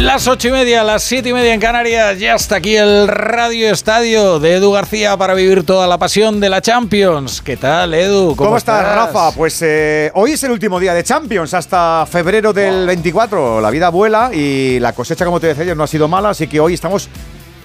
Las ocho y media, las siete y media en Canarias, ya está aquí el Radio Estadio de Edu García para vivir toda la pasión de la Champions. ¿Qué tal, Edu? ¿Cómo, estás, Rafa? Pues eh, hoy es el último día de Champions, hasta febrero del 24. La vida vuela y la cosecha, como te decía, no ha sido mala, así que hoy estamos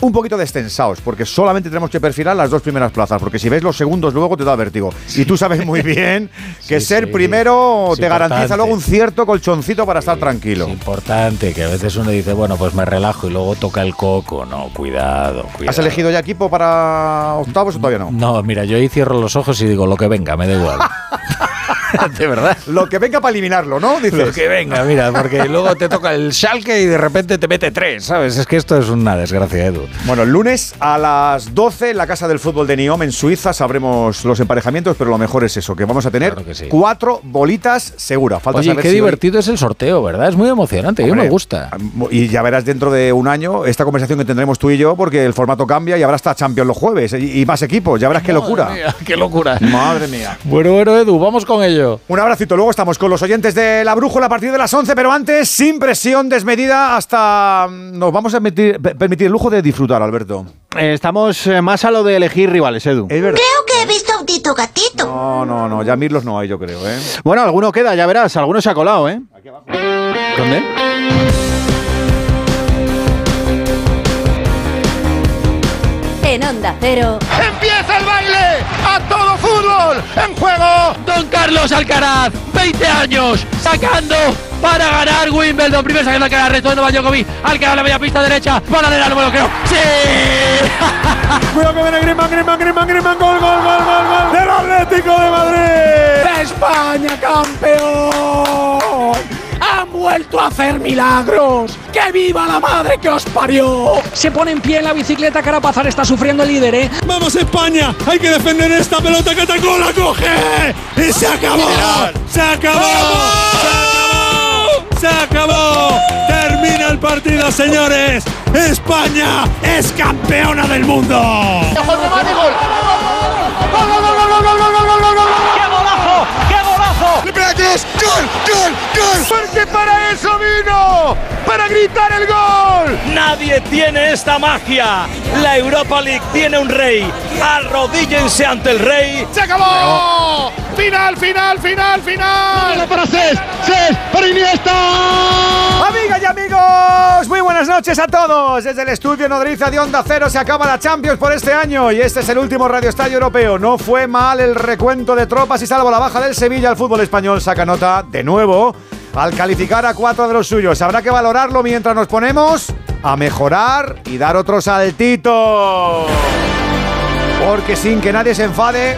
un poquito descensados, porque solamente tenemos que perfilar las dos primeras plazas, porque si ves los segundos luego te da vértigo. Y tú sabes muy bien que ser primero te garantiza luego un cierto colchoncito para estar tranquilo. Es importante, que a veces uno dice, bueno, pues me relajo y luego toca el coco. No, cuidado, cuidado. ¿Has elegido ya equipo para octavos o todavía no? No, mira, yo ahí cierro los ojos y digo, lo que venga, me da igual. de verdad. Lo que venga para eliminarlo, ¿no? Dices. Lo que venga, mira, porque luego te toca el Schalke y de repente te mete tres, ¿sabes? Es que esto es una desgracia, Edu. Bueno, el lunes a las 12 en la Casa del Fútbol de Niom en Suiza sabremos los emparejamientos, pero lo mejor es eso, que vamos a tener cuatro bolitas seguras. Falta Oye, qué divertido es el sorteo, ¿verdad? Es muy emocionante, mí me gusta. Y ya verás dentro de un año esta conversación que tendremos tú y yo, porque el formato cambia y habrá hasta Champions los jueves y, más equipos, ya verás qué locura. qué locura. Madre mía. Bueno, bueno, Edu, vamos con ello. Un abracito, luego estamos con los oyentes de La Brújula a partir de las 11, pero antes, sin presión desmedida, hasta mm, nos vamos a permitir el lujo de disfrutar, Alberto. Eh, estamos eh, más a lo de elegir rivales, Edu. Creo que he visto a Tito Gatito. No, no, no, ya Mirlos no hay, yo creo, ¿eh? Bueno, alguno queda, ya verás, alguno se ha colado, ¿eh? Aquí abajo. ¿Dónde? En Onda Cero. ¡Empieza el baile! ¡A todo fútbol! ¡En juego! Don Carlos Alcaraz, 20 años, sacando para ganar Wimbledon. Primero sacando Alcaraz, resto de Novak Djokovic. Alcaraz la media pista derecha. Para la número creo. ¡Sí! Cuidado que viene Griezmann, Griezmann, Griezmann, Griezmann. Gol, gol, gol, gol, gol. Del Atlético de Madrid. España campeón vuelto a hacer milagros. ¡Que viva la madre que os parió! Se pone en pie en la bicicleta, Carapazar está sufriendo el líder, ¿eh? ¡Vamos España! ¡Hay que defender esta pelota que atacó, la coge! ¡Y se acabó! ¡Se acabó! ¡Se acabó! ¡Termina el partido, señores! ¡España es campeona del mundo! ¡Gol, gol, gol, gol! ¡Gol, ¡Le pega Cruz! ¡Gol! ¡Gol! ¡Gol! Porque para eso vino! ¡Para gritar el gol! Nadie tiene esta magia. La Europa League tiene un rey. Arrodíllense ante el rey. ¡Se acabó! ¡Final, final, final, final! para Cés! ¡Cés! ¡Para Iniesta! Amigas y amigos, muy buenas noches a todos. Desde el estudio Nodriza de Onda Cero se acaba la Champions por este año y este es el último Radio Estadio Europeo. No fue mal el recuento de tropas y salvo la baja del Sevilla, el fútbol español saca nota de nuevo al calificar a cuatro de los suyos. Habrá que valorarlo mientras nos ponemos a mejorar y dar otro saltito. Porque sin que nadie se enfade,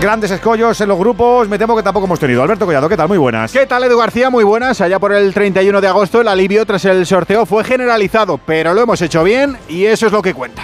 grandes escollos en los grupos, me temo que tampoco hemos tenido. Alberto Collado, ¿qué tal? Muy buenas. ¿Qué tal, Edu García? Muy buenas. Allá por el 31 de agosto, el alivio tras el sorteo fue generalizado, pero lo hemos hecho bien y eso es lo que cuenta.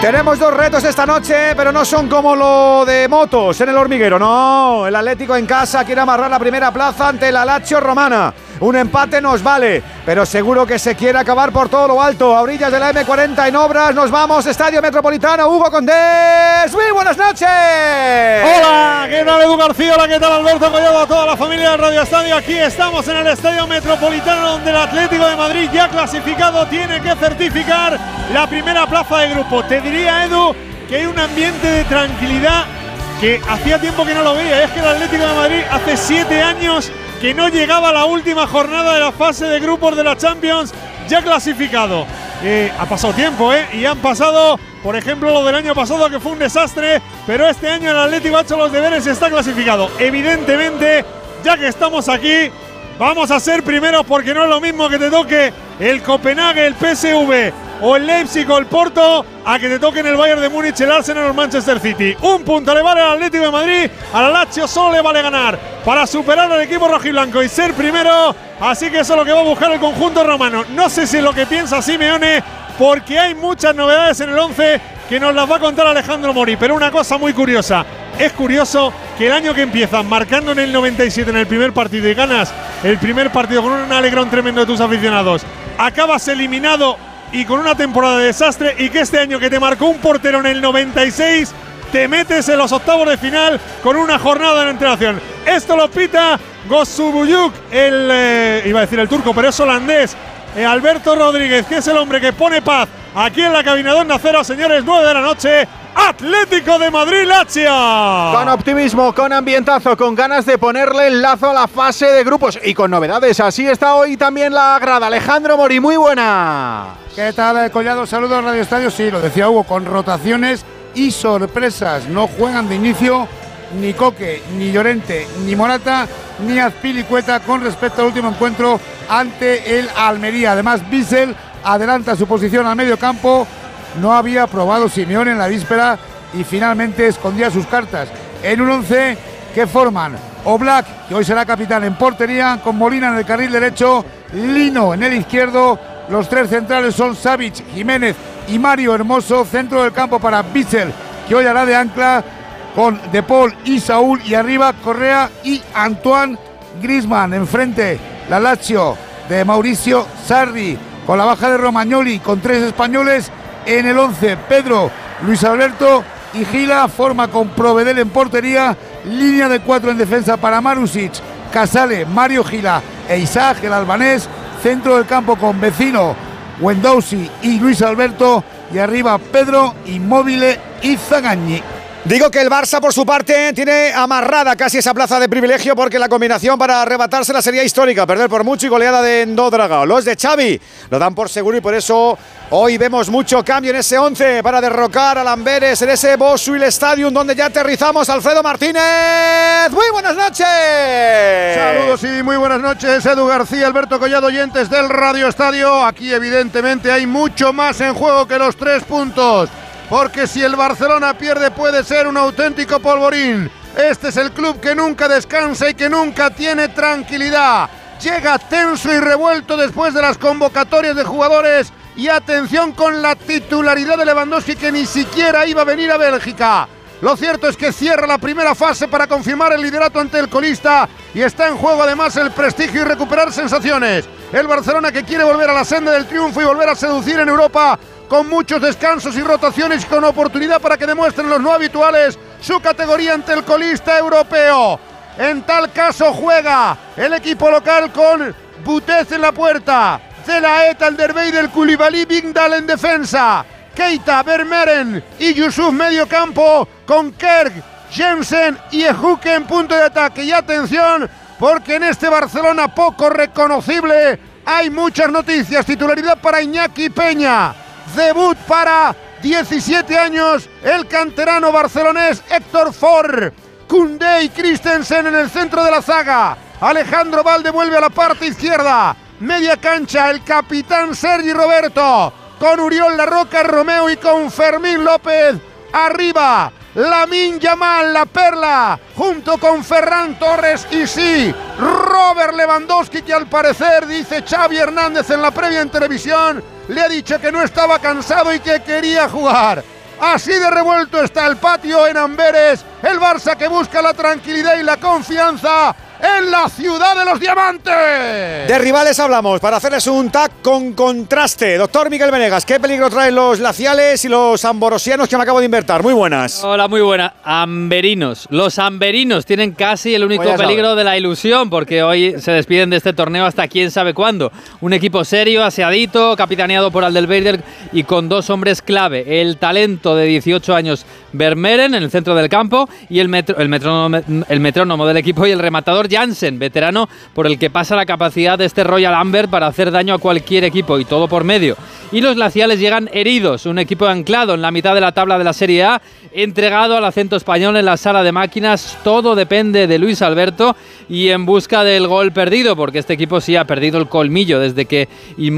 Tenemos dos retos esta noche, pero no son como lo de motos en el hormiguero, no. El Atlético en casa quiere amarrar la primera plaza ante la Lazio Romana. Un empate nos vale, pero seguro que se quiere acabar por todo lo alto. A orillas de la M40 en obras, nos vamos. Estadio Metropolitano, Hugo Condés. Muy buenas noches. Hola, ¿qué tal Edu García? Hola, ¿qué tal Alberto Collado? A toda la familia de Radio Estadio. Aquí estamos en el Estadio Metropolitano, donde el Atlético de Madrid, ya clasificado, tiene que certificar la primera plaza de grupo. Te diría, Edu, que hay un ambiente de tranquilidad que hacía tiempo que no lo veía. Es que el Atlético de Madrid hace siete años que no llegaba a la última jornada de la fase de grupos de la Champions, ya clasificado. Eh, ha pasado tiempo, ¿eh? Y han pasado, por ejemplo, lo del año pasado, que fue un desastre, pero este año el Atlético ha hecho los deberes y está clasificado. Evidentemente, ya que estamos aquí, vamos a ser primeros porque no es lo mismo que te toque el Copenhague, el PSV o el Leipzig o el Porto a que te toquen el Bayern de Múnich, el Arsenal o el Manchester City. Un punto le vale al Atlético de Madrid, al Lazio solo le vale ganar para superar al equipo rojiblanco y ser primero. Así que eso es lo que va a buscar el conjunto romano. No sé si es lo que piensa Simeone, porque hay muchas novedades en el 11 que nos las va a contar Alejandro Mori. Pero una cosa muy curiosa, es curioso que el año que empiezas marcando en el 97 en el primer partido y ganas el primer partido con un alegrón tremendo de tus aficionados, acabas eliminado y con una temporada de desastre y que este año que te marcó un portero en el 96 te metes en los octavos de final con una jornada de entrenación. Esto lo pita Gosubuyuk, el eh, iba a decir el turco, pero es holandés eh, Alberto Rodríguez, que es el hombre que pone paz aquí en la cabina de Onda señores, 9 de la noche. Atlético de Madrid, Lazio. Con optimismo, con ambientazo, con ganas de ponerle el lazo a la fase de grupos y con novedades. Así está hoy también la grada. Alejandro Mori, muy buena. ¿Qué tal, eh, Collado? Saludos, Radio Estadio. Sí, lo decía Hugo, con rotaciones y sorpresas. No juegan de inicio ni Coque, ni Llorente, ni Morata, ni Azpilicueta con respecto al último encuentro ante el Almería. Además, Bissell adelanta su posición al medio campo. No había probado Simeone en la víspera y finalmente escondía sus cartas en un once que forman Oblak, que hoy será capitán en portería, con Molina en el carril derecho, Lino en el izquierdo. Los tres centrales son Savic, Jiménez y Mario Hermoso. Centro del campo para Bissell, que hoy hará de ancla con De Paul y Saúl. Y arriba Correa y Antoine Grisman. Enfrente la Lazio de Mauricio Sarri. Con la baja de Romagnoli, con tres españoles en el 11. Pedro, Luis Alberto y Gila. Forma con Provedel en portería. Línea de cuatro en defensa para Marusic, Casale, Mario Gila e Isaac, el albanés. Centro del campo con Vecino, Wendowsi y Luis Alberto. Y arriba Pedro, Inmóvil y Zagañi. Digo que el Barça, por su parte, tiene amarrada casi esa plaza de privilegio porque la combinación para arrebatársela sería histórica. Perder por mucho y goleada de Endodraga. Los de Xavi lo dan por seguro y por eso hoy vemos mucho cambio en ese 11 para derrocar a Lamberes en ese Boswil Stadium donde ya aterrizamos. Alfredo Martínez. Muy buenas noches. Saludos y muy buenas noches. Edu García, Alberto Collado, oyentes del Radio Estadio. Aquí, evidentemente, hay mucho más en juego que los tres puntos porque si el Barcelona pierde puede ser un auténtico polvorín. Este es el club que nunca descansa y que nunca tiene tranquilidad. Llega tenso y revuelto después de las convocatorias de jugadores y atención con la titularidad de Lewandowski que ni siquiera iba a venir a Bélgica. Lo cierto es que cierra la primera fase para confirmar el liderato ante el colista y está en juego además el prestigio y recuperar sensaciones. El Barcelona que quiere volver a la senda del triunfo y volver a seducir en Europa con muchos descansos y rotaciones con oportunidad para que demuestren los no habituales su categoría ante el colista europeo. En tal caso juega el equipo local con Butez en la puerta, Zelaet, Alderbey del Koulibaly, Bingdal en defensa, Keita, Vermeeren y Yusuf medio campo con Kerk, Jensen y Ejuke en punto de ataque. Y atención, porque en este Barcelona poco reconocible hay muchas noticias. Titularidad para Iñaki Peña. Debut para 17 años, el canterano barcelonés Héctor Ford. Kunde y Christensen en el centro de la zaga. Alejandro Valde vuelve a la parte izquierda. Media cancha, el capitán Sergi Roberto. Con Uriol La Roca, Romeo y con Fermín López. Arriba, Lamin Yamal, la perla, junto con Ferran Torres y sí, Robert Lewandowski, que al parecer, dice Xavi Hernández en la previa en televisión, le ha dicho que no estaba cansado y que quería jugar. Así de revuelto está el patio en Amberes, el Barça que busca la tranquilidad y la confianza en la ciudad de los diamantes. De rivales hablamos para hacerles un tag con contraste. Doctor Miguel Venegas, ¿qué peligro traen los glaciales y los amborosianos que me acabo de invertir? Muy buenas. Hola, muy buenas. Amberinos. Los amberinos tienen casi el único peligro de la ilusión porque hoy se despiden de este torneo hasta quién sabe cuándo. Un equipo serio, aseadito, capitaneado por Aldelbeider y con dos hombres clave. El talento de 18 años Vermeeren en el centro del campo y el, metro, el, metrónomo, el metrónomo del equipo y el rematador Jansen, veterano por el que pasa la capacidad de este Royal Amber para hacer daño a cualquier equipo y todo por medio. Y los glaciales llegan heridos, un equipo anclado en la mitad de la tabla de la Serie A, entregado al acento español en la sala de máquinas, todo depende de Luis Alberto y en busca del gol perdido, porque este equipo sí ha perdido el colmillo desde que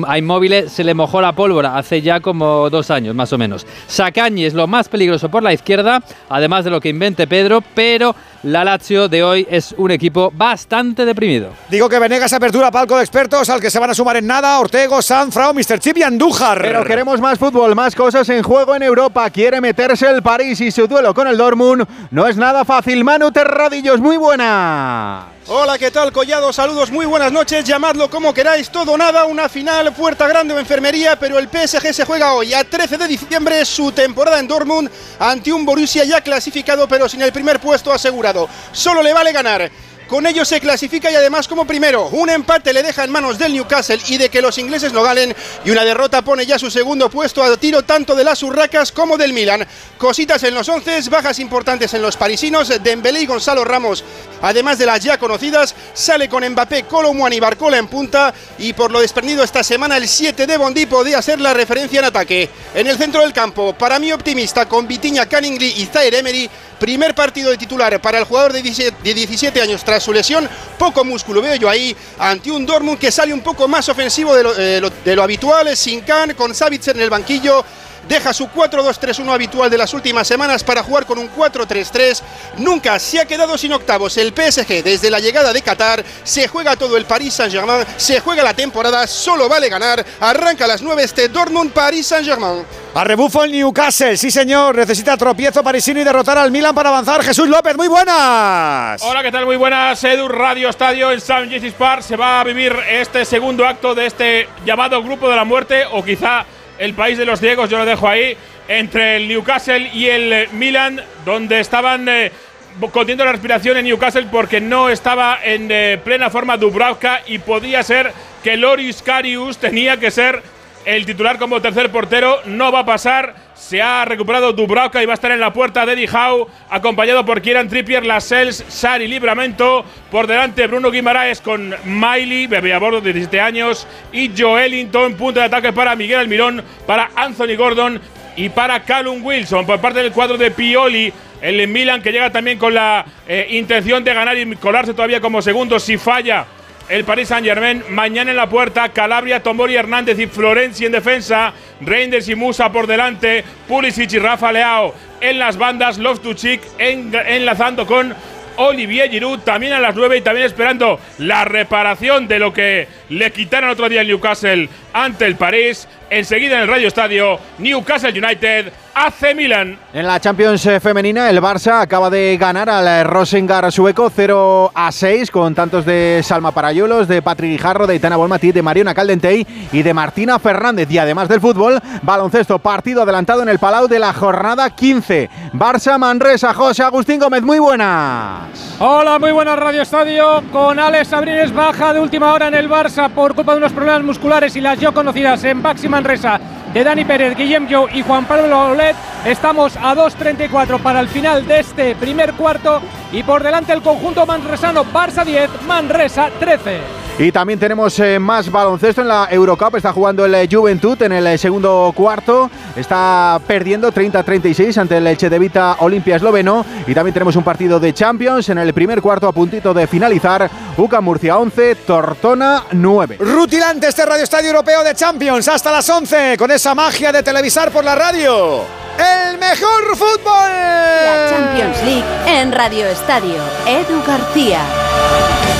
a Inmóvil se le mojó la pólvora hace ya como dos años más o menos. Sacañi es lo más peligroso por la izquierda, además de lo que invente Pedro, pero la Lazio de hoy es un equipo bastante deprimido. Digo que Venegas apertura palco de expertos al que se van a sumar en nada Ortego, Sanfrao, Mr. Chip y Andújar. Pero queremos más fútbol, más cosas en juego en Europa. Quiere meterse el París y su duelo con el Dortmund no es nada fácil. Manu Terradillos, muy buena. Hola, ¿qué tal, Collado? Saludos, muy buenas noches. Llamadlo como queráis, todo nada, una final, puerta grande o enfermería, pero el PSG se juega hoy, a 13 de diciembre, su temporada en Dortmund ante un Borussia ya clasificado, pero sin el primer puesto asegurado. Solo le vale ganar Con ello se clasifica y además como primero. Un empate le deja en manos del Newcastle y de que los ingleses lo galen. Y una derrota pone ya su segundo puesto a tiro tanto de las urracas como del Milan. Cositas en los once, bajas importantes en los parisinos. Dembélé y Gonzalo Ramos, además de las ya conocidas, sale con Mbappé, Colomwani y Barcola en punta. Y por lo desprendido esta semana, el 7 de Bondi podía ser la referencia en ataque. En el centro del campo, para mí optimista, con Vitiña, Canningly y Zaire Emery. Primer partido de titular para el jugador de 17 años tras su lesión. Poco músculo veo yo ahí ante un Dortmund que sale un poco más ofensivo de lo, eh, de lo habitual. Sin Kahn, con Savitzer en el banquillo deja su 4-2-3-1 habitual de las últimas semanas para jugar con un 4-3-3. Nunca se ha quedado sin octavos el PSG desde la llegada de Qatar. Se juega todo el Paris Saint-Germain, se juega la temporada, solo vale ganar. Arranca a las 9 este Dortmund Paris Saint-Germain. A rebufo el Newcastle, sí señor, necesita tropiezo parisino y derrotar al Milan para avanzar. Jesús López, muy buenas. Hola, ¿qué tal? Muy buenas. Edu Radio Estadio en San Jesus Park. Se va a vivir este segundo acto de este llamado Grupo de la Muerte o quizá el país de los ciegos, yo lo dejo ahí, entre el Newcastle y el Milan, donde estaban eh, la respiración en Newcastle porque no estaba en eh, plena forma Dubravka y podía ser que Loris Karius tenía que ser el titular como tercer portero. No va a pasar. Se ha recuperado Dubravka y va a estar en la puerta de Howe, acompañado por Kieran Trippier, Lascelles, Sari Libramento. Por delante Bruno Guimaraes con Miley, bebé a bordo de 17 años. Y Joelinton, punto de ataque para Miguel Almirón, para Anthony Gordon y para Callum Wilson. Por parte del cuadro de Pioli, el Milan que llega también con la eh, intención de ganar y colarse todavía como segundo si falla el Paris Saint-Germain. Mañana en la puerta, Calabria, Tomori Hernández y Florenzi en defensa. Reinders y Musa por delante. Pulisic y Rafa Leao en las bandas. Loftuchik en, enlazando con Olivier Giroud también a las 9 y también esperando la reparación de lo que le quitaron otro día el Newcastle ante el París. Enseguida en el Radio Estadio, Newcastle United, AC Milan. En la Champions eh, femenina, el Barça acaba de ganar al eh, Rosengar sueco 0 a 6 con tantos de Salma Parayolos, de Patrick Guijarro, de Itana Bolmati, de Mariona Caldentey y de Martina Fernández. Y además del fútbol, baloncesto, partido adelantado en el Palau de la jornada 15. Barça Manresa, José Agustín Gómez, muy buenas. Hola, muy buenas Radio Estadio. Con Alex Abrines baja de última hora en el Barça por culpa de unos problemas musculares y las yo conocidas en Baxi Manresa de Dani Pérez, Guillem Jou y Juan Pablo Olet. Estamos a 2.34 para el final de este primer cuarto y por delante el conjunto manresano Barça 10, Manresa 13. Y también tenemos eh, más baloncesto en la Eurocup. Está jugando el eh, Juventud en el eh, segundo cuarto. Está perdiendo 30-36 ante el Chedevita Olimpia esloveno. Y también tenemos un partido de Champions en el primer cuarto a puntito de finalizar. UCA Murcia 11, Tortona 9. Rutilante este Radio Estadio Europeo de Champions hasta las 11 con esa magia de televisar por la radio. El mejor fútbol. La Champions League en Radio Estadio. Edu García.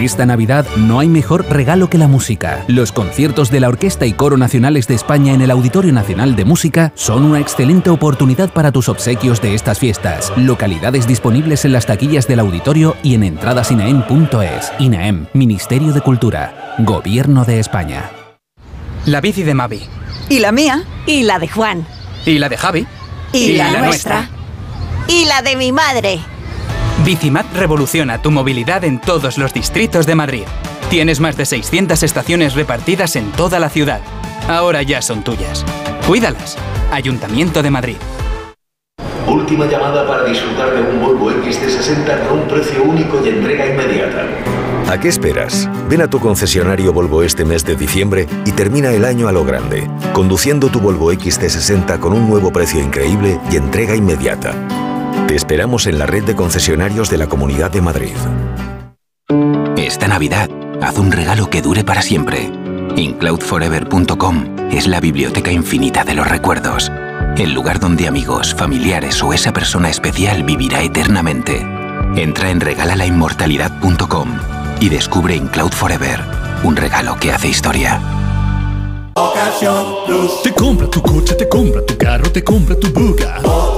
Esta Navidad no hay mejor regalo que la música. Los conciertos de la Orquesta y Coro Nacionales de España en el Auditorio Nacional de Música son una excelente oportunidad para tus obsequios de estas fiestas. Localidades disponibles en las taquillas del auditorio y en entradasinaem.es. INAEM, Ministerio de Cultura, Gobierno de España. La bici de Mavi. ¿Y la mía? ¿Y la de Juan? ¿Y la de Javi? ¿Y, la, nuestra? ¿Y la de mi madre? Bicimat revoluciona tu movilidad en todos los distritos de Madrid. Tienes más de 600 estaciones repartidas en toda la ciudad. Ahora ya son tuyas. Cuídalas. Ayuntamiento de Madrid. Última llamada para disfrutar de un Volvo XC60 con un precio único y entrega inmediata. ¿A qué esperas? Ven a tu concesionario Volvo este mes de diciembre y termina el año a lo grande, conduciendo tu Volvo XC60 con un nuevo precio increíble y entrega inmediata. Te esperamos en la red de concesionarios de la Comunidad de Madrid. Esta Navidad, haz un regalo que dure para siempre. Incloudforever.com es la biblioteca infinita de los recuerdos. El lugar donde amigos, familiares o esa persona especial vivirá eternamente. Entra en regalalainmortalidad.com y descubre Incloud Forever, un regalo que hace historia. Te compra tu coche, te compra tu carro, te compra tu buga.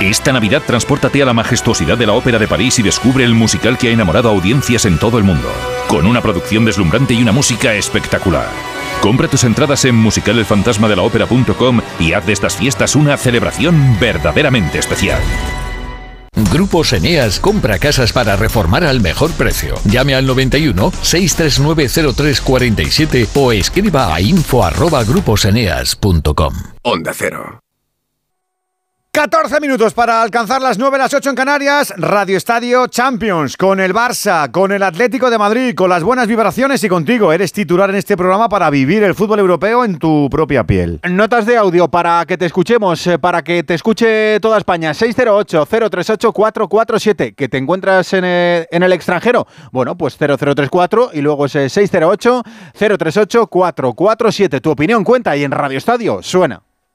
Esta Navidad transpórtate a la majestuosidad de la Ópera de París y descubre el musical que ha enamorado a audiencias en todo el mundo, con una producción deslumbrante y una música espectacular. Compra tus entradas en musicalelfantasmadelaopera.com y haz de estas fiestas una celebración verdaderamente especial. Grupos Eneas compra casas para reformar al mejor precio. Llame al 91 639 0347 o escriba a info@gruposeneas.com. Onda Cero. 14 minutos para alcanzar las 9, las 8 en Canarias. Radio Estadio Champions con el Barça, con el Atlético de Madrid, con las buenas vibraciones y contigo. Eres titular en este programa para vivir el fútbol europeo en tu propia piel. Notas de audio para que te escuchemos, eh, para que te escuche toda España. 608-038-447. Que te encuentras en el, en el extranjero. Bueno, pues 0034 y luego ese 608-038-447. Tu opinión cuenta y en Radio Estadio suena.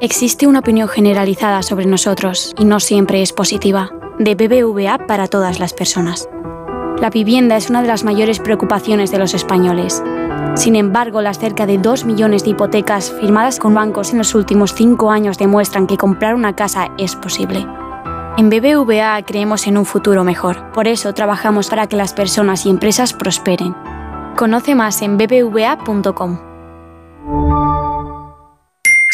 Existe una opinión generalizada sobre nosotros y no siempre es positiva. De BBVA para todas las personas. La vivienda es una de las mayores preocupaciones de los españoles. Sin embargo, las cerca de 2 millones de hipotecas firmadas con bancos en los últimos 5 años demuestran que comprar una casa es posible. En BBVA creemos en un futuro mejor. Por eso trabajamos para que las personas y empresas prosperen. Conoce más en bbva.com.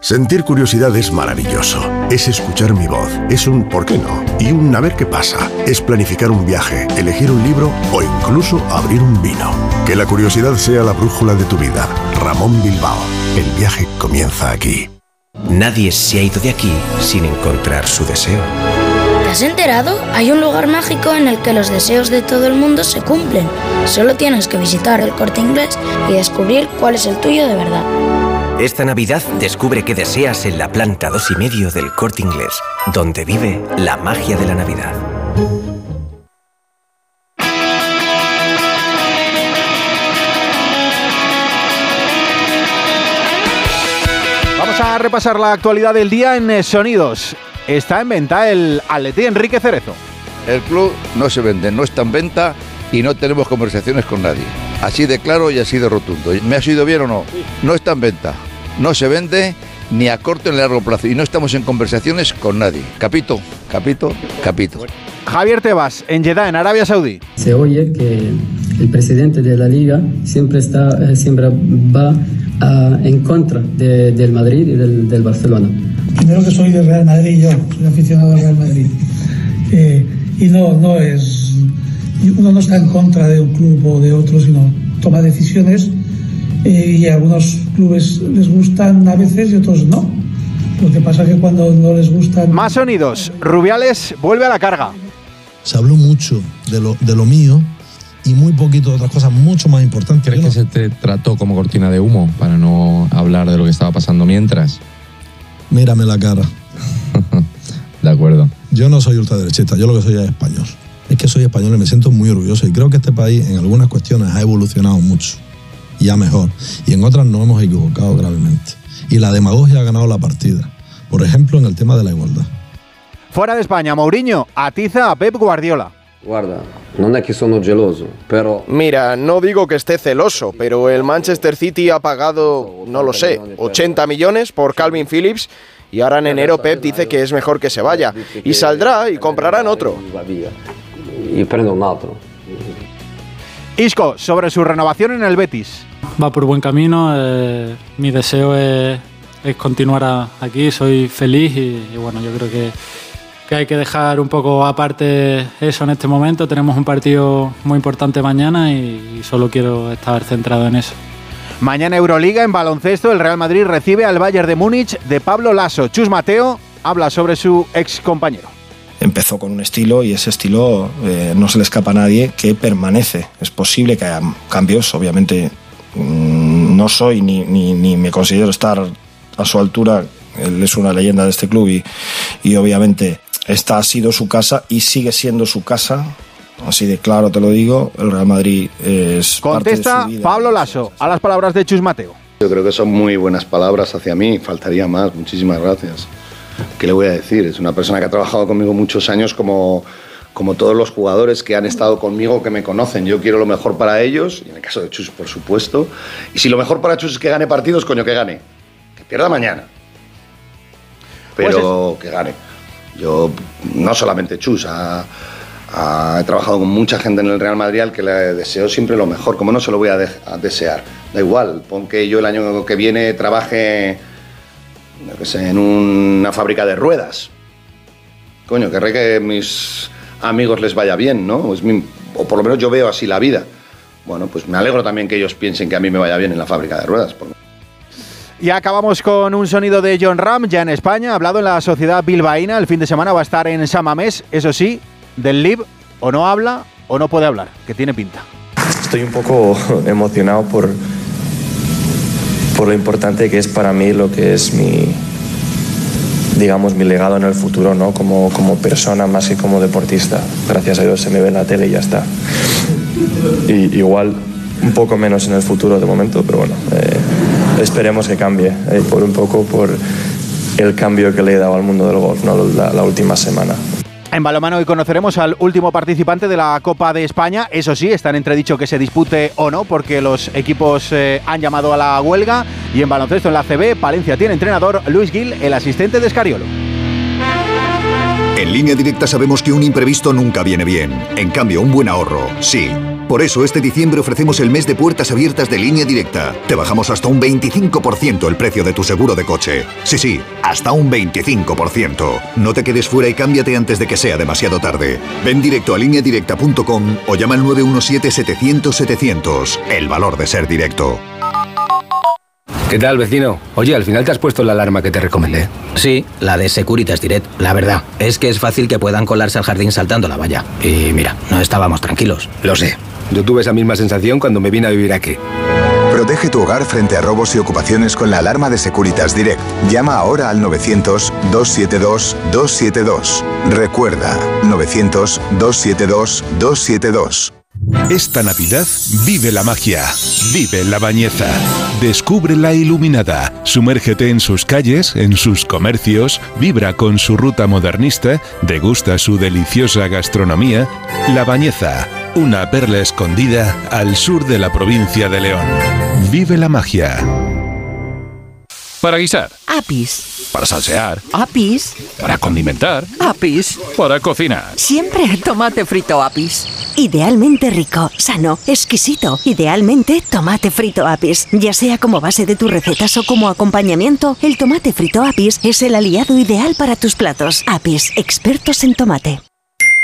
Sentir curiosidad es maravilloso. Es escuchar mi voz. Es un ¿por qué no? Y un a ver qué pasa. Es planificar un viaje, elegir un libro o incluso abrir un vino. Que la curiosidad sea la brújula de tu vida. Ramón Bilbao. El viaje comienza aquí. Nadie se ha ido de aquí sin encontrar su deseo. ¿Te has enterado? Hay un lugar mágico en el que los deseos de todo el mundo se cumplen. Solo tienes que visitar el corte inglés y descubrir cuál es el tuyo de verdad. Esta Navidad descubre qué deseas en la planta dos y medio del Corte Inglés, donde vive la magia de la Navidad. Vamos a repasar la actualidad del día en eh, Sonidos. Está en venta el Atleti Enrique Cerezo. El club no se vende, no está en venta y no tenemos conversaciones con nadie. Así de claro y así de rotundo. ¿Me ha sido bien o no? No está en venta, no se vende ni a corto ni a largo plazo y no estamos en conversaciones con nadie. Capito, capito, capito. Javier Tebas, en Jeddah, en Arabia Saudí. Se oye que el presidente de la liga siempre, está, eh, siempre va ah, en contra de- del Madrid y del, del Barcelona. Primero que soy del Real Madrid, yo soy aficionado al Real Madrid. Eh, y no, no es. Uno no está en contra de un club o de otro, sino toma decisiones eh, y a algunos clubes les gustan a veces y otros no. Lo que pasa es que cuando no les gusta... Más sonidos. Rubiales vuelve a la carga. Se habló mucho de lo, de lo mío y muy poquito de otras cosas mucho más importantes. ¿Crees que se te trató como cortina de humo para no hablar de lo que estaba pasando mientras? Mírame la cara. de acuerdo. Yo no soy ultraderechista, yo lo que soy es español. Es que soy español y me siento muy orgulloso y creo que este país en algunas cuestiones ha evolucionado mucho y ya mejor. Y en otras nos hemos equivocado gravemente. Y la demagogia ha ganado la partida. Por ejemplo, en el tema de la igualdad. Fuera de España, Mourinho atiza a Pep Guardiola. Guarda, no es que sono geloso, pero... Mira, no digo que esté celoso, pero el Manchester City ha pagado, no lo sé, 80 millones por Calvin Phillips y ahora en enero Pep dice que es mejor que se vaya. Y saldrá y comprarán otro. Y prendo un otro. Isco, sobre su renovación en el Betis. Va por buen camino, eh, mi deseo es, es continuar a- aquí, soy feliz y, y bueno, yo creo que, que hay que dejar un poco aparte eso en este momento. Tenemos un partido muy importante mañana y, y solo quiero estar centrado en eso. Mañana Euroliga en baloncesto, el Real Madrid recibe al Bayern de Múnich de Pablo Lasso. Chus Mateo habla sobre su ex compañero. Empezó con un estilo y ese estilo eh, no se le escapa a nadie que permanece. Es posible que haya cambios, obviamente mm, no soy ni, ni, ni me considero estar a su altura. Él es una leyenda de este club y, y obviamente esta ha sido su casa y sigue siendo su casa. Así de claro te lo digo, el Real Madrid es parte de Contesta su vida. Pablo Lasso a las palabras de Chus Mateo. Yo creo que son muy buenas palabras hacia mí, faltaría más, muchísimas gracias. ¿Qué le voy a decir? Es una persona que ha trabajado conmigo muchos años como, como todos los jugadores que han estado conmigo, que me conocen. Yo quiero lo mejor para ellos, y en el caso de Chus, por supuesto. Y si lo mejor para Chus es que gane partidos, coño, que gane. Que pierda mañana. Pero que gane. Yo, no solamente Chus, ha- ha- he trabajado con mucha gente en el Real Madrid al que le deseo siempre lo mejor. ¿Cómo no se lo voy a, de- a desear? Da igual, pon que yo el año que viene trabaje qué sé, en una fábrica de ruedas. Coño, querré que a mis amigos les vaya bien, ¿no? Es mi- o por lo menos yo veo así la vida. Bueno, pues me alegro también que ellos piensen que a mí me vaya bien en la fábrica de ruedas. por- Y acabamos con un sonido de John Ram, ya en España, hablado en la sociedad bilbaína. El fin de semana va a estar en Samamés, eso sí, del LIB o no habla o no puede hablar, que tiene pinta. Estoy un poco emocionado por, por lo importante que es para mí lo que es mi, digamos, mi legado en el futuro, ¿no? Como, como persona más que como deportista. Gracias a Dios se me ve en la tele y ya está. Y igual un poco menos en el futuro de momento, pero bueno, eh, esperemos que cambie eh, por un poco por el cambio que le he dado al mundo del golf ¿no? la, la última semana. En balomano hoy conoceremos al último participante de la Copa de España. Eso sí, está en entredicho que se dispute o no, porque los equipos eh, han llamado a la huelga. Y en baloncesto en la CB, Palencia tiene entrenador Luis Gil, el asistente de Escariolo. En línea directa sabemos que un imprevisto nunca viene bien. En cambio, un buen ahorro, sí. Por eso este diciembre ofrecemos el mes de puertas abiertas de línea directa. Te bajamos hasta un 25% el precio de tu seguro de coche. Sí, sí, hasta un 25%. No te quedes fuera y cámbiate antes de que sea demasiado tarde. Ven directo a lineadirecta.com o llama al 917-700-700. El valor de ser directo. ¿Qué tal, vecino? Oye, al final te has puesto la alarma que te recomendé. Sí, la de Securitas Direct. La verdad, es que es fácil que puedan colarse al jardín saltando la valla. Y mira, no estábamos tranquilos. Lo sé. Yo tuve esa misma sensación cuando me vine a vivir aquí. Protege tu hogar frente a robos y ocupaciones con la alarma de Securitas Direct. Llama ahora al 900-272-272. Recuerda, 900-272-272. Esta Navidad vive la magia, vive la bañeza, descubre la iluminada, sumérgete en sus calles, en sus comercios, vibra con su ruta modernista, degusta su deliciosa gastronomía. La Bañeza, una perla escondida al sur de la provincia de León. Vive la magia. Para guisar, Apis. para salsear, Apis. para condimentar, Apis. para cocinar. Siempre tomate frito Apis. Idealmente rico, sano, exquisito. Idealmente tomate frito Apis. Ya sea como base de tus recetas o como acompañamiento, el tomate frito Apis es el aliado ideal para tus platos. Apis, expertos en tomate.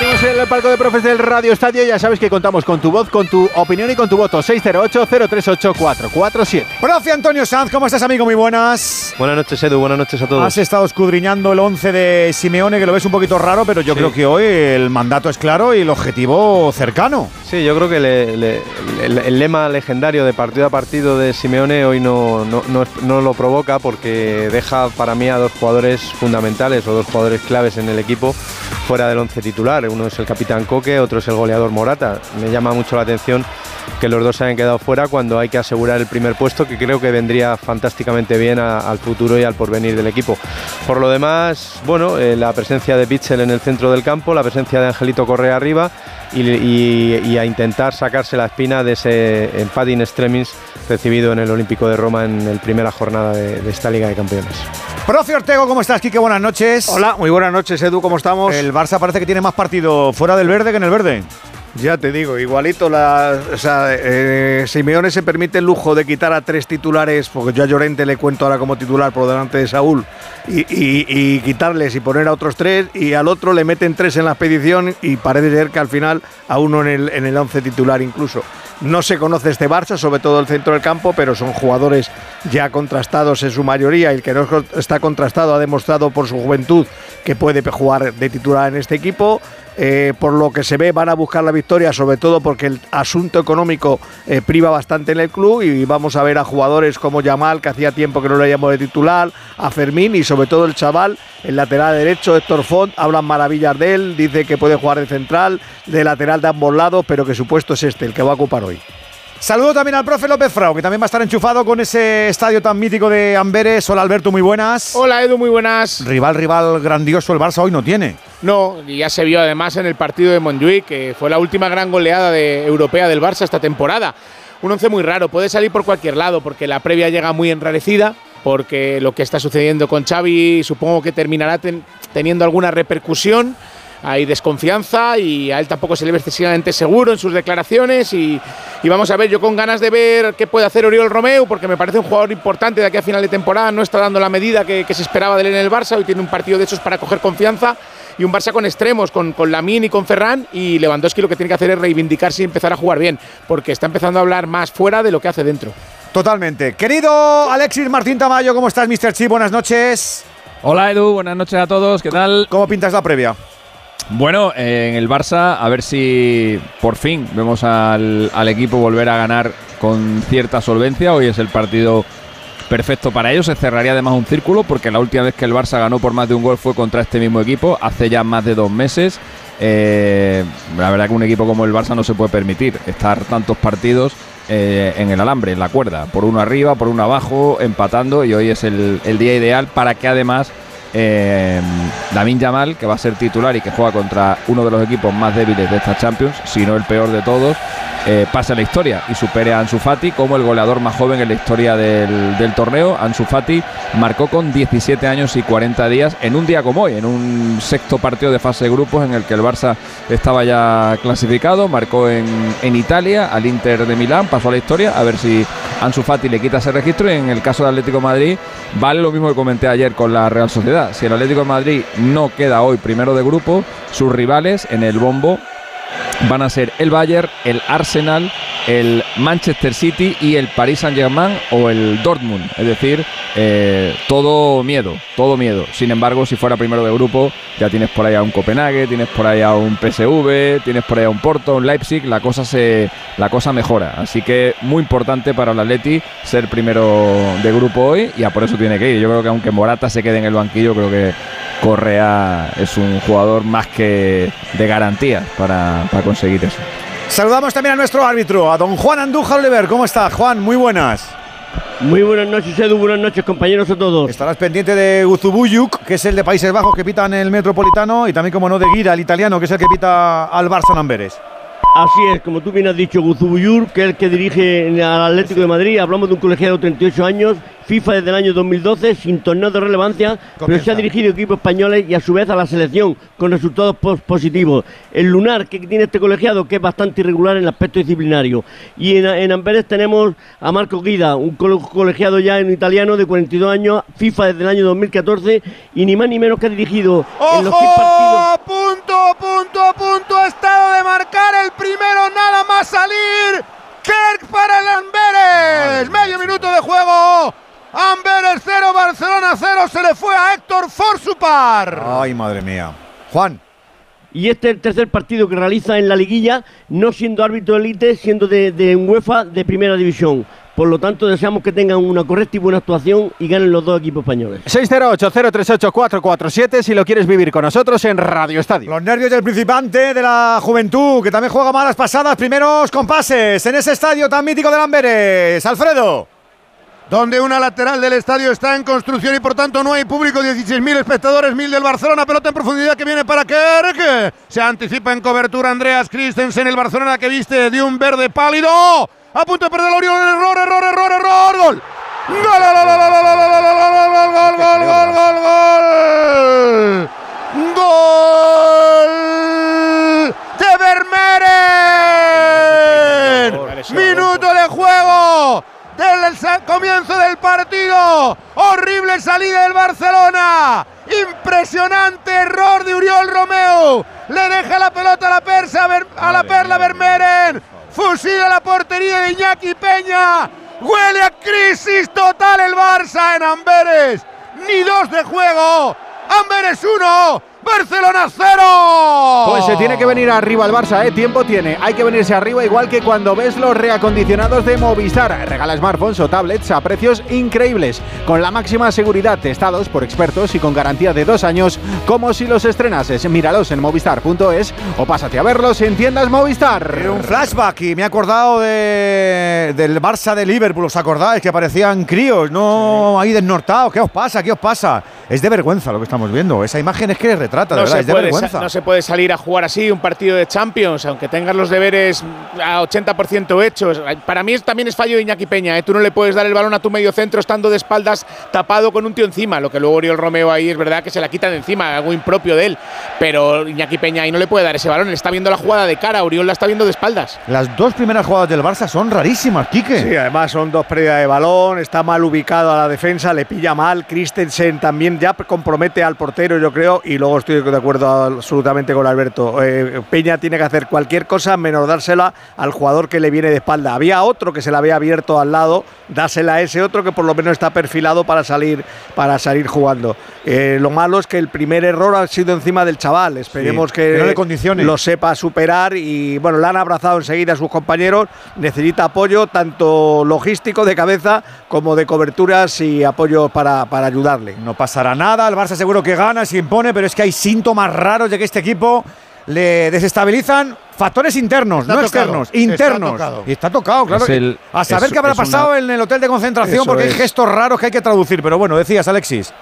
en el palco de profes del Radio Estadio. Ya sabes que contamos con tu voz, con tu opinión y con tu voto. 608-038-447. Profe Antonio Sanz, ¿cómo estás, amigo? Muy buenas. Buenas noches, Edu. Buenas noches a todos. Has estado escudriñando el 11 de Simeone, que lo ves un poquito raro, pero yo creo que hoy el mandato es claro y el objetivo cercano. Sí, yo creo que el, lema legendario de partido a partido de Simeone hoy no, no, no lo provoca porque deja para mí a dos jugadores fundamentales o dos jugadores claves en el equipo fuera del 11 titular. Uno es el capitán Coque, otro es el goleador Morata. Me llama mucho la atención que los dos se hayan quedado fuera cuando hay que asegurar el primer puesto, que creo que vendría fantásticamente bien al futuro y al porvenir del equipo. Por lo demás, bueno, eh, la presencia de Bitzel en el centro del campo, la presencia de Angelito Correa arriba y, a intentar sacarse la espina de ese empate in extremis recibido en el Olímpico de Roma en la primera jornada de, de esta Liga de Campeones. Profe Ortego, ¿cómo estás, Quique? Buenas noches. Hola, muy buenas noches, Edu, ¿cómo estamos? El Barça parece que tiene más fuera del verde que en el verde. Ya te digo, igualito la, o eh, Simeone se permite el lujo de quitar a tres titulares, porque yo a Llorente le cuento ahora como titular por delante de Saúl, y, quitarles y poner a otros tres, y al otro le meten tres en la expedición y parece ser que al final a uno en el, en el once titular incluso. No se conoce este Barça, sobre todo el centro del campo, pero son jugadores ya contrastados en su mayoría. El que no está contrastado ha demostrado por su juventud que puede jugar de titular en este equipo. Eh, por lo que se ve van a buscar la victoria, sobre todo porque el asunto económico eh, priva bastante en el club y vamos a ver a jugadores como Yamal, que hacía tiempo que no lo llamado de titular, a Fermín y sobre todo el chaval, el lateral derecho, Héctor Font, hablan maravillas de él, dice que puede jugar de central, de lateral de ambos lados, pero que su puesto es este, el que va a ocupar hoy. Saludo también al profe López Frau, que también va a estar enchufado con ese estadio tan mítico de Amberes. Hola Alberto, muy buenas. Hola Edu, muy buenas. Rival, rival grandioso el Barça hoy no tiene. No, y ya se vio además en el partido de Montjuic, que fue la última gran goleada de, europea del Barça esta temporada. Un once muy raro, puede salir por cualquier lado, porque la previa llega muy enrarecida, porque lo que está sucediendo con Xavi supongo que terminará teniendo alguna repercusión hay desconfianza y a él tampoco se le ve excesivamente seguro en sus declaraciones y, vamos a ver, yo con ganas de ver qué puede hacer Oriol Romeu porque me parece un jugador importante de aquí a final de temporada, no está dando la medida que, se esperaba de él en el Barça, hoy tiene un partido de esos para coger confianza y un Barça con extremos, con, con Lamin y con Ferran y Lewandowski lo que tiene que hacer es reivindicarse y empezar a jugar bien porque está empezando a hablar más fuera de lo que hace dentro. Totalmente. Querido Alexis Martín Tamayo, ¿cómo estás, Mr. Chip? Buenas noches. Hola Edu, buenas noches a todos, ¿qué tal? ¿Cómo pintas la previa? Bueno, en el Barça, a ver si por fin vemos al, equipo volver a ganar con cierta solvencia. Hoy es el partido perfecto para ellos. Se cerraría además un círculo porque la última vez que el Barça ganó por más de un gol fue contra este mismo equipo, hace ya más de dos meses. Eh, la verdad que un equipo como el Barça no se puede permitir estar tantos partidos eh, en el alambre, en la cuerda, por uno arriba, por uno abajo, empatando y hoy es el día ideal para que además eh, Yamal, que va a ser titular y que juega contra uno de los equipos más débiles de esta Champions, si no el peor de todos, eh, pasa la historia y supere a Ansu Fati como el goleador más joven en la historia del, torneo. Ansu Fati marcó con 17 años y 40 días en un día como hoy, en un sexto partido de fase de grupos en el que el Barça estaba ya clasificado, marcó en, en Italia al Inter de Milán, pasó a la historia, a ver si Ansu Fati le quita ese registro y en el caso del Atlético Madrid vale lo mismo que comenté ayer con la Real Sociedad. Si el Atlético Madrid no queda hoy primero de grupo, sus rivales en el bombo van a ser el Bayern, el Arsenal, el Manchester City y el Paris Saint-Germain o el Dortmund. Es decir, eh, todo miedo, todo miedo. Sin embargo, si fuera primero de grupo, ya tienes por ahí a un Copenhague, tienes por ahí a un PSV, tienes por ahí a un Porto, un Leipzig, la cosa se la cosa mejora. Así que muy importante para el Atleti ser primero de grupo hoy y a por eso tiene que ir. Yo creo que aunque Morata se quede en el banquillo, creo que Correa es un jugador más que de garantía para, conseguir eso. Saludamos también a nuestro árbitro, a don Juan Andújar Oliver. ¿Cómo está, Juan? Muy buenas. Muy buenas noches, Edu. Buenas noches, compañeros a todos. Estarás pendiente de Guzubuyuk, que es el de Países Bajos que pita en el Metropolitano, y también, como no, de Gira, el italiano, que es el que pita al Barça en Amberes. Así es, como tú bien has dicho, Guzubuyur, que es el que dirige al Atlético de Madrid. Hablamos de un colegiado de 38 años, FIFA desde el año 2012, sin torneo de relevancia, pero se ha dirigido a equipos españoles y a su vez a la selección, con resultados positivos. El lunar que tiene este colegiado, que es bastante irregular en el aspecto disciplinario. Y en, Amberes tenemos a Marco Guida, un colegiado ya en italiano de 42 años, FIFA desde el año 2014, y ni más ni menos que ha dirigido en los partidos. Punto, punto, punto, estado de marcar el primero, nada más salir. Kirk para el Amberes. Medio minuto de juego. Amberes 0, Barcelona 0. Se le fue a Héctor Forsupar. Ay, madre mía. Juan. Y este es el tercer partido que realiza en la liguilla, no siendo árbitro de élite, siendo de, de UEFA de primera división. Por lo tanto, deseamos que tengan una correcta y buena actuación y ganen los dos equipos españoles. 608-038-447 si lo quieres vivir con nosotros en Radio Estadio. Los nervios del principante de la juventud, que también juega malas pasadas, primeros compases en ese estadio tan mítico de Lamberes. Alfredo donde una lateral del estadio está en construcción y por tanto no hay público, 16.000 espectadores, 1.000 del Barcelona, pelota en profundidad que viene para Kerk, se anticipa en cobertura Andreas Christensen, el Barcelona que viste de un verde pálido, a punto de perder el Oriol, error, error, error, error, gol. Gol, gol, gol, gol, gol, gol, gol, gol, gol, gol de Vermeeren. Minuto de juego del comienzo del partido. Horrible salida del Barcelona. Impresionante error de Uriol Romeo. Le deja la pelota a la persa a la perla Vermeeren. Fusila la portería de Iñaki Peña. Huele a crisis total el Barça en Amberes. Ni dos de juego. Amberes 1, Barcelona 0. Pues se tiene que venir arriba el Barça, ¿eh? Tiempo tiene. Hay que venirse arriba igual que cuando ves los reacondicionados de Movistar. Regala smartphones o tablets a precios increíbles, con la máxima seguridad testados por expertos y con garantía de dos años, como si los estrenases. Míralos en movistar.es o pásate a verlos en tiendas Movistar. un flashback y me he acordado de, del Barça de Liverpool. ¿Os acordáis que parecían críos, no ahí desnortados? ¿Qué os pasa? ¿Qué os pasa? Es de vergüenza lo que estamos viendo. Esa imagen es que retrata no Se no se puede salir a jugar así un partido de Champions, aunque tengas los deberes a 80% hechos. Para mí también es fallo de Iñaki Peña. ¿eh? Tú no le puedes dar el balón a tu medio centro estando de espaldas tapado con un tío encima. Lo que luego Oriol Romeo ahí es verdad que se la quita de encima, algo impropio de él. Pero Iñaki Peña ahí no le puede dar ese balón. Está viendo la jugada de cara, Oriol la está viendo de espaldas. Las dos primeras jugadas del Barça son rarísimas, Quique. Sí, además son dos pérdidas de balón. Está mal ubicado a la defensa, le pilla mal. Christensen también ya compromete al portero, yo creo. Y luego estoy de acuerdo absolutamente con Alberto. Eh, Peña tiene que hacer cualquier cosa menos dársela al jugador que le viene de espalda. Había otro que se la había abierto al lado, dásela a ese otro que por lo menos está perfilado para salir, para salir jugando. Eh, lo malo es que el primer error ha sido encima del chaval. Esperemos que, lo sepa superar y bueno, le han abrazado enseguida a sus compañeros. Necesita apoyo tanto logístico de cabeza como de coberturas y apoyo para, para ayudarle. No pasará nada, el Barça seguro que gana, se impone, pero es que hay síntomas raros de que este equipo le desestabilizan factores internos, no externos, internos. y está tocado, claro. a saber qué habrá pasado en el hotel de concentración, porque hay gestos raros que hay que traducir. Pero bueno, decías, Alexis.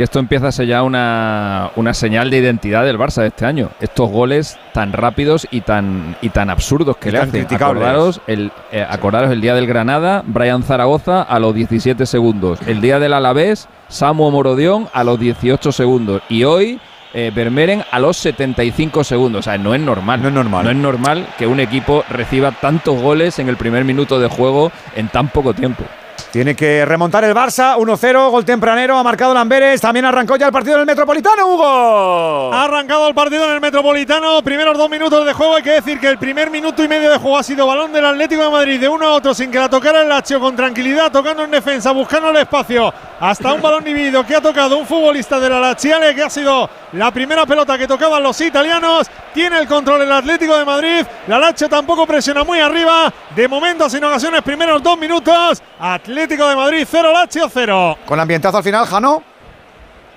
Que esto empieza a ser ya una, una señal de identidad del Barça de este año. Estos goles tan rápidos y tan, y tan absurdos que le hacen. Acordaros el, eh, acordaros el día del Granada, Brian Zaragoza a los 17 segundos. El día del Alavés, Samu Morodión a los 18 segundos. Y hoy eh, Vermeeren a los 75 segundos. O sea, no es normal. No es normal. No es normal que un equipo reciba tantos goles en el primer minuto de juego en tan poco tiempo. Tiene que remontar el Barça, 1-0, gol tempranero, ha marcado Lamberes, también arrancó ya el partido en el Metropolitano, Hugo. Ha arrancado el partido en el Metropolitano, primeros dos minutos de juego, hay que decir que el primer minuto y medio de juego ha sido balón del Atlético de Madrid de uno a otro sin que la tocara el Lazio con tranquilidad, tocando en defensa, buscando el espacio, hasta un balón dividido que ha tocado un futbolista de la Laziale que ha sido la primera pelota que tocaban los italianos, tiene el control el Atlético de Madrid, la Lazio tampoco presiona muy arriba, de momento sin ocasiones, primeros dos minutos, Atlético Atlético de Madrid 0, Lazio 0. Con ambientazo al final, Jano.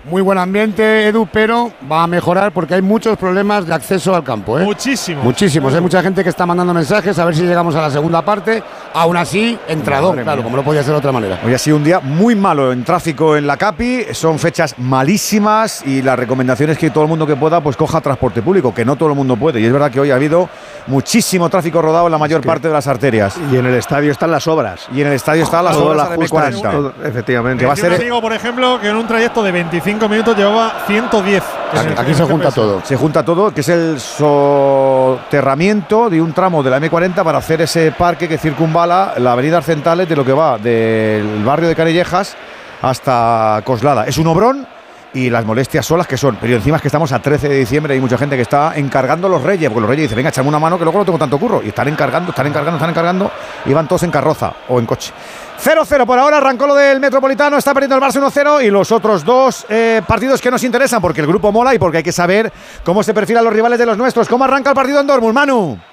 Muy buen ambiente, Edu, pero va a mejorar porque hay muchos problemas de acceso al campo. ¿eh? Muchísimos. Muchísimos. Hay mucha gente que está mandando mensajes a ver si llegamos a la segunda parte. Aún así, entrador, claro, como no podía ser de otra manera. Hoy ha sido un día muy malo en tráfico en la CAPI. Son fechas malísimas y la recomendación es que todo el mundo que pueda pues coja transporte público, que no todo el mundo puede. Y es verdad que hoy ha habido muchísimo tráfico rodado en la mayor parte de las arterias. Y en el estadio están las obras. Y en el estadio están las obras de M40. efectivamente. Que va a ser... digo, por ejemplo, que en un trayecto de 25 minutos llevaba 110. Aquí, se junta todo. Se junta todo, que es el soterramiento de un tramo de la M40 para hacer ese parque que circunvala la avenida Arcentales de lo que va del barrio de Canillejas hasta Coslada. Es un obrón y las molestias solas que son. Pero encima es que estamos a 13 de diciembre hay mucha gente que está encargando los reyes, porque los reyes dicen, venga, echame una mano que luego no tengo tanto curro. Y están encargando, están encargando, están encargando y van todos en carroza o en coche. 0-0 por ahora, arrancó lo del Metropolitano, está perdiendo el Barça 1-0 y los otros dos eh, partidos que nos interesan porque el grupo mola y porque hay que saber cómo se perfilan los rivales de los nuestros. ¿Cómo arranca el partido en Dortmund, Manu?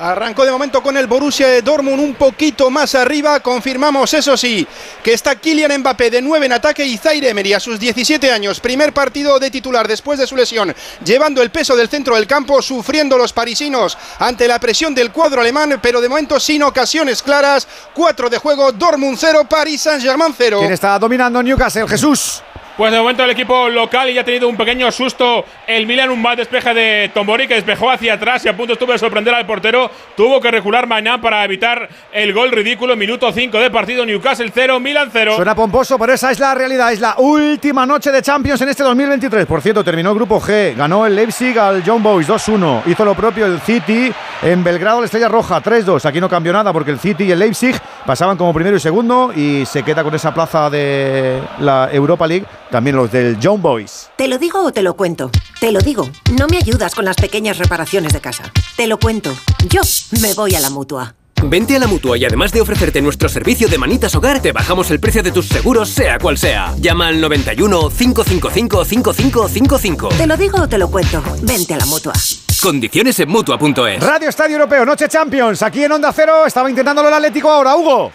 Arrancó de momento con el Borussia de Dortmund un poquito más arriba. Confirmamos, eso sí, que está Kylian Mbappé de 9 en ataque y Zaire Emery a sus 17 años. Primer partido de titular después de su lesión, llevando el peso del centro del campo, sufriendo los parisinos ante la presión del cuadro alemán, pero de momento sin ocasiones claras. 4 de juego, Dortmund 0, Paris Saint-Germain 0. ¿Quién está dominando Newcastle? Jesús. Pues de momento el equipo local ya ha tenido un pequeño susto el Milan, un mal despeje de Tombori que despejó hacia atrás y a punto estuvo de sorprender al portero. Tuvo que recular mañana para evitar el gol ridículo. Minuto 5 de partido, Newcastle 0, Milan 0. Suena pomposo, pero esa es la realidad. Es la última noche de Champions en este 2023. Por cierto, terminó el grupo G. Ganó el Leipzig al John Boys 2-1. Hizo lo propio el City en Belgrado, la Estrella Roja 3-2. Aquí no cambió nada porque el City y el Leipzig pasaban como primero y segundo y se queda con esa plaza de la Europa League también los del John Boys. ¿Te lo digo o te lo cuento? Te lo digo. No me ayudas con las pequeñas reparaciones de casa. Te lo cuento. Yo me voy a la mutua. Vente a la mutua y además de ofrecerte nuestro servicio de manitas hogar, te bajamos el precio de tus seguros, sea cual sea. Llama al 91 555 5555. Te lo digo o te lo cuento. Vente a la mutua. Condiciones en mutua.es. Radio Estadio Europeo, Noche Champions. Aquí en Onda Cero estaba intentándolo el Atlético ahora, Hugo.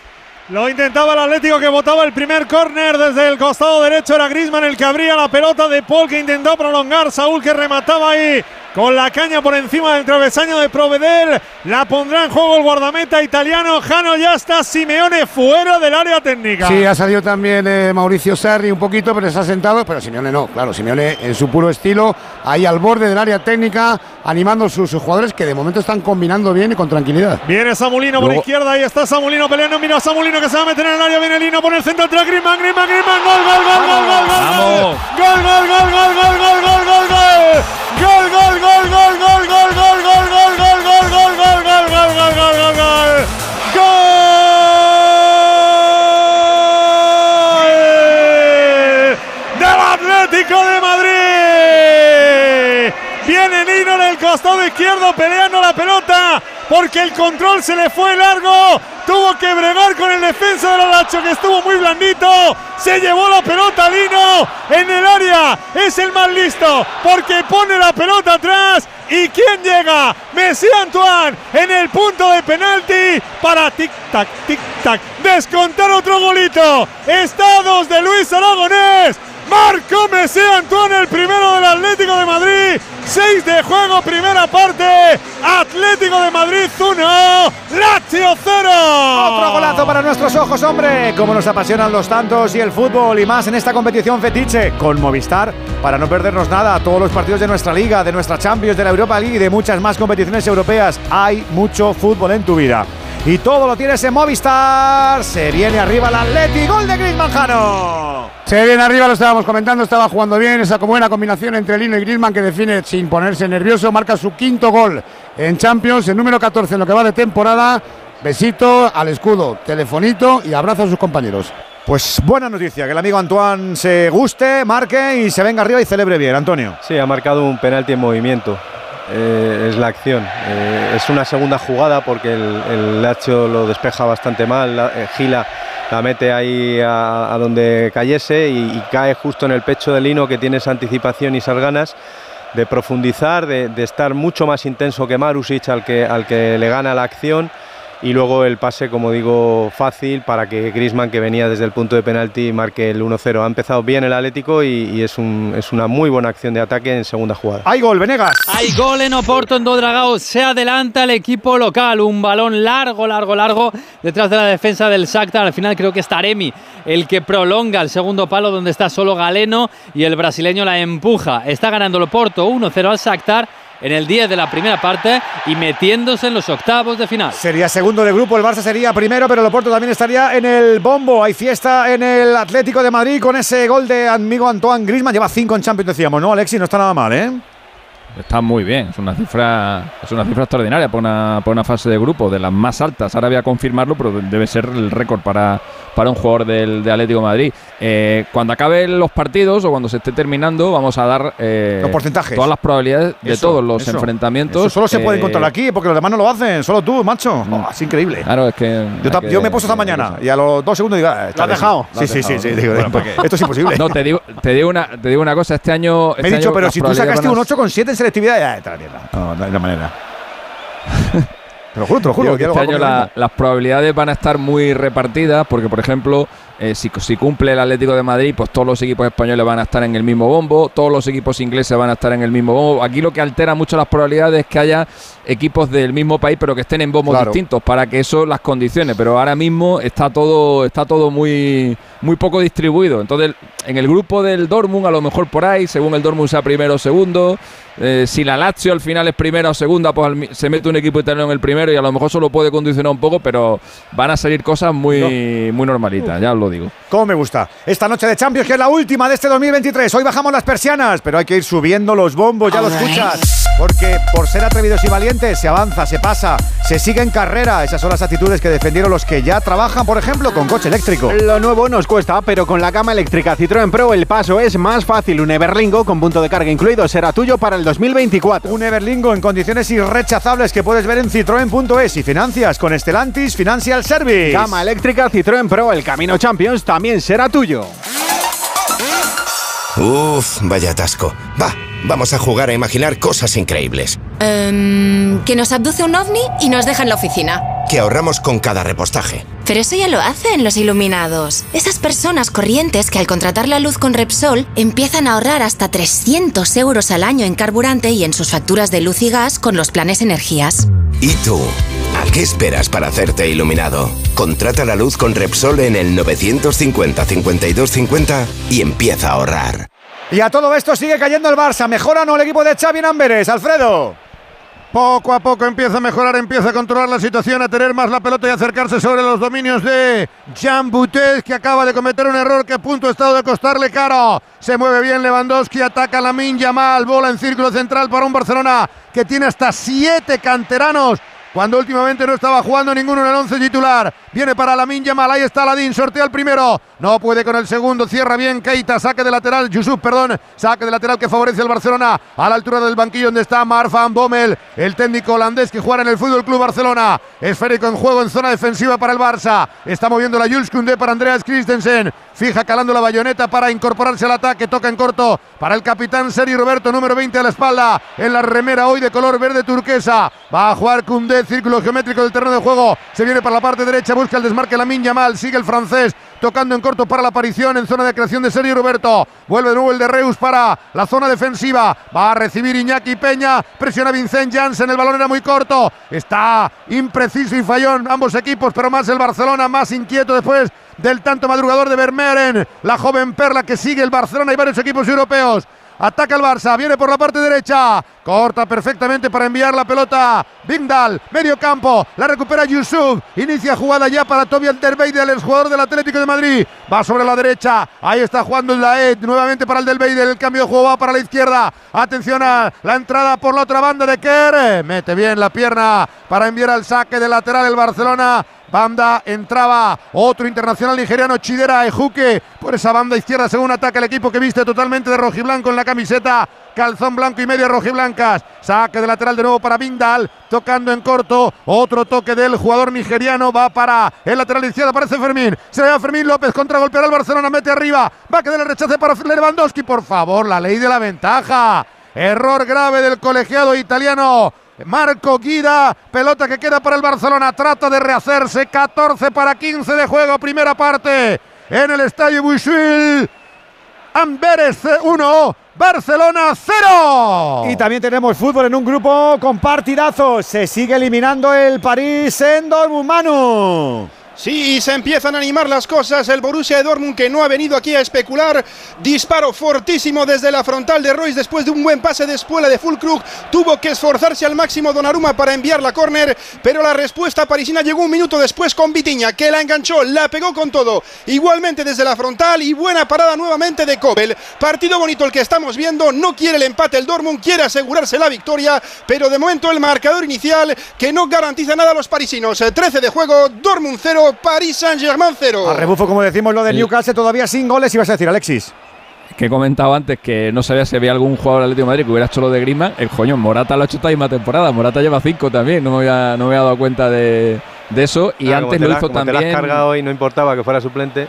Lo intentaba el Atlético que botaba el primer córner desde el costado derecho. Era Grisman el que abría la pelota de Paul que intentó prolongar. Saúl que remataba ahí con la caña por encima del travesaño de Provedel. La pondrá en juego el guardameta italiano. Jano ya está Simeone fuera del área técnica. Sí, ha salido también eh, Mauricio Sarri un poquito, pero se ha sentado. Pero Simeone no, claro, Simeone en su puro estilo, ahí al borde del área técnica, animando a sus, jugadores que de momento están combinando bien y con tranquilidad. Viene Samulino por izquierda, ahí está Samulino peleando. Mira a Samulino que se va a meter en el área. Viene Lino por el centro entre Griezmann, Griezmann, Griezmann. Gol, gol, gol, gol, gol, gol. Gol, gol, gol, gol, gol, gol, gol, gol, gol. Gol, gol, gol, gol, gol, gol, gol, gol, gol, gol, gol, gol, gol, gol, gol, gol, gol, gol, gol. Gol del Atlético de Madrid. Viene Nino en el costado izquierdo peleando la pelota porque el control se le fue largo. Tuvo que bregar con el defensa del Alacho que estuvo muy blandito. Se llevó la pelota Lino en el área. Es el más listo porque pone la pelota atrás. ¿Y quién llega? Messi Antoine en el punto de penalti para tic-tac, tic-tac. Descontar otro golito. Estados de Luis Aragonés. Marco Messi Antoine, el primero del Atlético de Madrid. 6 de juego, primera parte. Atlético de Madrid 1, Lazio 0. Otro golazo para nuestros ojos, hombre. Como nos apasionan los tantos y el fútbol y más en esta competición fetiche con Movistar para no perdernos nada. Todos los partidos de nuestra liga, de nuestra Champions, de la Europa League y de muchas más competiciones europeas. Hay mucho fútbol en tu vida. Y todo lo tienes en Movistar. Se viene arriba el Atleti. Gol de Griezmann Jano. Se viene arriba, lo estábamos comentando, estaba jugando bien, esa buena combinación entre Lino y Griezmann que define sin ponerse nervioso, marca su quinto gol en Champions, el número 14 en lo que va de temporada. Besito al escudo, telefonito y abrazo a sus compañeros. Pues buena noticia, que el amigo Antoine se guste, marque y se venga arriba y celebre bien, Antonio. Sí, ha marcado un penalti en movimiento. Eh, es la acción. Eh, es una segunda jugada porque el, el Lacho lo despeja bastante mal. La, eh, Gila la mete ahí a, donde cayese y, y, cae justo en el pecho de Lino que tiene esa anticipación y esas ganas de profundizar, de, de estar mucho más intenso que Marusic al que, al que le gana la acción y luego el pase, como digo, fácil para que Grisman, que venía desde el punto de penalti, marque el 1-0. Ha empezado bien el Atlético y, es, un, es, una muy buena acción de ataque en segunda jugada. ¡Hay gol, Venegas! Hay gol en Oporto, en Dodragao. Se adelanta el equipo local. Un balón largo, largo, largo detrás de la defensa del Shakhtar. Al final creo que es Taremi el que prolonga el segundo palo donde está solo Galeno y el brasileño la empuja. Está ganando el Oporto 1-0 al Shakhtar en el 10 de la primera parte y metiéndose en los octavos de final. Sería segundo de grupo, el Barça sería primero, pero el Oporto también estaría en el bombo. Hay fiesta en el Atlético de Madrid con ese gol de amigo Antoine Griezmann. Lleva cinco en Champions, decíamos, ¿no, Alexis? No está nada mal, ¿eh? Está muy bien, es una cifra, es una cifra extraordinaria para una, para una fase de grupo, de las más altas. Ahora voy a confirmarlo, pero debe ser el récord para, para un jugador del, de Atlético de Madrid. Eh, cuando acaben los partidos o cuando se esté terminando, vamos a dar eh, los porcentajes. todas las probabilidades de todos los enfrentamientos. solo se puede encontrar aquí, porque los demás no lo hacen, solo tú, macho. Mm. Oh, es increíble. Claro, es que. Yo, me he puesto esta mañana y a los dos segundos digo, ah, ¿Lo has dejado? Sí, sí, sí, sí. esto es imposible. No, te digo, te digo, una, te digo una cosa, este año. me he este dicho, pero si tú sacaste un 8,7 en selectividad, ya está No, no hay manera. Te lo juro, te lo juro. este año las probabilidades van a estar muy repartidas porque, por ejemplo, eh, si, cumple el Atlético de Madrid, pues todos los equipos españoles van a estar en el mismo bombo, todos los equipos ingleses van a estar en el mismo bombo. Aquí lo que altera mucho las probabilidades es que haya equipos del mismo país, pero que estén en bombos distintos, para que eso las condiciones. Pero ahora mismo está todo, está todo muy, muy poco distribuido. Entonces, en el grupo del Dortmund, a lo mejor por ahí, según el Dortmund sea primero o segundo. Eh, si la Lazio al final es primera o segunda, pues se mete un equipo italiano en el primero y a lo mejor eso lo puede condicionar un poco, pero van a salir cosas muy, muy normalitas, ya os lo digo. ¿Cómo me gusta? Esta noche de Champions, que es la última de este 2023. Hoy bajamos las persianas, pero hay que ir subiendo los bombos, ya lo escuchas. Porque por ser atrevidos y valientes se avanza, se pasa, se sigue en carrera. Esas son las actitudes que defendieron los que ya trabajan, por ejemplo, con coche eléctrico. Lo nuevo nos cuesta, pero con la gama eléctrica Citroën Pro el paso es más fácil. Un Everlingo con punto de carga incluido será tuyo para el 2024. Un Everlingo en condiciones irrechazables que puedes ver en citroen.es y financias con Estelantis Financial Service. Gama eléctrica Citroën Pro, el camino Champions también será tuyo. Uf, vaya atasco. Va, vamos a jugar a imaginar cosas increíbles. Em, que nos abduce un ovni y nos deja en la oficina. Que ahorramos con cada repostaje. Pero eso ya lo hacen los iluminados. Esas personas corrientes que al contratar la luz con Repsol empiezan a ahorrar hasta 300 euros al año en carburante y en sus facturas de luz y gas con los planes energías. ¿Y tú? ¿A qué esperas para hacerte iluminado? Contrata la luz con Repsol en el 950 52 50 y empieza a ahorrar. Y a todo esto sigue cayendo el Barça. ¿Mejora no el equipo de Xavi Amberes? Alfredo. Poco a poco empieza a mejorar, empieza a controlar la situación, a tener más la pelota y acercarse sobre los dominios de Jean Boutet, que acaba de cometer un error que a punto ha estado de costarle caro. Se mueve bien Lewandowski, ataca la Minja mal, bola en círculo central para un Barcelona que tiene hasta siete canteranos cuando últimamente no estaba jugando ninguno en el once titular. Viene para la Yamal, ahí está Ladín, sortea el primero, no puede con el segundo, cierra bien Keita, saque de lateral, Yusuf, perdón, saque de lateral que favorece al Barcelona a la altura del banquillo donde está Marfan Bommel, el técnico holandés que juega en el Fútbol Club Barcelona. Esférico en juego en zona defensiva para el Barça. Está moviendo la Jules Koundé para Andreas Christensen. Fija calando la bayoneta para incorporarse al ataque. Toca en corto para el capitán Seri Roberto, número 20 a la espalda. En la remera hoy de color verde turquesa. Va a jugar Koundé, círculo geométrico del terreno de juego. Se viene para la parte derecha, busca el desmarque la Minya Mal. Sigue el francés tocando en corto para la aparición en zona de creación de Sergio Roberto. Vuelve de nuevo el de Reus para la zona defensiva. Va a recibir Iñaki Peña. Presiona Vincent Janssen. El balón era muy corto. Está impreciso y fallón ambos equipos, pero más el Barcelona, más inquieto después del tanto madrugador de Vermeeren. La joven perla que sigue el Barcelona y varios equipos europeos. Ataca el Barça, viene por la parte derecha. Corta perfectamente para enviar la pelota. Bingdal, medio campo. La recupera Yusuf. Inicia jugada ya para Toby Alderweireld, el jugador del Atlético de Madrid. Va sobre la derecha. Ahí está jugando el Laed. Nuevamente para el Alderweireld. El cambio de juego va para la izquierda. Atención a la entrada por la otra banda de Kerr. Mete bien la pierna para enviar al saque de lateral el Barcelona. Banda entraba otro internacional nigeriano, Chidera Ejuque, por esa banda izquierda, según ataca el equipo que viste totalmente de rojiblanco en la camiseta. Calzón blanco y media rojiblancas. Saque de lateral de nuevo para Bindal. Tocando en corto. Otro toque del jugador nigeriano. Va para el lateral izquierdo. Aparece Fermín. Se va Fermín López. Contra golpear al Barcelona. Mete arriba. Va a quedar el rechace para Lewandowski. Por favor, la ley de la ventaja. Error grave del colegiado italiano. Marco Guida, pelota que queda para el Barcelona, trata de rehacerse, 14 para 15 de juego, primera parte en el Estadio Buixuil. Amberes 1, Barcelona 0. Y también tenemos fútbol en un grupo con partidazos. Se sigue eliminando el París en Dortmund, Manu. Sí, se empiezan a animar las cosas. El Borussia Dortmund que no ha venido aquí a especular. Disparo fortísimo desde la frontal de Royce después de un buen pase de espuela de Fulkrug. Tuvo que esforzarse al máximo Donnarumma para enviar la córner, pero la respuesta parisina llegó un minuto después con Vitiña, que la enganchó, la pegó con todo. Igualmente desde la frontal y buena parada nuevamente de Kobel. Partido bonito el que estamos viendo. No quiere el empate el Dortmund, quiere asegurarse la victoria, pero de momento el marcador inicial que no garantiza nada a los parisinos. 13 de juego, Dortmund 0. París Saint-Germain 0. A rebufo, como decimos, lo de Newcastle todavía sin goles, ibas a decir, Alexis. Que he comentado antes que no sabía si había algún jugador del Atlético de Madrid que hubiera hecho lo de Griezmann. El coño, Morata lo ha hecho esta misma temporada. Morata lleva cinco también. No me había, no me había dado cuenta de, de eso. Y antes lo hizo también. Te la has cargado y no importaba que fuera suplente.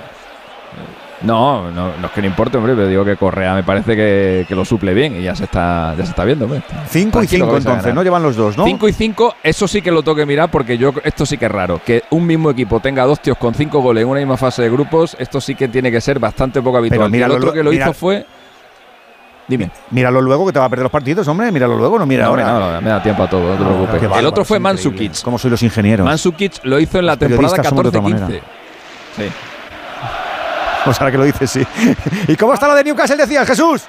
No, no, no es que no importe, hombre, pero digo que Correa me parece que, que lo suple bien y ya se está, ya se está viendo. 5 y 5 entonces, ¿no? Llevan los dos, ¿no? 5 y 5, eso sí que lo tengo que mirar porque yo esto sí que es raro. Que un mismo equipo tenga dos tíos con 5 goles en una misma fase de grupos, esto sí que tiene que ser bastante poco habitual. Pero mira, el otro que lo hizo fue. Dime. Míralo luego que te va a perder los partidos, hombre. Míralo luego, no mira No, ahora. no, no, me da tiempo a todo, no te preocupes. el otro fue Mansukic. ¿Cómo soy los ingenieros? Mansukic lo hizo en la Los temporada periodistas somos de otra 14-15. manera. Sí. Pues ahora que lo dices, sí. ¿Y cómo está lo de Newcastle, decías, Jesús?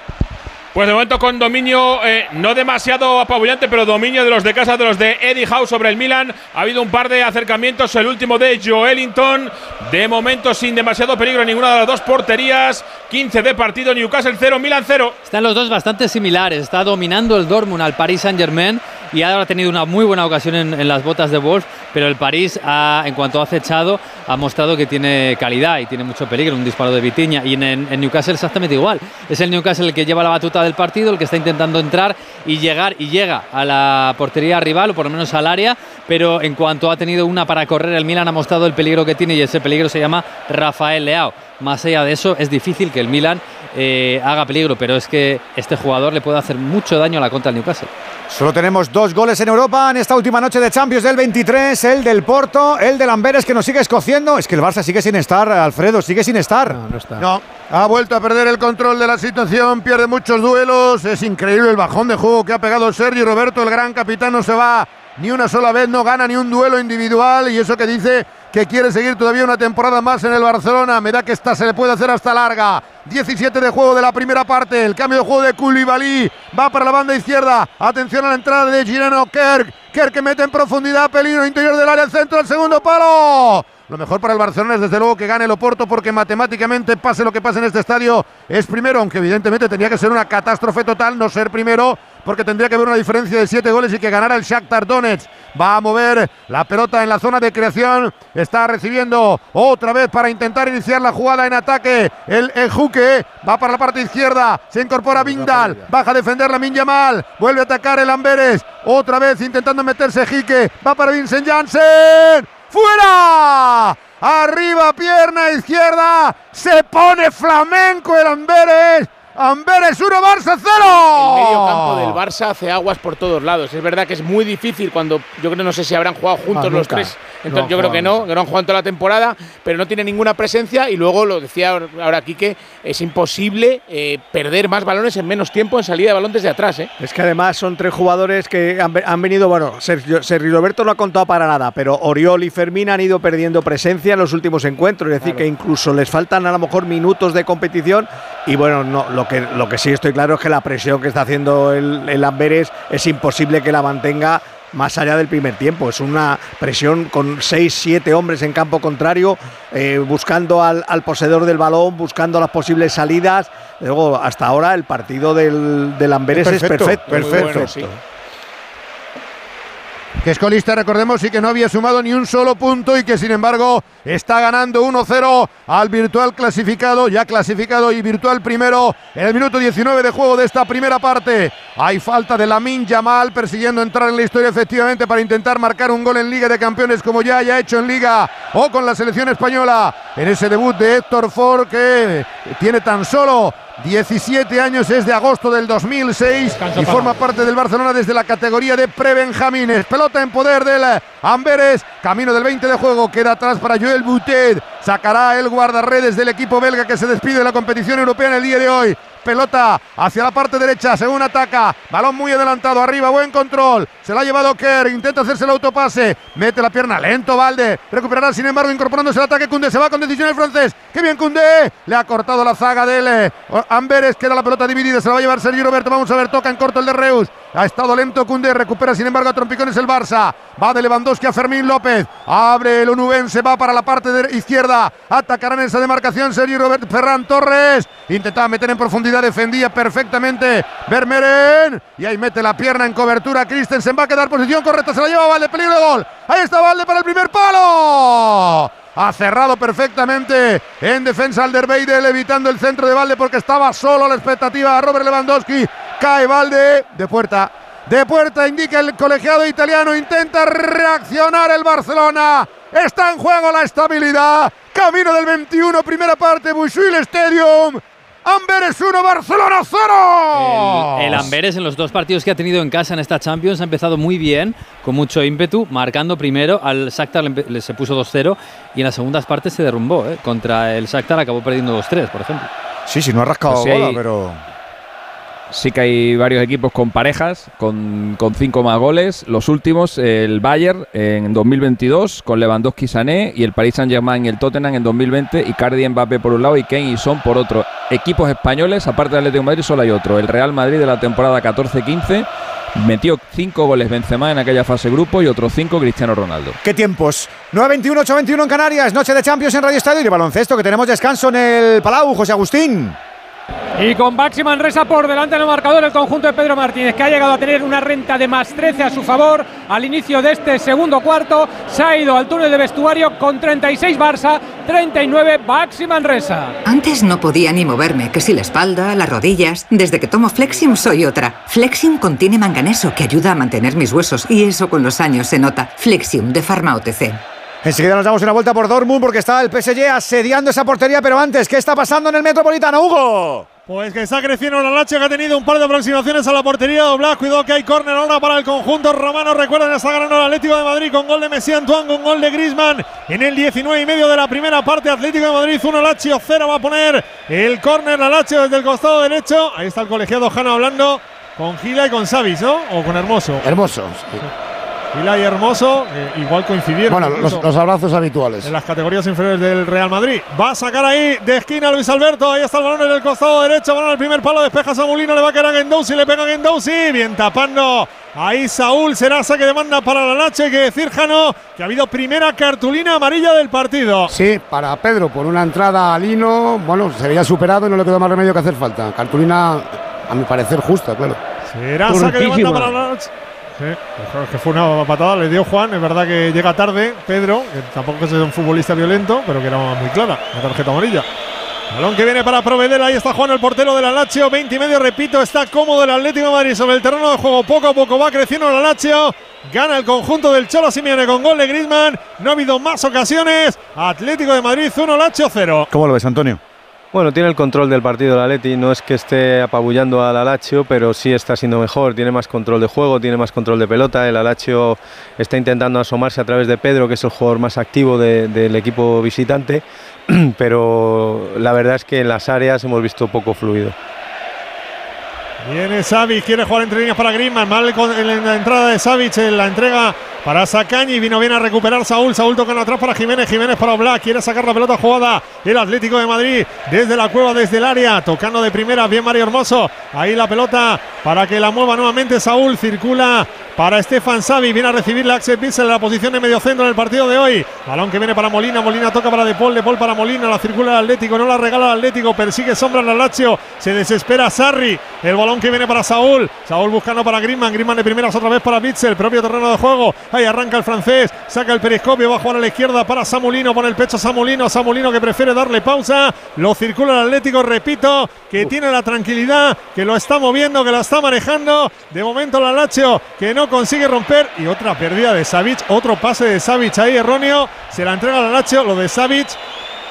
Pues de momento con dominio eh, no demasiado apabullante, pero dominio de los de casa, de los de Eddie Howe sobre el Milan. Ha habido un par de acercamientos, el último de Joelinton. De momento sin demasiado peligro en ninguna de las dos porterías. 15 de partido, Newcastle 0, Milan 0. Están los dos bastante similares. Está dominando el Dortmund al Paris Saint-Germain y ahora ha tenido una muy buena ocasión en, las botas de Wolf, pero el París, ha, en cuanto ha acechado, ha mostrado que tiene calidad y tiene mucho peligro. Un disparo de Vitiña. Y en- en Newcastle exactamente igual. Es el Newcastle el que lleva la batuta del partido, el que está intentando entrar y llegar y llega a la portería rival, o por lo menos al área, pero en cuanto ha tenido una para correr, el Milan ha mostrado el peligro que tiene y ese peligro se llama Rafael Leao. Más allá de eso, es difícil que el Milan eh, haga peligro, pero es que este jugador le puede hacer mucho daño a la contra del Newcastle. Solo tenemos dos goles en Europa en esta última noche de Champions del 23, el del Porto, el del Amberes que nos sigue escociendo. Es que el Barça sigue sin estar, Alfredo, sigue sin estar. No, está. No, ha vuelto a perder el control de la situación, pierde muchos duelos. Es increíble el bajón de juego que ha pegado Sergio Roberto, el gran capitán, no se va ni una sola vez, no gana ni un duelo individual. Y eso que dice que quiere seguir todavía una temporada más en el Barcelona. Me da que esta se le puede hacer hasta larga. 17 de juego de la primera parte. El cambio de juego de Koulibaly va para la banda izquierda. Atención a la entrada de Gireno Kerk. Kerk que mete en profundidad, peligro interior del área, el centro, el segundo palo. Lo mejor para el Barcelona es desde luego que gane el Oporto porque matemáticamente pase lo que pase en este estadio es primero, aunque evidentemente tenía que ser una catástrofe total no ser primero porque tendría que haber una diferencia de siete goles y que ganara el Shakhtar Donetsk. Va a mover la pelota en la zona de creación, está recibiendo otra vez para intentar iniciar la jugada en ataque. El Ejuque va para la parte izquierda, se incorpora Vindal, baja a defender la Minyamal, vuelve a atacar el Amberes, otra vez intentando meterse Jique, va para Vincent Janssen. ¡Fuera! Arriba, pierna izquierda. Se pone flamenco el Amberes. Amberes 1, Barça 0. El medio campo del Barça hace aguas por todos lados. Es verdad que es muy difícil cuando yo creo no sé si habrán jugado juntos Ah, los tres. Entonces No yo creo que no, que no han jugado toda la temporada, pero no tiene ninguna presencia y luego lo decía ahora Quique, es imposible eh, perder más balones en menos tiempo en salida de balón desde atrás, ¿eh? Es que además son tres jugadores que han, ve- han venido, bueno, Sergio, Sergio Roberto no ha contado para nada, pero Oriol y Fermín han ido perdiendo presencia en los últimos encuentros, es decir, que incluso les faltan a lo mejor minutos de competición y bueno, no, lo, que, lo que sí estoy claro es que la presión que está haciendo el, el Amberes es imposible que la mantenga más allá del primer tiempo. Es una presión con seis, siete hombres en campo contrario, eh, buscando al, al poseedor del balón, buscando las posibles salidas. Luego, hasta ahora el partido del, del Amberes es perfecto. perfecto. Que es colista, recordemos, y que no había sumado ni un solo punto y que sin embargo está ganando 1-0 al virtual clasificado, ya clasificado y virtual primero en el minuto 19 de juego de esta primera parte. Hay falta de Lamin Yamal persiguiendo entrar en la historia efectivamente para intentar marcar un gol en Liga de Campeones como ya haya hecho en Liga o con la selección española. En ese debut de Héctor Ford que tiene tan solo 17 años, es de agosto del 2006 y forma parte del Barcelona desde la categoría de prebenjamines. Pelota en poder del Amberes, camino del 20 de juego, queda atrás para Joel Boutet. Sacará el guardarredes del equipo belga que se despide de la competición europea en el día de hoy pelota hacia la parte derecha, según ataca, balón muy adelantado, arriba, buen control, se la ha llevado Kerr, intenta hacerse el autopase, mete la pierna, lento Valde, recuperará sin embargo incorporándose el ataque Cundé, se va con decisión el francés, qué bien Cundé, le ha cortado la zaga del eh, Amberes, queda la pelota dividida, se la va a llevar Sergio Roberto, vamos a ver, toca en corto el de Reus, ha estado lento Cundé, recupera sin embargo a trompicones el Barça, va de Lewandowski a Fermín López, abre el onubense, va para la parte de izquierda, atacarán esa demarcación Sergio Roberto, Ferran Torres, intentaba meter en profundidad defendía perfectamente Vermeeren. Y ahí mete la pierna en cobertura Christensen. Va a quedar posición correcta se la lleva Valde peligro de gol. Ahí está Valde para el primer palo. Ha cerrado perfectamente en defensa Alderweireld evitando el centro de Valde porque estaba solo la expectativa a Robert Lewandowski cae Valde de puerta de puerta indica el colegiado italiano intenta reaccionar el Barcelona está en juego la estabilidad camino del 21 primera parte Busuil Stadium Amberes 1, Barcelona 0. El, Amberes en los dos partidos que ha tenido en casa en esta Champions ha empezado muy bien, con mucho ímpetu, marcando primero. Al Shakhtar le, se puso 2-0 y en las segundas partes se derrumbó. ¿eh? Contra el Shakhtar acabó perdiendo 2-3, por ejemplo. Sí, sí, no ha rascado pues pero sí que hay varios equipos con parejas, con, con, cinco más goles. Los últimos, el Bayern en 2022, con Lewandowski Sané, y el Paris Saint-Germain y el Tottenham en 2020, y Cardi Mbappé por un lado y Kane y Son por otro. Equipos españoles, aparte del Atlético de Madrid, solo hay otro. El Real Madrid de la temporada 14-15. Metió cinco goles Benzema en aquella fase grupo y otros cinco Cristiano Ronaldo. ¿Qué tiempos? 9-21, 8-21 en Canarias, noche de Champions en Radio Estadio y baloncesto que tenemos descanso en el Palau, José Agustín. Y con Baxi Manresa por delante en el marcador el conjunto de Pedro Martínez, que ha llegado a tener una renta de más 13 a su favor al inicio de este segundo cuarto. Se ha ido al túnel de vestuario con 36 Barça, 39 Baxi Manresa. Antes no podía ni moverme, que si la espalda, las rodillas. Desde que tomo Flexium soy otra. Flexium contiene manganeso que ayuda a mantener mis huesos y eso con los años se nota. Flexium de Pharma OTC. Enseguida nos damos una vuelta por Dortmund porque está el PSG asediando esa portería, pero antes, ¿qué está pasando en el Metropolitano, Hugo? Pues que está creciendo la Lache, que ha tenido un par de aproximaciones a la portería doblada. Cuidado que hay córner ahora para el conjunto romano. Recuerden, está ganando el Atlético de Madrid con gol de Messi Antoine, con gol de Grisman en el 19 y medio de la primera parte. Atlético de Madrid 1, Lazio 0. Va a poner el córner la Lazio desde el costado derecho. Ahí está el colegiado Jano hablando con Gila y con Savis, ¿no? O con Hermoso. Hermoso. Y Hermoso, eh, igual coincidieron. Bueno, los, abrazos habituales. En las categorías inferiores del Real Madrid. Va a sacar ahí de esquina Luis Alberto. Ahí está el balón en el costado derecho. Balón al primer palo. Despeja Samulino. Le va a quedar a Gendouzi. Le pega a Gendouzi. Bien tapando. Ahí Saúl será saque de banda para la Nache. Hay que decir, Jano, que ha habido primera cartulina amarilla del partido. Sí, para Pedro, por una entrada a Lino. Bueno, se había superado y no le quedó más remedio que hacer falta. Cartulina, a mi parecer, justa, claro. Será saque de banda para la Nache. Sí, que fue una patada, le dio Juan, es verdad que llega tarde Pedro, que tampoco es un futbolista violento, pero que era muy clara, la tarjeta amarilla. Balón que viene para Provedel, ahí está Juan, el portero de la Lazio, 20 y medio, repito, está cómodo el Atlético de Madrid sobre el terreno de juego, poco a poco va creciendo la Lazio, gana el conjunto del Cholo Simeone con gol de Griezmann, no ha habido más ocasiones, Atlético de Madrid 1, Lazio 0. ¿Cómo lo ves, Antonio? Bueno, tiene el control del partido el Atleti, no es que esté apabullando al Alacho, pero sí está siendo mejor, tiene más control de juego, tiene más control de pelota, el Alacho está intentando asomarse a través de Pedro, que es el jugador más activo del equipo visitante, pero la verdad es que en las áreas hemos visto poco fluido. Viene Savic, quiere jugar entre líneas para Griezmann, mal en la entrada de Savic, en la entrega para Sacañi. Vino bien a recuperar Saúl. Saúl tocando atrás para Jiménez. Jiménez para Black. Quiere sacar la pelota jugada. El Atlético de Madrid desde la cueva, desde el área. Tocando de primera. Bien Mario Hermoso. Ahí la pelota para que la mueva nuevamente Saúl. Circula para Stefan Savi. Viene a recibir la Axel en la posición de medio centro en el partido de hoy. Balón que viene para Molina. Molina toca para De Paul. De Paul para Molina. La circula el Atlético. No la regala el Atlético. Persigue sombra la Lazio. Se desespera Sarri. El balón que viene para Saúl. Saúl buscando para Griezmann. Griezmann de primeras otra vez para Bitzel. Propio terreno de juego. Ahí arranca el francés, saca el periscopio, va a jugar a la izquierda para Samulino, pone el pecho Samulino, Samulino que prefiere darle pausa, lo circula el Atlético, repito, que tiene la tranquilidad, que lo está moviendo, que lo está manejando. De momento la Lazio que no consigue romper y otra pérdida de Savic, otro pase de Savic ahí erróneo, se la entrega la Lazio, lo de Savic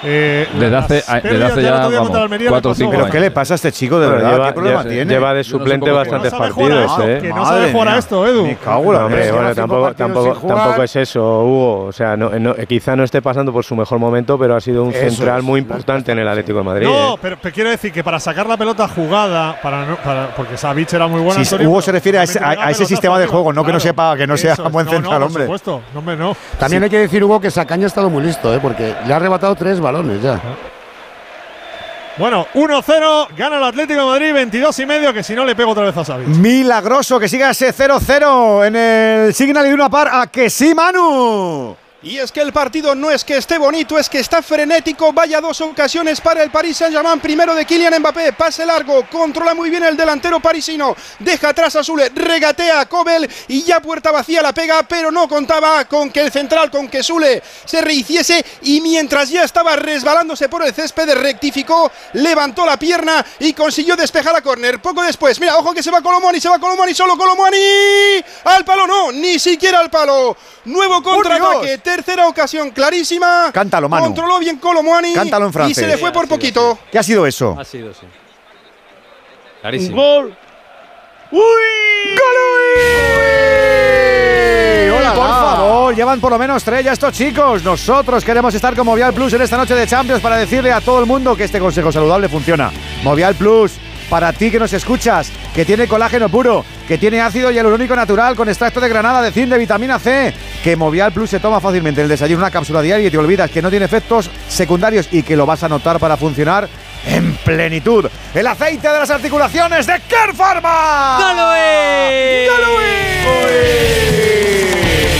Eh, Desde hace, las desde hace ya vamos, Almería cuatro o cinco ¿Pero vaya. qué le pasa a este chico de verdad? lleva, ¿Qué problema lle- tiene? lleva de no suplente bastantes No partidos, ¿eh? que no sabe jugar a esto, Edu. Me cago la hombre, bueno, tampoco, tampoco, es eso, Hugo. O sea, no, no- quizá no esté pasando por su mejor momento, pero ha sido un Eso central es. muy importante en el Atlético de Madrid. No, ¿eh? pero, pero quiero decir que para sacar la pelota jugada, para, no- para porque Savic era muy buena. Sí, Antonio, Hugo se refiere a ese, a- sistema de juego, no que no sepa que no sea buen central, hombre. Por supuesto, no, hombre, no. También hay que decir, Hugo, que Sacaña ha estado muy listo, ¿eh? porque le ha arrebatado tres balones ya. Bueno, 1-0, gana el Atlético de Madrid, 22 y medio, que si no le pego otra vez a Savic. Milagroso que siga ese 0-0 en el Signal y una par a que sí, Manu. Y es que el partido no es que esté bonito, es que está frenético. Vaya dos ocasiones para el Paris Saint-Germain. Primero de Kylian Mbappé, pase largo, controla muy bien el delantero parisino. Deja atrás a Zule, regatea a Kobel y ya puerta vacía la pega, pero no contaba con que el central, con que Zule se rehiciese. Y mientras ya estaba resbalándose por el césped, rectificó, levantó la pierna y consiguió despejar a córner. Poco después, mira, ojo que se va Colomani, se va Colomani, solo Colomani. Al palo no, ni siquiera al palo. Nuevo contraataque, tercera ocasión clarísima. Cántalo, Manu. Controló bien Colomani. Cántalo en francés. Y se le fue por poquito. ¿Qué ha sido eso? Ha sido, sí. Clarísimo. Gol. Hola, por favor, llevan por lo menos tres ya estos chicos. Nosotros queremos estar con Movial Plus en esta noche de Champions para decirle a todo el mundo que este consejo saludable funciona. Movial Plus, para ti que nos escuchas, que tiene colágeno puro, que tiene ácido hialurónico natural con extracto de granada, de zinc, de vitamina C, que Movial Plus se toma fácilmente el desayuno, una cápsula diaria y te olvidas que no tiene efectos secundarios y que lo vas a notar para funcionar en plenitud. El aceite de las articulaciones de Care Pharma. ¡Galoe!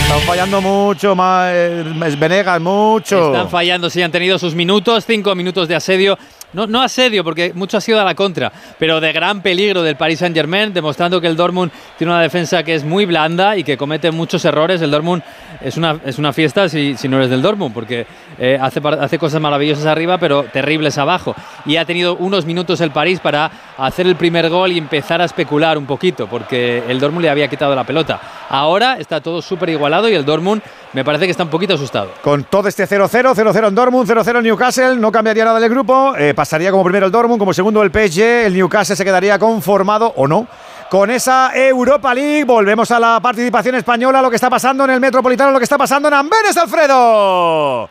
Están fallando mucho, más Venegas, mucho. Están fallando, sí, han tenido sus minutos, cinco minutos de asedio. No, no asedio, porque mucho ha sido a la contra, pero de gran peligro del Paris Saint Germain, demostrando que el Dortmund tiene una defensa que es muy blanda y que comete muchos errores. El Dortmund es una, es una fiesta si, si no eres del Dortmund, porque eh, hace, hace cosas maravillosas arriba, pero terribles abajo. Y ha tenido unos minutos el París para hacer el primer gol y empezar a especular un poquito, porque el Dortmund le había quitado la pelota. Ahora está todo súper igualado y el Dortmund me parece que está un poquito asustado. Con todo este 0-0, 0-0 en Dortmund, 0-0 en Newcastle, no cambiaría nada del grupo. eh, pasaría como primero el Dortmund, como segundo el PSG. El Newcastle se quedaría conformado, o no, con esa Europa League. Volvemos a la participación española, lo que está pasando en el Metropolitano, lo que está pasando en Amberes, Alfredo.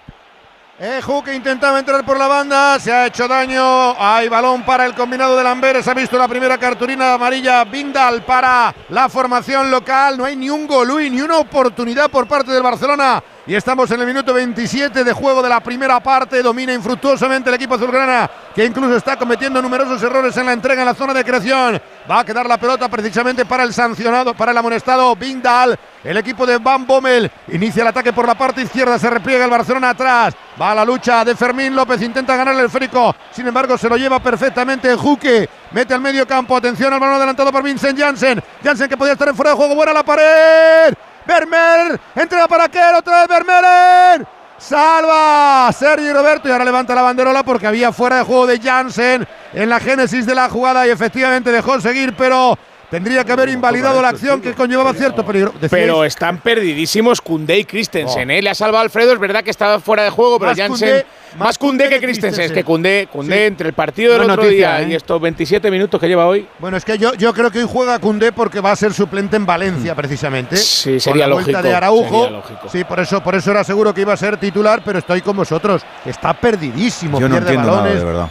Eju que intentaba entrar por la banda, se ha hecho daño. Hay balón para el combinado de Lamberes. Ha visto la primera cartulina amarilla Bindal para la formación local. No hay ni un golui, ni una oportunidad por parte del Barcelona. Y estamos en el minuto 27 de juego de la primera parte. Domina infructuosamente el equipo azulgrana, que incluso está cometiendo numerosos errores en la entrega en la zona de creación. Va a quedar la pelota precisamente para el sancionado, para el amonestado Bindal. El equipo de Van Bommel inicia el ataque por la parte izquierda. Se repliega el Barcelona atrás. Va a la lucha de Fermín López. Intenta ganarle el frico. Sin embargo, se lo lleva perfectamente Juque. Mete al medio campo. Atención al balón adelantado por Vincent Janssen. Janssen que podía estar en fuera de juego. Buena la pared. Vermeer. Entrega para Kerr. Otra vez Vermeer. Salva Sergi Roberto y ahora levanta la banderola porque había fuera de juego de Janssen en la génesis de la jugada y efectivamente dejó seguir, pero tendría que haber invalidado la acción que conllevaba cierto peligro. Decíais- Pero están perdidísimos Kunde y Christensen. ¿eh? Le ha salvado Alfredo, es verdad que estaba fuera de juego, pero Más Jansen. Más Kunde que Christensen. Es que Kunde, Koundé Sí. entre el partido del Buena otro noticia, día ¿eh? y estos 27 minutos que lleva hoy. Bueno, es que yo, yo creo que hoy juega Cundé porque va a ser suplente en Valencia, precisamente. Sí, Con sería la vuelta lógico, de Araujo. sería lógico. Sí, por eso, por eso era seguro que iba a ser titular, pero estoy con vosotros. Está perdidísimo, Yo no pierde entiendo nada, balones. de verdad.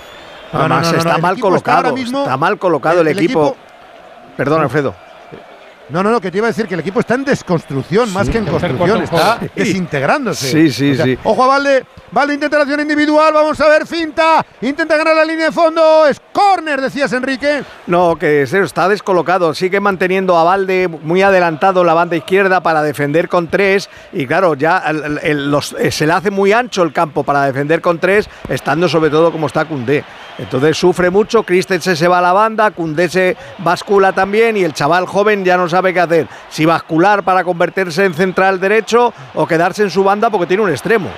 No, Además, no, no, está mal equipo está ahora colocado. mismo- está mal colocado el, el equipo. Perdón, Alfredo. No, no, no, que te iba a decir que el equipo está en desconstrucción más que en construcción, está desintegrándose. Sí, sí, sí. Ojo a Valde, Valde intenta la acción individual, vamos a ver, finta, intenta ganar la línea de fondo, es córner, decías Enrique. No, que está descolocado. Sigue manteniendo a Valde muy adelantado la banda izquierda para defender con tres. Y claro, ya el- el- los- eh, se le hace muy ancho el campo para defender con tres, estando sobre todo como está Cundé. Entonces sufre mucho. Christensen se va a la banda, Cundé se bascula también. Y el chaval joven ya no sabe qué hacer. Si bascular para convertirse en central derecho o quedarse en su banda porque tiene un extremo.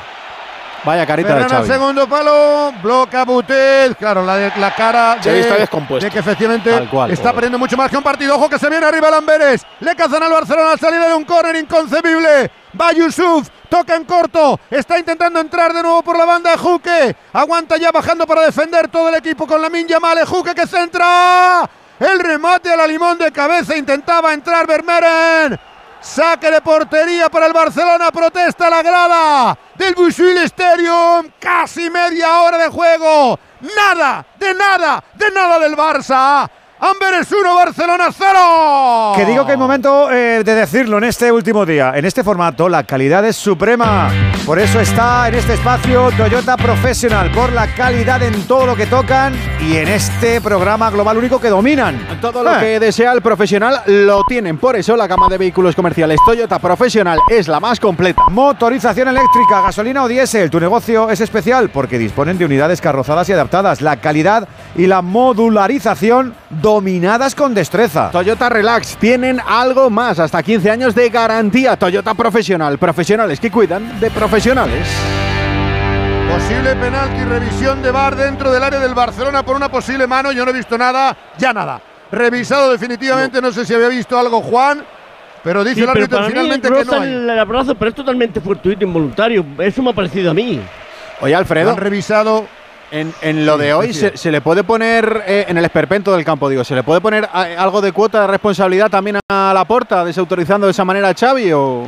Vaya carita de Ferran al Xavi. segundo palo, bloca Butet. Claro, la, de- la cara de, está de que efectivamente cual. está perdiendo mucho más que un partido. Ojo que se viene arriba Lamberes. Le cazan al Barcelona al salida de un córner inconcebible. Va Yusuf, toca en corto. Está intentando entrar de nuevo por la banda de Juque. Aguanta ya bajando para defender todo el equipo con la Minja Male. Juque que centra. El remate a la limón de cabeza. Intentaba entrar Vermeeren. Saque de portería para el Barcelona, protesta la grada del Busuil Stadium. Casi media hora de juego. Nada, de nada, de nada del Barça. Amberes 1, Barcelona 0. Que digo que es momento eh, de decirlo en este último día. En este formato, la calidad es suprema. Por eso está en este espacio Toyota Professional, por la calidad en todo lo que tocan y en este programa global único que dominan. Todo lo Eh. que desea el profesional lo tienen. Por eso la gama de vehículos comerciales Toyota Professional es la más completa. Motorización eléctrica, gasolina o diésel. Tu negocio es especial porque disponen de unidades carrozadas y adaptadas. La calidad y la modularización dominadas con destreza. Toyota Relax tienen algo más, hasta 15 años de garantía. Toyota Profesional, profesionales que cuidan de profesionales. Posible penalti, revisión de VAR dentro del área del Barcelona por una posible mano. Yo no he visto nada, ya nada. Revisado definitivamente, no, sé si había visto algo Juan, pero dice Sí, el árbitro finalmente que no hay. el abrazo, pero es totalmente fortuito, involuntario. Eso me ha parecido a mí. Oye, Alfredo, han revisado. En, en lo de hoy, se, se le puede poner, eh, en el esperpento del campo, digo, ¿se le puede poner eh, algo de cuota de responsabilidad también a la porta, desautorizando de esa manera a Xavi o...?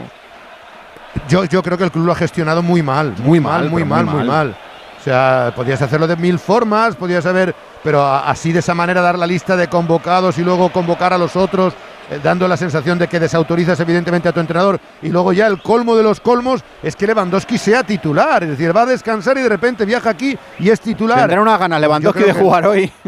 Yo, yo creo que el club lo ha gestionado muy mal, muy mal, mal, muy mal, muy muy mal. mal. O sea, podías hacerlo de mil formas, podías haber, pero así de esa manera dar la lista de convocados y luego convocar a los otros, eh, dando la sensación de que desautorizas evidentemente a tu entrenador. Y luego ya el colmo de los colmos es que Lewandowski sea titular, es decir, va a descansar y de repente viaja aquí y es titular. Tendrá una gana Lewandowski de que- jugar hoy.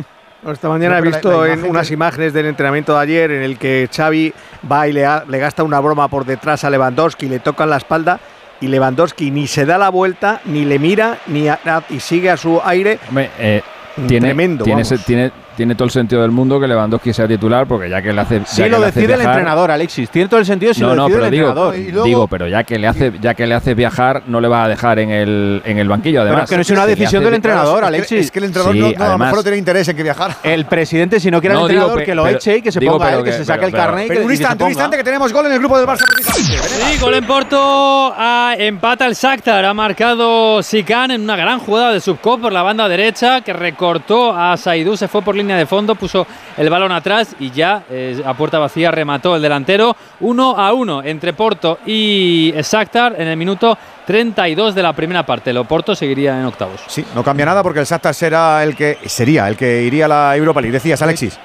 Esta mañana he la- visto la en unas que- imágenes del entrenamiento de ayer en el que Xavi va y le, ha- le gasta una broma por detrás a Lewandowski, le toca en la espalda y Lewandowski ni se da la vuelta, ni le mira, ni a- y sigue a su aire. Hombre, eh, tiene, Tremendo, tiene, vamos. ese- tiene, tiene todo el sentido del mundo que Lewandowski sea titular, porque ya que le hace. Sí, lo decide el viajar- entrenador, Alexis. Tiene todo el sentido si No, lo no, decide pero el digo, entrenador. Luego- digo, pero ya que le hace, ya que le haces viajar, no le vas a dejar en el, en el banquillo. Además, es que no es una decisión del entrenador, Alexis. Es que el entrenador Sí, no, no, a lo mejor no tiene interés en que viajara. El presidente, si no quiere digo, entrenador, pe- que lo pero- eche y que se digo, ponga pero él, que, que- se saque pero- el carnet y Pero que, un y que se instante, un instante que tenemos gol en el grupo del Barça. Sí, gol en Porto, empata el Shakhtar, ha marcado Sikan en una gran jugada de Subcop por la banda derecha que recortó a Saidú, se fue por línea de fondo, puso el balón atrás y ya eh, a puerta vacía remató el delantero. 1 a 1 entre Porto y Shakhtar en el minuto 32 de la primera parte. El Oporto seguiría en octavos. Sí, no cambia nada porque el Shakhtar será el que sería el que iría a la Europa League. Decías, Alexis.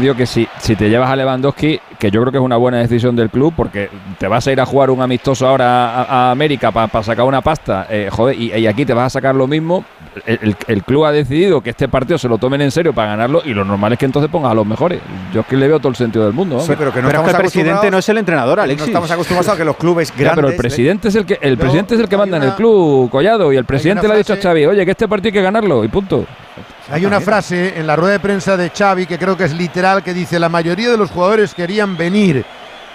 Digo que si, si te llevas a Lewandowski, que yo creo que es una buena decisión del club, porque te vas a ir a jugar un amistoso ahora a, a América para sacar una pasta, eh, joder, y, y aquí te vas a sacar lo mismo. El, club ha decidido que este partido se lo tomen en serio para ganarlo, y lo normal es que entonces pongas a los mejores. Yo es que le veo todo el sentido del mundo. Sí, pero que no Pero es que estamos el presidente no es el entrenador, No Alexis. estamos acostumbrados a que los clubes Ya, grandes. pero el presidente es el que el presidente es el que manda en el club, Collado, y el presidente le ha dicho a Xavi, oye, que este partido hay que ganarlo, y punto. Hay una frase en la rueda de prensa de Xavi que creo que es literal que dice la mayoría de los jugadores querían venir.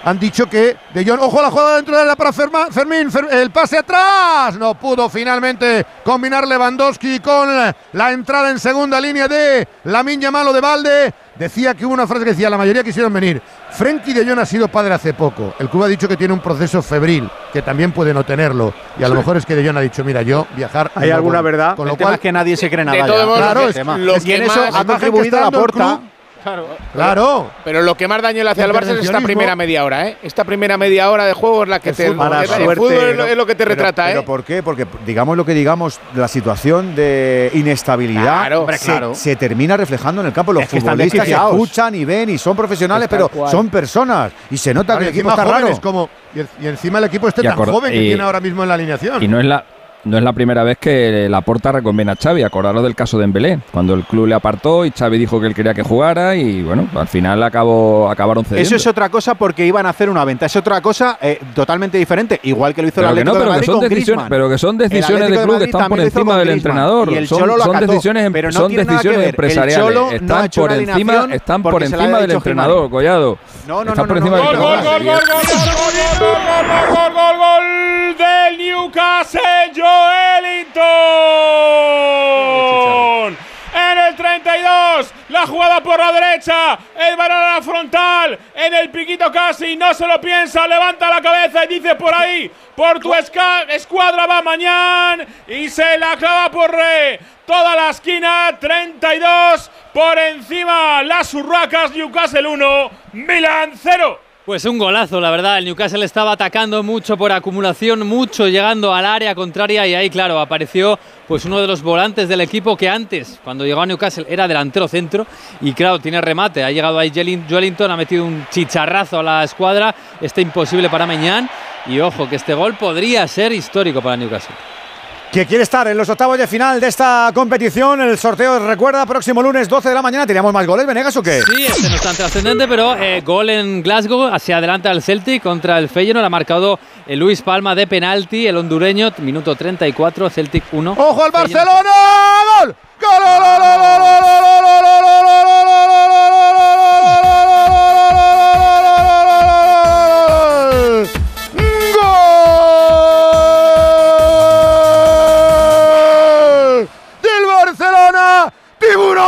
Han dicho que De Jong, ojo la jugada dentro de la para Ferma- Fermín, Fer- el pase atrás. No pudo finalmente combinar Lewandowski con la entrada en segunda línea de la Miña Malo de Valde. Decía que hubo una frase que decía la mayoría quisieron venir. Frenkie de Jong ha sido padre hace poco. El club ha dicho que tiene un proceso febril, que también puede no tenerlo. Y a lo mejor es que de Jong ha dicho, mira, yo viajar. ¿Hay alguna voy. verdad? Con lo El tema cual, es que nadie se cree nada. De ya. Claro, lo es que- que- lo Es que en que eso más- ha contribuido a la porta. Claro. Pero lo que más daño le hace al Barça es esta primera media hora, ¿eh? Esta primera media hora de juego es la que El te. fútbol, el- para el suerte, fútbol es lo- pero- es lo que te pero- retrata, pero ¿eh? ¿por qué? Porque digamos lo que digamos, la situación de inestabilidad Claro, hombre, se, claro. se termina reflejando en el campo. Los Es que futbolistas desquiciados. escuchan y ven y son profesionales, pero cual. son personas. Y se nota Claro, que el equipo está raro. como y, el- y encima el equipo este Y tan joven que y- tiene ahora mismo en la alineación. Y no es la no es la primera vez que la porta recomienda a Xavi, acordaros del caso de Embelé, cuando el club le apartó y Xavi dijo que él quería que jugara y bueno, al final acabó, acabaron cediendo. Eso es otra cosa porque iban a hacer una venta. Es otra cosa eh, totalmente diferente. Igual que lo hizo pero el no, Atlético de pero que Madrid son con decisiones, pero que son decisiones Atlético de de club que Madrid están por encima del entrenador. Y el son Cholo lo son acató, decisiones, pero no son empresariales. No están por encima, están por encima del entrenador. Collado. No, no, Están no, por no, encima no, del no, no, entrenador. Gol, gol, gol, gol, gol, gol, gol, gol, gol, del Newcastle, Joel en el 32, la jugada por la derecha, el balón a la frontal, en el piquito casi, no se lo piensa, levanta la cabeza y dice por ahí, por tu escuadra va mañana y se la clava por re. Toda la esquina, 32, por encima las urracas, Newcastle 1, Milan 0. Pues un golazo, la verdad. El Newcastle estaba atacando mucho por acumulación, mucho llegando al área contraria y ahí, claro, apareció pues uno de los volantes del equipo que antes, cuando llegó a Newcastle, era delantero centro y claro, tiene remate. Ha llegado ahí Wellington, ha metido un chicharrazo a la escuadra. Está imposible para Meñán y ojo que este gol podría ser histórico para Newcastle que quiere estar en los octavos de final de esta competición. El sorteo, recuerda, próximo lunes 12 de la mañana. ¿Teníamos más goles, Venegas o qué? Sí, este no es tan trascendente, pero eh, gol en Glasgow, hacia adelante al Celtic contra el Feyenoord. Ha marcado Luis Palma de penalti, el hondureño, minuto 34, Celtic 1. ¡Ojo al Barcelona! ¡Gol! ¡Gol!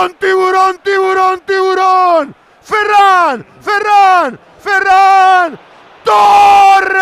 Tiburón, tiburón, tiburón. Ferran, Ferran, Ferran. Torres.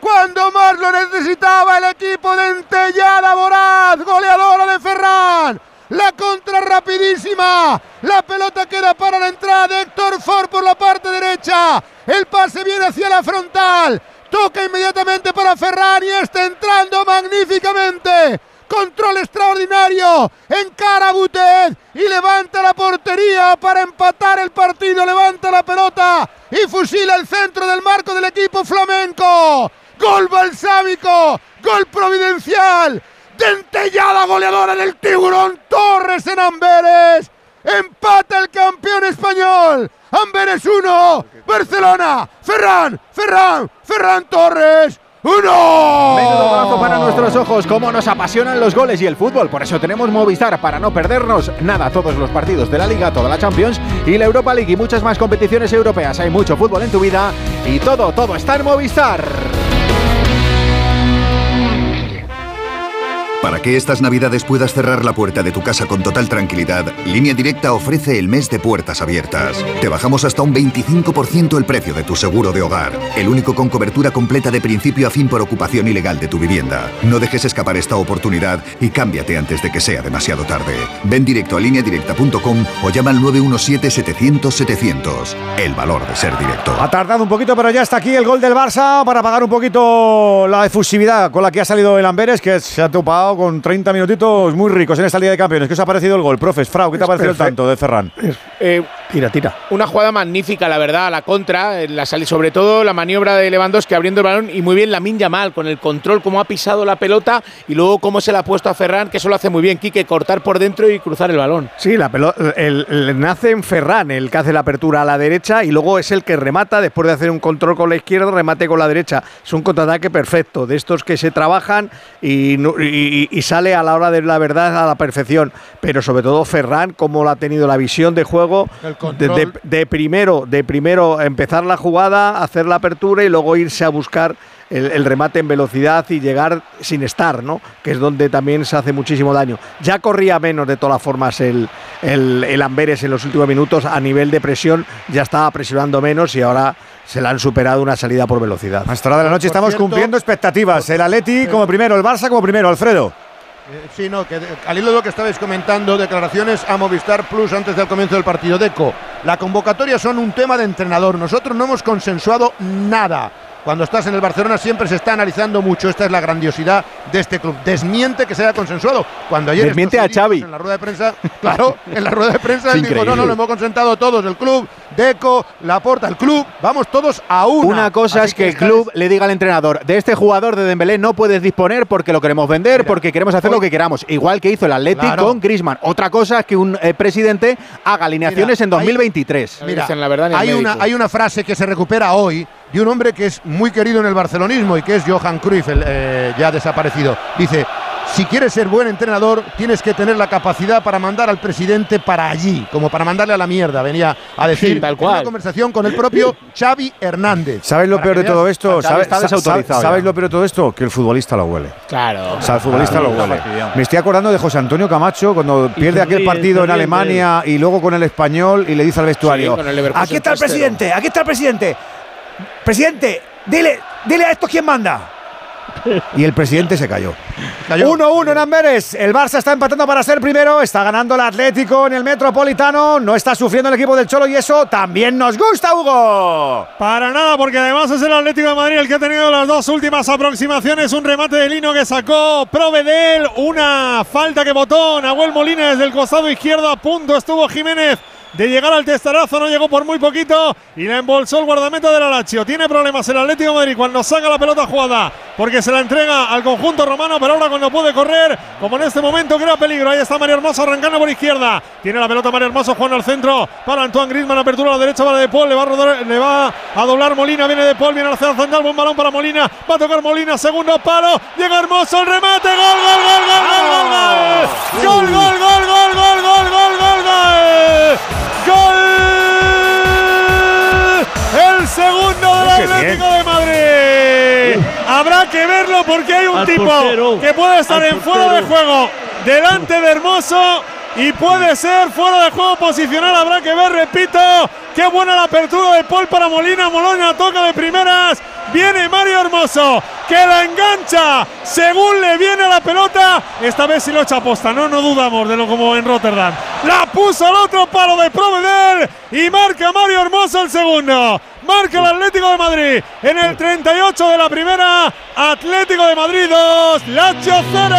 Cuando más lo necesitaba el equipo de Entellada Voraz, goleadora de Ferran. La contra rapidísima. La pelota queda para la entrada de Héctor Ford por la parte derecha. El pase viene hacia la frontal. Toca inmediatamente para Ferran y está entrando magníficamente control extraordinario, encara Butet y levanta la portería para empatar el partido, levanta la pelota y fusila el centro del marco del equipo flamenco. Gol balsámico, gol providencial, dentellada goleadora del tiburón Torres en Amberes. Empata el campeón español. Amberes 1, Barcelona, Ferran, Ferran, Ferran Torres ¡Uno! Menudo golazo para nuestros ojos, cómo nos apasionan los goles y el fútbol. Por eso tenemos Movistar, para no perdernos nada, todos los partidos de la Liga, toda la Champions y la Europa League y muchas más competiciones europeas. Hay mucho fútbol en tu vida y todo, todo está en Movistar. Para que estas navidades puedas cerrar la puerta de tu casa con total tranquilidad, Línea Directa ofrece el mes de puertas abiertas. Te bajamos hasta un 25% el precio de tu seguro de hogar, el único con cobertura completa de principio a fin por ocupación ilegal de tu vivienda. No dejes escapar esta oportunidad y cámbiate antes de que sea demasiado tarde. Ven directo a lineadirecta.com o llama al 917-700-700. El valor de ser directo. Ha tardado un poquito, pero ya está aquí el gol del Barça para pagar un poquito la efusividad con la que ha salido el Amberes, que se ha topado con 30 minutitos muy ricos en esta Liga de Campeones. ¿Qué os ha parecido el gol, profes? Frau, ¿qué te ha parecido el tanto de Ferran? Eh, tira, tira. Una jugada magnífica, la verdad, la contra, la sobre todo la maniobra de Lewandowski abriendo el balón y muy bien la Minja mal con el control, cómo ha pisado la pelota y luego cómo se la ha puesto a Ferran, que eso lo hace muy bien, Quique, cortar por dentro y cruzar el balón. Sí, la pelota, el, nace en Ferran, el que hace la apertura a la derecha y luego es el que remata después de hacer un control con la izquierda, remate con la derecha. Es un contraataque perfecto, de estos que se trabajan y, y sale a la hora de la verdad a la perfección, pero sobre todo Ferran, cómo ha tenido la visión de juego de, primero, de primero empezar la jugada, hacer la apertura y luego irse a buscar el, remate en velocidad y llegar sin estar, ¿no? Que es donde también se hace muchísimo daño. Ya corría menos de todas formas el, el, Amberes en los últimos minutos a nivel de presión, ya estaba presionando menos y ahora se le han superado una salida por velocidad. Hasta la de la noche estamos cumpliendo expectativas. El Atleti como primero, el Barça como primero, Alfredo. Eh, sí, no, que al hilo de lo que estabais comentando, declaraciones a Movistar Plus antes del comienzo del partido. Deco, la convocatoria son un tema de entrenador. Nosotros no hemos consensuado nada. Cuando estás en el Barcelona siempre se está analizando mucho. Esta es la grandiosidad de este club. Desmiente que se haya consensuado. Cuando ayer Desmiente a Xavi. En la rueda de prensa, claro, en la rueda de prensa él dijo, no, no, lo hemos consentado todos, el club, Deco, Laporta, el club, vamos todos a una. Una cosa es que, el club le diga al entrenador, de este jugador de Dembélé no puedes disponer porque lo queremos vender, porque queremos hacer lo que queramos. Igual que hizo el Athletic con Griezmann. Otra cosa es que un eh, presidente haga alineaciones en 2023. mira, la verdad hay, una, hay una frase que se recupera hoy de un hombre que es muy querido en el barcelonismo y que es Johan Cruyff, el, eh, ya desaparecido. Dice, si quieres ser buen entrenador, tienes que tener la capacidad para mandar al presidente para allí, como para mandarle a la mierda, venía a decir Sí, tal en cual. una conversación con el propio Xavi Hernández. ¿Sabes lo peor de todo esto? Xavi ¿Sabes, está sa- desautorizado ¿Sabes ya. lo peor de todo esto? Que el futbolista lo huele. Claro. O sea, el futbolista Claro, lo huele. Me estoy acordando de José Antonio Camacho cuando pierde aquel ríe, partido en ríe Alemania y luego con el español y le dice al vestuario: Aquí está el 3-0. presidente, aquí está el presidente. Presidente, dile, dile a estos quién manda. Y el presidente se cayó. 1-1 en Amberes. El Barça está empatando para ser primero. Está ganando el Atlético en el Metropolitano. No está sufriendo el equipo del Cholo y eso también nos gusta, Hugo. Para nada, porque además es el Atlético de Madrid el que ha tenido las dos últimas aproximaciones. Un remate de Lino que sacó Provedel. Una falta que botó Nahuel Molina desde el costado izquierdo. A punto estuvo Jiménez de llegar al testarazo. No llegó por muy poquito y la embolsó el guardameta del Alacho. Tiene problemas el Atlético Madrid cuando saca la pelota jugada porque se la entrega al conjunto romano. Pero ahora cuando puede correr, como en este momento, crea peligro. Ahí está Mario Hermoso arrancando por izquierda. Tiene la pelota Mario Hermoso jugando al centro para Antoine Griezmann. Apertura a la derecha para De Paul. Le va a, doblar Molina. Viene De Paul. Viene al central. Buen balón para Molina. Va a tocar Molina. Segundo palo. Llega Hermoso. El remate. Gol, gol, gol, gol, gol, gol, gol. Gol, gol, gol, gol, gol, gol, gol, gol, gol. Gol. El segundo del Atlético de Madrid. Habrá que verlo porque hay un Al tipo portero. que puede estar en fuera de juego delante de Hermoso y puede ser fuera de juego posicional. Habrá que ver, repito, qué buena la apertura de Paul para Molina. Molina toca de primeras. Viene Mario Hermoso que la engancha según le viene la pelota. Esta vez sí lo echa posta, no, no dudamos de lo como en Rotterdam. La puso al otro palo de Provedel y marca Mario Hermoso el segundo. Marca el Atlético de Madrid en el 38 de la primera. Atlético de Madrid 2, Lazio 0.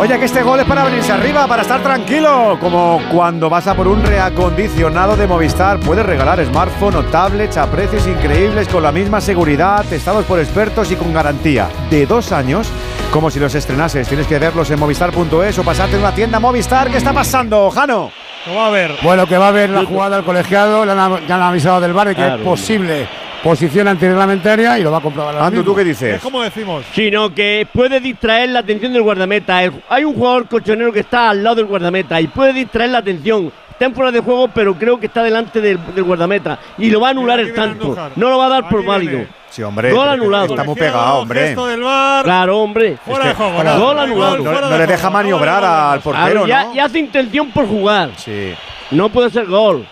Oye, que este gol es para venirse arriba, para estar tranquilo. Como cuando vas a por un reacondicionado de Movistar, puedes regalar smartphone o tablets a precios increíbles con la misma seguridad, testados por expertos y con garantía de dos años, como si los estrenases. Tienes que verlos en movistar.es o pasarte en una tienda Movistar. ¿Qué está pasando, Jano? Lo va a ver. Bueno, que va a ver la jugada al colegiado, le han- ya le han avisado del bar de que Claro. es posible posición antirreglamentaria y lo va a comprobar. ahora Ando, mismo. ¿tú qué Es dices? como decimos. Sino que puede distraer la atención del guardameta. El- hay un jugador colchonero que está al lado del guardameta y puede distraer la atención. Está en fuera de juego, pero creo que está delante del, del guardameta. Y lo va a anular el tanto. No lo va a dar por válido. Sí, hombre. Gol anulado. Está muy pegado, hombre. Claro, hombre. Fuera de juego. Gol anulado. No, le deja maniobrar al portero, ya, ¿no? ya hace intención por jugar. Sí. No puede ser gol.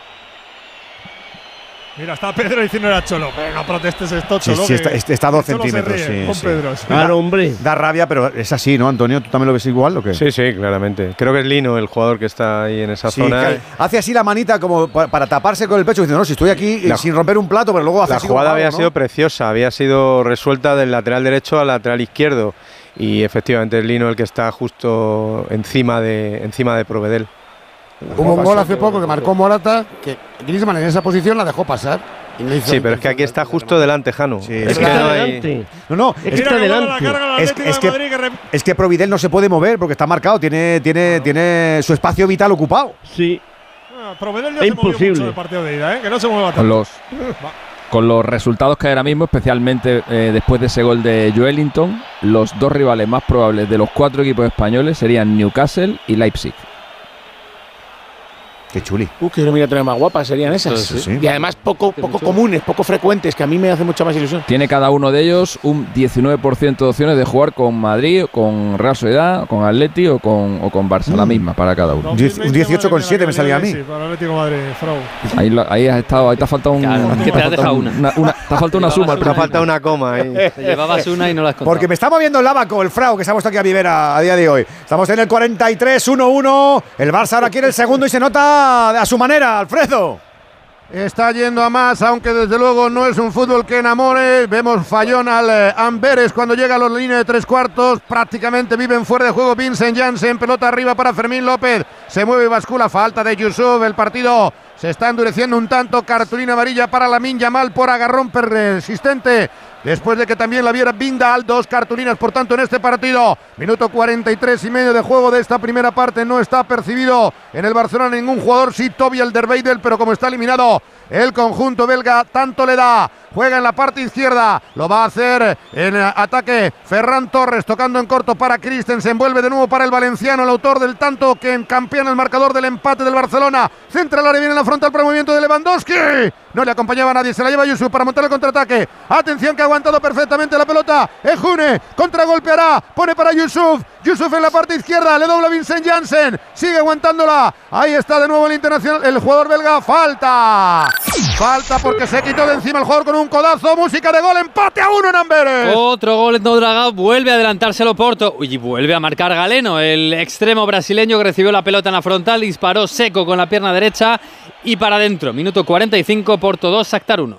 Mira, está Pedro diciendo a Cholo. Pero no protestes esto, Cholo. sí, está, está a dos se centímetros. ríe sí, con sí. Pedro. sí. Claro, hombre. Da rabia, pero es así, ¿no, Antonio? ¿Tú también lo ves igual o qué? Sí, sí, claramente. Creo que es Lino el jugador que está ahí en esa Sí, zona. hace así la manita como pa- para taparse con el pecho diciendo, no, si estoy aquí eh, La- sin romper un plato, pero luego hace La así jugada había ¿no? sido preciosa, había sido resuelta del lateral derecho al lateral izquierdo y efectivamente es Lino el que está justo encima de encima de Provedel. Hubo un gol hace poco que marcó Morata, que Griezmann en esa posición la dejó pasar. Sí, pero es que aquí está justo delante Jano. Sí, es es que que no hay. No, no, Es que es, está que delante. Es- que- es que Providel no se puede mover porque está marcado, tiene, tiene, tiene su espacio vital ocupado. Sí. Ah, Provedel ya Es se imposible. mucho en el partido de ida, ¿eh? Que no se mueva Con tanto. los, con los resultados que hay ahora mismo, especialmente eh, después de ese gol de Joelinton, los dos rivales más probables de los cuatro equipos españoles serían Newcastle y Leipzig. Qué chuli. Uh, qué eliminatorias más guapas serían esas. Sí, sí. Y además poco, poco comunes, poco frecuentes, que a mí me hace mucha más ilusión. Tiene cada uno de ellos un 19% de opciones de jugar con Madrid, con Real Sociedad, con Atleti o con, o con Barça, la misma para cada uno. Un diez- un 18,7 me salía a mí. Sí, para el Atlético Madrid, Frau. Ahí, lo- ahí has estado, ahí te ha faltado un. Claro, es que te ha has faltado dejado un- una. una- te ha faltado una suma. al Te ha faltado una coma ahí. Te llevabas una y no la has contado. Porque me está moviendo el Lábaco, el Frau, que se ha puesto aquí a vivir a, a día de hoy. Estamos en el 43-1-1. El Barça ahora quiere el segundo y se nota a su manera, Alfredo. Está yendo a más, aunque desde luego no es un fútbol que enamore. Vemos fallón al eh, Amberes cuando llega a los líneas de tres cuartos. Prácticamente viven fuera de juego Vincent Janssen. Pelota arriba para Fermín López. Se mueve y bascula. Falta de Yusuf. El partido se está endureciendo un tanto. Cartulina amarilla para Lamin Yamal por agarrón persistente después de que también la viera Bindal, dos cartulinas por tanto en este partido. Minuto 43 y medio de juego de esta primera parte, no está percibido en el Barcelona ningún jugador, sí Toby Alderweireld, pero como está eliminado el conjunto belga, tanto le da. Juega en la parte izquierda, lo va a hacer en ataque Ferran Torres, tocando en corto para Christensen, vuelve de nuevo para el valenciano, el autor del tanto que campeona el marcador del empate del Barcelona. Centra el área, viene en la frontal para el movimiento de Lewandowski. No le acompañaba nadie, se la lleva Yusuf para montar el contraataque. Atención que ha aguantado perfectamente la pelota. Ejune, contragolpeará, pone para Yusuf. Yusuf en la parte izquierda, le dobla Vincent Janssen, sigue aguantándola. Ahí está de nuevo el internacional, el jugador belga. Falta. Falta porque se quitó de encima el jugador con un codazo. Música de gol, empate a uno en Amberes. Otro gol en Dragao, vuelve a adelantárselo Porto y vuelve a marcar Galeno, el extremo brasileño que recibió la pelota en la frontal, disparó seco con la pierna derecha y para adentro. Minuto 45, Porto 2, Sactar 1.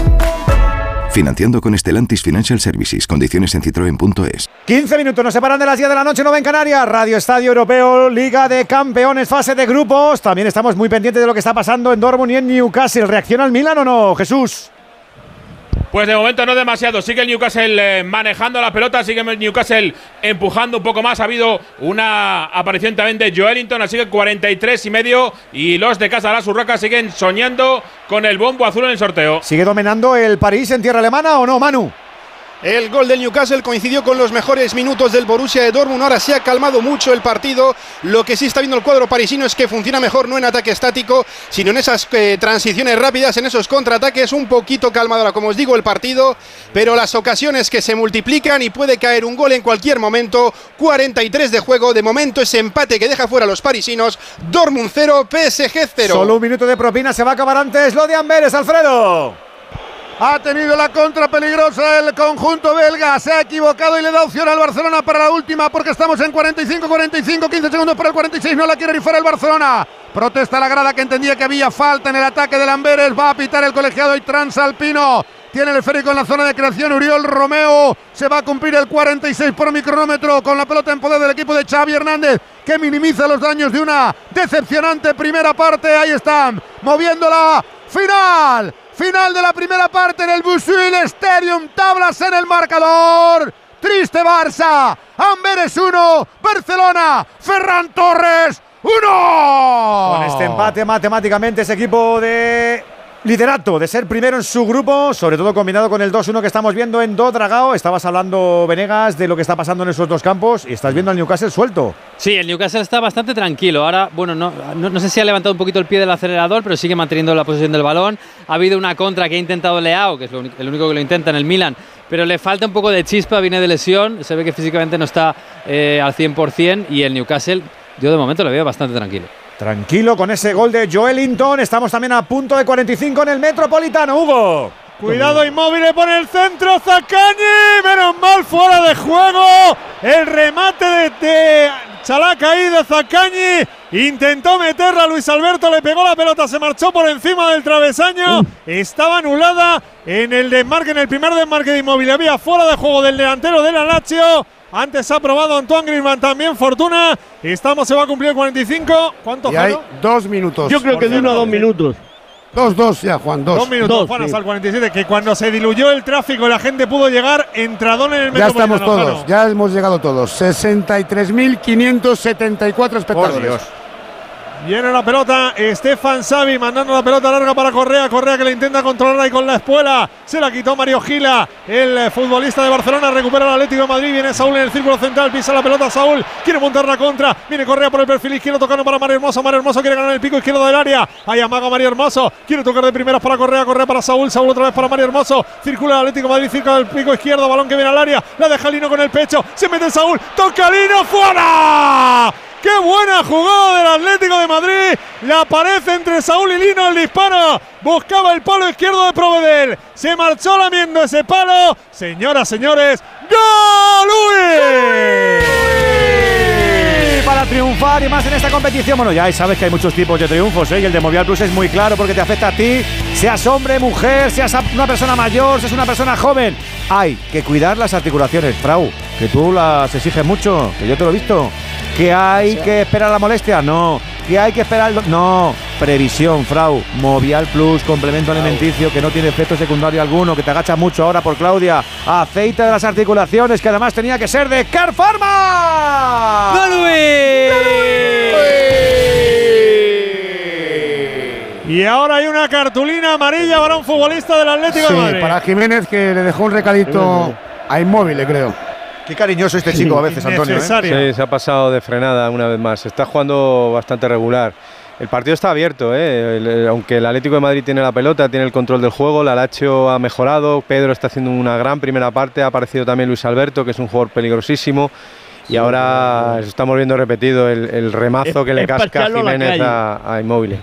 Financiando con Estelantis Financial Services. Condiciones en citroen.es. 15 minutos nos separan de las 10 de la noche, no en Canarias. Radio Estadio Europeo, Liga de Campeones, fase de grupos. También estamos muy pendientes de lo que está pasando en Dortmund y en Newcastle. ¿Reacciona el Milan o no, Jesús? Pues de momento no demasiado. Sigue el Newcastle eh, manejando la pelota, sigue el Newcastle empujando un poco más. Ha habido una aparición también de Joelinton, así que 43 y medio. Y los de Casa de las Urracas siguen soñando con el bombo azul en el sorteo. ¿Sigue dominando el París en tierra alemana o no, Manu? El gol del Newcastle coincidió con los mejores minutos del Borussia de Dortmund. Ahora se ha calmado mucho el partido. Lo que sí está viendo el cuadro parisino es que funciona mejor no en ataque estático, sino en esas eh, transiciones rápidas, en esos contraataques. Un poquito calmado ahora, como os digo, el partido. Pero las ocasiones que se multiplican y puede caer un gol en cualquier momento. 43 de juego. De momento ese empate que deja fuera a los parisinos. Dortmund 0, PSG 0. Solo un minuto de propina. Se va a acabar antes lo de Amberes, Alfredo. Ha tenido la contra peligrosa el conjunto belga. Se ha equivocado y le da opción al Barcelona para la última porque estamos en 45-45, 15 segundos para el 46. No la quiere rifar el Barcelona. Protesta la grada que entendía que había falta en el ataque de Lamberes. Va a pitar el colegiado y transalpino. Tiene el esférico en la zona de creación. Uriol Romeo. Se va a cumplir el 46 por micronómetro con la pelota en poder del equipo de Xavi Hernández que minimiza los daños de una decepcionante primera parte. Ahí están, moviéndola. Final Final de la primera parte en el Busuil Stadium. Tablas en el marcador. Triste Barça. Amberes 1. Barcelona. Ferran Torres 1. Con este empate matemáticamente ese equipo de liderato, de ser primero en su grupo, sobre todo combinado con el 2-1 que estamos viendo en Dodragao. Estabas hablando, Venegas, de lo que está pasando en esos dos campos y estás viendo al Newcastle suelto. Sí, el Newcastle está bastante tranquilo. Ahora, bueno, no, no, sé si ha levantado un poquito el pie del acelerador, pero sigue manteniendo la posición del balón. Ha habido una contra que ha intentado Leao, que es el único que lo intenta en el Milan, pero le falta un poco de chispa, viene de lesión, se ve que físicamente no está eh, al 100% y el Newcastle, yo de momento lo veo bastante tranquilo. Tranquilo con ese gol de Joelinton. Estamos también a punto de 45 en el Metropolitano, Hugo. Cuidado inmóvil por el centro, Zacañi, menos mal fuera de juego. El remate de, de Chalaca ahí de Zacañi. Intentó meterla, Luis Alberto le pegó la pelota, se marchó por encima del travesaño. Estaba anulada en el desmarque, en el primer desmarque de inmóvil. Había fuera de juego del delantero de la Lazio. Antes ha probado Antoine Griezmann también, Fortuna. Estamos, se va a cumplir el 45. ¿Cuánto, y hay dos minutos. Yo creo que de uno a dos minutos. Dos, dos, ya, Juan, dos. Dos minutos, Juan, hasta el 47. Que cuando se diluyó el tráfico la gente pudo llegar, entradón en el Ya estamos todos, ya hemos llegado todos. 63.574 espectadores. Viene la pelota, Estefan Savi mandando la pelota larga para Correa. Correa que le intenta controlar ahí con la espuela. Se la quitó Mario Gila, el futbolista de Barcelona. Recupera el Atlético de Madrid. Viene Saúl en el círculo central. Pisa la pelota Saúl. Quiere montar la contra. Viene Correa por el perfil izquierdo tocando para Mario Hermoso. Mario Hermoso quiere ganar el pico izquierdo del área. Ahí amaga Mario Hermoso. Quiere tocar de primeras para Correa. Correa para Saúl. Saúl otra vez para Mario Hermoso. Circula el Atlético de Madrid cerca del pico izquierdo. Balón que viene al área. La deja Lino con el pecho. Se mete Saúl. Toca Lino. ¡Fuera! ¡Qué buena jugada del Atlético de Madrid! La pared entre Saúl y Lino, el disparo. Buscaba el palo izquierdo de Provedel. Se marchó lamiendo ese palo. Señoras, señores, ¡Gol! Para triunfar y más en esta competición. Bueno, ya sabes que hay muchos tipos de triunfos, ¿eh? Y el de Movial Plus es muy claro porque te afecta a ti Seas hombre, mujer, seas una persona mayor, seas una persona joven. Hay que cuidar las articulaciones, Frau, que tú las exiges mucho, que yo te lo he visto. Que hay que esperar la molestia, no. Que hay que esperar. No. Previsión, Frau. Movial Plus, complemento alimenticio que no tiene efecto secundario alguno, que te agacha mucho ahora por Claudia. Aceite de las articulaciones, que además tenía que ser de Car Pharma. Y ahora hay una cartulina amarilla para un futbolista del Atlético Sí, de Madrid. para Jiménez que le dejó un recadito a Inmóvil, creo. Qué cariñoso este chico a veces, Antonio. ¿eh? Sí, se ha pasado de frenada una vez más. Está jugando bastante regular. El partido está abierto, ¿eh? El- el- aunque el Atlético de Madrid tiene la pelota, tiene el control del juego, la Lazio ha mejorado, Pedro está haciendo una gran primera parte, ha aparecido también Luis Alberto, que es un jugador peligrosísimo, y ahora estamos viendo repetido el, el remazo Es- que le es casca la Jiménez a, a Inmóvil.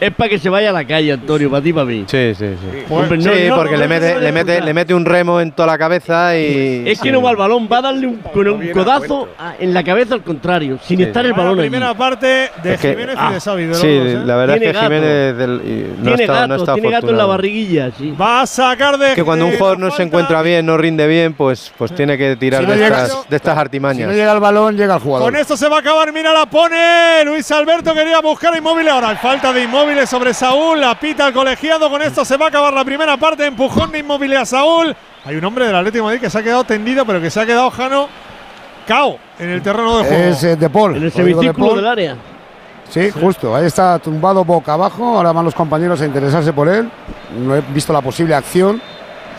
Es para que se vaya a la calle, Antonio, para ti, para mí. Sí, sí, sí. Hombre, no, sí, no, porque no, le, mete, le, mete, le mete un remo en toda la cabeza y... Es que no va al balón, va a darle un, con un codazo a- en la cabeza al contrario, sin Sí. estar el Vaya balón allí. primera parte de Es que- Jiménez ah, y de Xavi. de los Sí, dos, ¿eh? la verdad es Tiene que gato. Jiménez del- y no tiene está, gato, no está tiene gato en la barriguilla, sí. Va a sacar de. que cuando un jugador la no se encuentra bien, no rinde bien, pues, pues tiene que tirar de, estas, de estas Si artimañas. No llega el balón, llega el jugador. Con esto se va a acabar, mira la pone. Luis Alberto quería buscar a Inmóvil ahora. Hay falta de Inmóvil sobre Saúl. La pita el colegiado. Con esto se va a acabar la primera parte. Empujón de Inmóvil a Saúl. Hay un hombre del Atlético de Madrid que se ha quedado tendido, pero que se ha quedado Jano cao en el terreno de juego. Es eh, De Paul. En De semicírculo Paul. del área. Sí, justo. Ahí está tumbado boca abajo. Ahora van los compañeros a interesarse por él. No he visto la posible acción.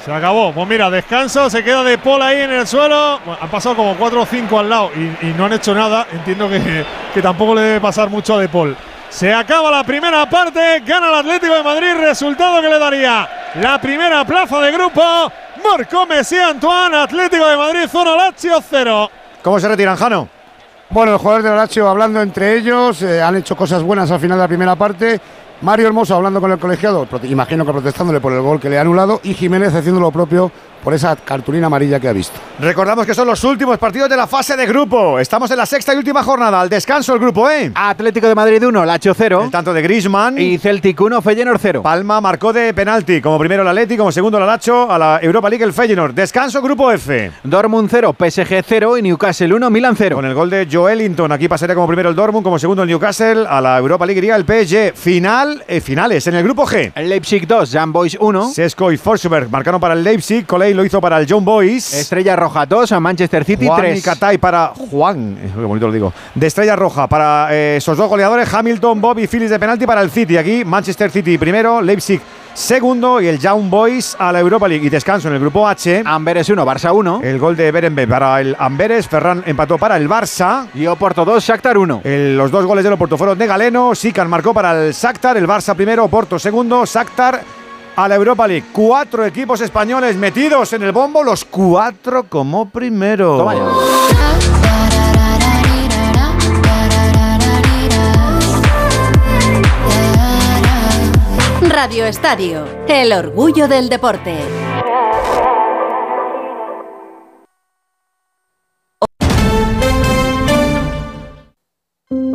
Se acabó. Pues mira, descanso. Se queda de Paul ahí en el suelo. Bueno, han pasado como 4 o 5 al lado y, y no han hecho nada. Entiendo que, que tampoco le debe pasar mucho a De Paul. Se acaba la primera parte. Gana el Atlético de Madrid. Resultado que le daría la primera plaza de grupo. Marcó Messi Antoine. Atlético de Madrid, zona Lazio 0. ¿Cómo se retiran, Jano? Bueno, los jugadores del Lazio hablando entre ellos, eh, han hecho cosas buenas al final de la primera parte. Mario Hermoso hablando con el colegiado, imagino que protestándole por el gol que le ha anulado, y Jiménez haciendo lo propio por esa cartulina amarilla que ha visto. Recordamos que son los últimos partidos de la fase de grupo. Estamos en la sexta y última jornada. Al descanso el grupo, ¿eh? Atlético de Madrid 1, Lacho 0. El tanto de Griezmann. Y Celtic 1, Feyenoord 0. Palma marcó de penalti. Como primero el Atleti, como segundo el Alacho. A la Europa League el Feyenoord. Descanso grupo F. Dortmund 0, PSG 0 y Newcastle 1, Milan 0. Con el gol de Joelinton. Aquí pasaría como primero el Dortmund, como segundo el Newcastle. A la Europa League iría el PSG. Final, eh, finales en el grupo G. El Leipzig 2, Jan Boys 1. Sesco y Forsberg marcaron para el Leipzig. Coley lo hizo para el John Boys. Estrella Roja 2, a Manchester City Juan 3. y para Juan, qué bonito lo digo, de Estrella Roja para eh, esos dos goleadores, Hamilton, Bob y Phillips de penalti para el City. Aquí Manchester City primero, Leipzig segundo y el Young Boys a la Europa League. Y descanso en el grupo H. Amberes 1, Barça 1. El gol de Berenbe para el Amberes, Ferran empató para el Barça. Y Oporto 2, Shakhtar 1. El- los dos goles del Oporto fueron de Galeno, Sican marcó para el Shakhtar, el Barça primero, Oporto segundo, Shakhtar a la Europa League. Cuatro equipos españoles metidos en el bombo, los cuatro como primero. Toma ya. Radio Estadio, el orgullo del deporte.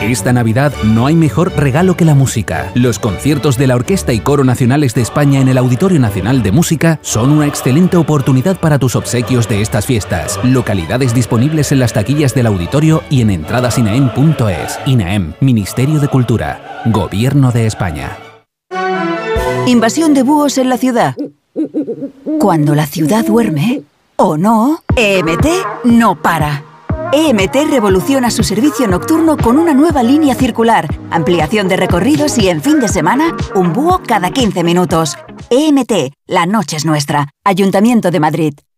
Esta Navidad no hay mejor regalo que la música. Los conciertos de la Orquesta y Coro Nacionales de España en el Auditorio Nacional de Música son una excelente oportunidad para tus obsequios de estas fiestas. Localidades disponibles en las taquillas del auditorio y en entradasinaem.es. INAEM, Ministerio de Cultura, Gobierno de España. Invasión de búhos en la ciudad. Cuando la ciudad duerme, o no, EMT no para. EMT revoluciona su servicio nocturno con una nueva línea circular, ampliación de recorridos y en fin de semana, un búho cada 15 minutos. EMT, la noche es nuestra. Ayuntamiento de Madrid.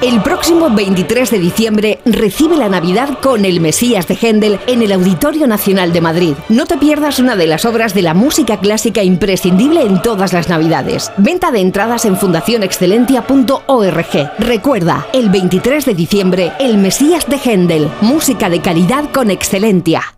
El próximo 23 de diciembre recibe la Navidad con el Mesías de Händel en el Auditorio Nacional de Madrid. No te pierdas una de las obras de la música clásica imprescindible en todas las Navidades. Venta de entradas en fundacionexcelentia.org. Recuerda, el 23 de diciembre, el Mesías de Händel, música de calidad con Excelentia.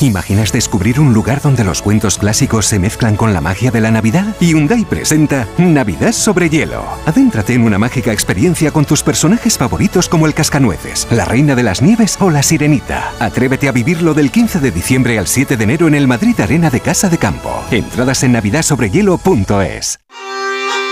¿Imaginas descubrir un lugar donde los cuentos clásicos se mezclan con la magia de la Navidad? Hyundai presenta Navidad sobre hielo. Adéntrate en una mágica experiencia con tus personajes favoritos como el Cascanueces, la Reina de las Nieves o la Sirenita. Atrévete a vivirlo del 15 de diciembre al 7 de enero en el Madrid Arena de Casa de Campo. Entradas en navidadsobrehielo.es.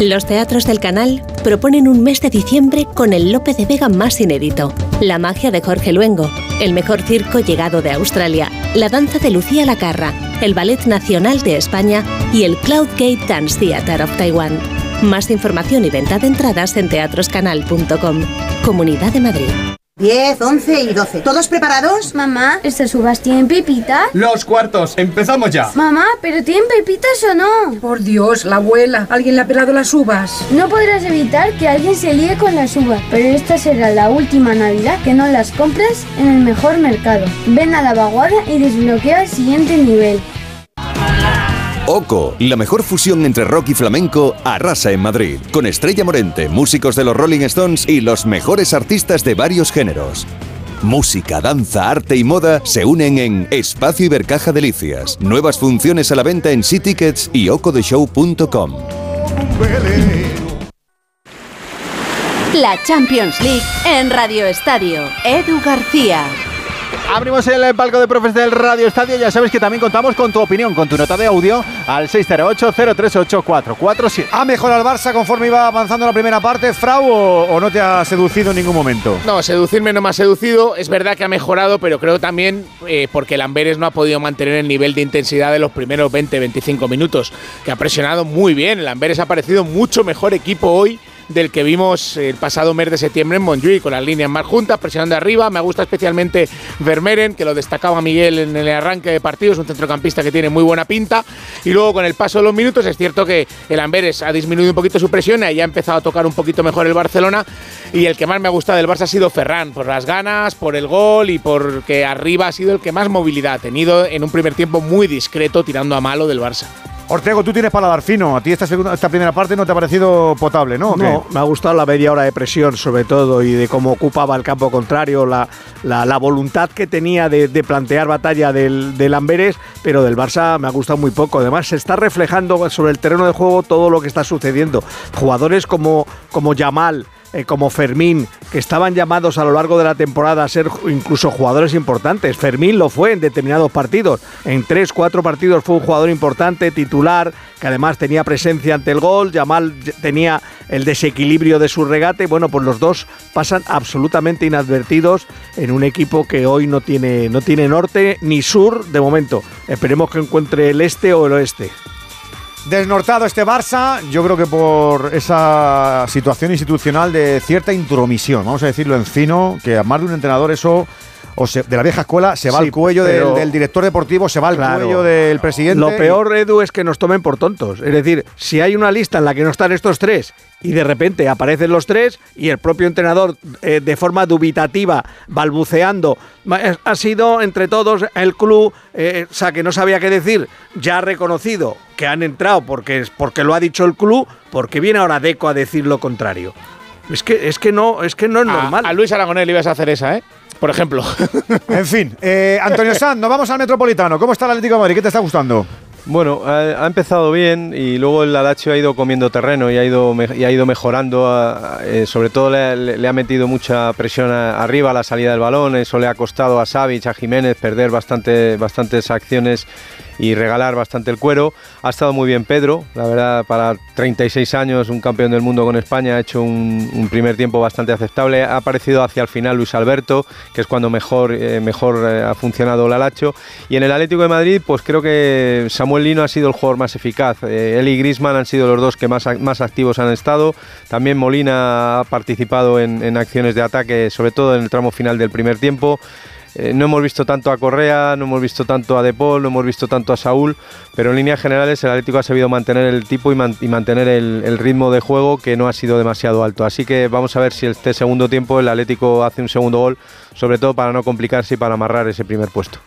Los teatros del canal proponen un mes de diciembre con el Lope de Vega más inédito, la magia de Jorge Luengo, el mejor circo llegado de Australia, la danza de Lucía Lacarra, el Ballet Nacional de España y el Cloudgate Dance Theatre of Taiwan. Más información y venta de entradas en teatroscanal.com. Comunidad de Madrid. 10, 11 y 12. ¿Todos preparados? Mamá, ¿estas uvas tienen pepitas? Los cuartos, empezamos ya. Mamá, ¿pero tienen pepitas o no? Por Dios, la abuela. ¿Alguien le ha pelado las uvas? No podrás evitar que alguien se líe con las uvas, pero esta será la última Navidad que no las compres en el mejor mercado. Ven a la vaguada y desbloquea el siguiente nivel. Oco, la mejor fusión entre rock y flamenco, arrasa en Madrid, con Estrella Morente, músicos de los Rolling Stones y los mejores artistas de varios géneros. Música, danza, arte y moda se unen en Espacio Ibercaja Delicias. Nuevas funciones a la venta en Tickets y ocodeshow.com. La Champions League en Radio Estadio. Edu García. Abrimos el palco de profes del Radio Estadio. Ya sabes que también contamos con tu opinión, con tu nota de audio al 608-038-447. ¿Ha mejorado el Barça conforme iba avanzando la primera parte, Frau, o, o, no te ha seducido en ningún momento? No, seducirme no me ha seducido. Es verdad que ha mejorado, pero creo también eh, porque el Amberes no ha podido mantener el nivel de intensidad de los primeros 20-25 minutos, que ha presionado muy bien. El Amberes ha parecido mucho mejor equipo hoy del que vimos el pasado mes de septiembre en Montjuic, con las líneas más juntas, presionando arriba. Me gusta especialmente Vermeeren, que lo destacaba Miguel en el arranque de partido, es un centrocampista que tiene muy buena pinta. Y luego con el paso de los minutos es cierto que el Amberes ha disminuido un poquito su presión y ha empezado a tocar un poquito mejor el Barcelona. Y el que más me ha gustado del Barça ha sido Ferran, por las ganas, por el gol y porque arriba ha sido el que más movilidad ha tenido en un primer tiempo muy discreto, tirando a malo del Barça. Ortego, tú tienes paladar fino. A ti esta, segunda, esta primera parte no te ha parecido potable, ¿no? No, me ha gustado la media hora de presión, sobre todo, y de cómo ocupaba el campo contrario, la, la, la voluntad que tenía de, de plantear batalla del, del, Amberes, pero del Barça me ha gustado muy poco. Además, se está reflejando sobre el terreno de juego todo lo que está sucediendo. Jugadores como, como Yamal. Eh, como Fermín, que estaban llamados a lo largo de la temporada a ser incluso jugadores importantes. Fermín lo fue en determinados partidos. En tres, cuatro partidos fue un jugador importante, titular, que además tenía presencia ante el gol. Yamal tenía el desequilibrio de su regate. Bueno, pues los dos pasan absolutamente inadvertidos en un equipo que hoy no tiene, no tiene norte ni sur de momento. Esperemos que encuentre el este o el oeste. Desnortado este Barça, yo creo que por esa situación institucional de cierta intromisión, vamos a decirlo en fino, que a más de un entrenador eso o de la vieja escuela, se va al cuello del, director deportivo, se va al cuello del presidente. Lo peor, Edu, es que nos tomen por tontos. Es decir, si hay una lista en la que no están estos tres y de repente aparecen los tres y el propio entrenador eh, de forma dubitativa, balbuceando, ha sido entre todos el club, eh, o sea, que no sabía qué decir, ya ha reconocido que han entrado porque, porque lo ha dicho el club, porque viene ahora Deco a decir lo contrario. Es que, es que no, es que no es normal. A Luis Aragonés le ibas a hacer esa, ¿eh? Por ejemplo. en fin, eh, Antonio Sanz, nos vamos al Metropolitano. ¿Cómo está el Atlético de Madrid? ¿Qué te está gustando? Bueno, ha, empezado bien y luego el Alacho ha ido comiendo terreno y ha ido, y ha ido mejorando. Eh, sobre todo le, ha metido mucha presión arriba a la salida del balón. Eso le ha costado a Savic, a Jiménez perder bastante, bastantes acciones y regalar bastante el cuero. Ha estado muy bien Pedro, la verdad, para 36 años, un campeón del mundo con España, ha hecho un, primer tiempo bastante aceptable. Ha aparecido hacia el final Luis Alberto, que es cuando mejor, eh, mejor eh, ha funcionado el Alacho. Y en el Atlético de Madrid, pues creo que Samuel Lino ha sido el jugador más eficaz. Eh, él y Grisman han sido los dos que más, más activos han estado. También Molina ha participado en acciones de ataque, sobre todo en el tramo final del primer tiempo. Eh, no hemos visto tanto a Correa, no hemos visto tanto a De no hemos visto tanto a Saúl, pero en líneas generales el Atlético ha sabido mantener el tipo y, mantener el, ritmo de juego que no ha sido demasiado alto. Así que vamos a ver si este segundo tiempo el Atlético hace un segundo gol, sobre todo para no complicarse y para amarrar ese primer puesto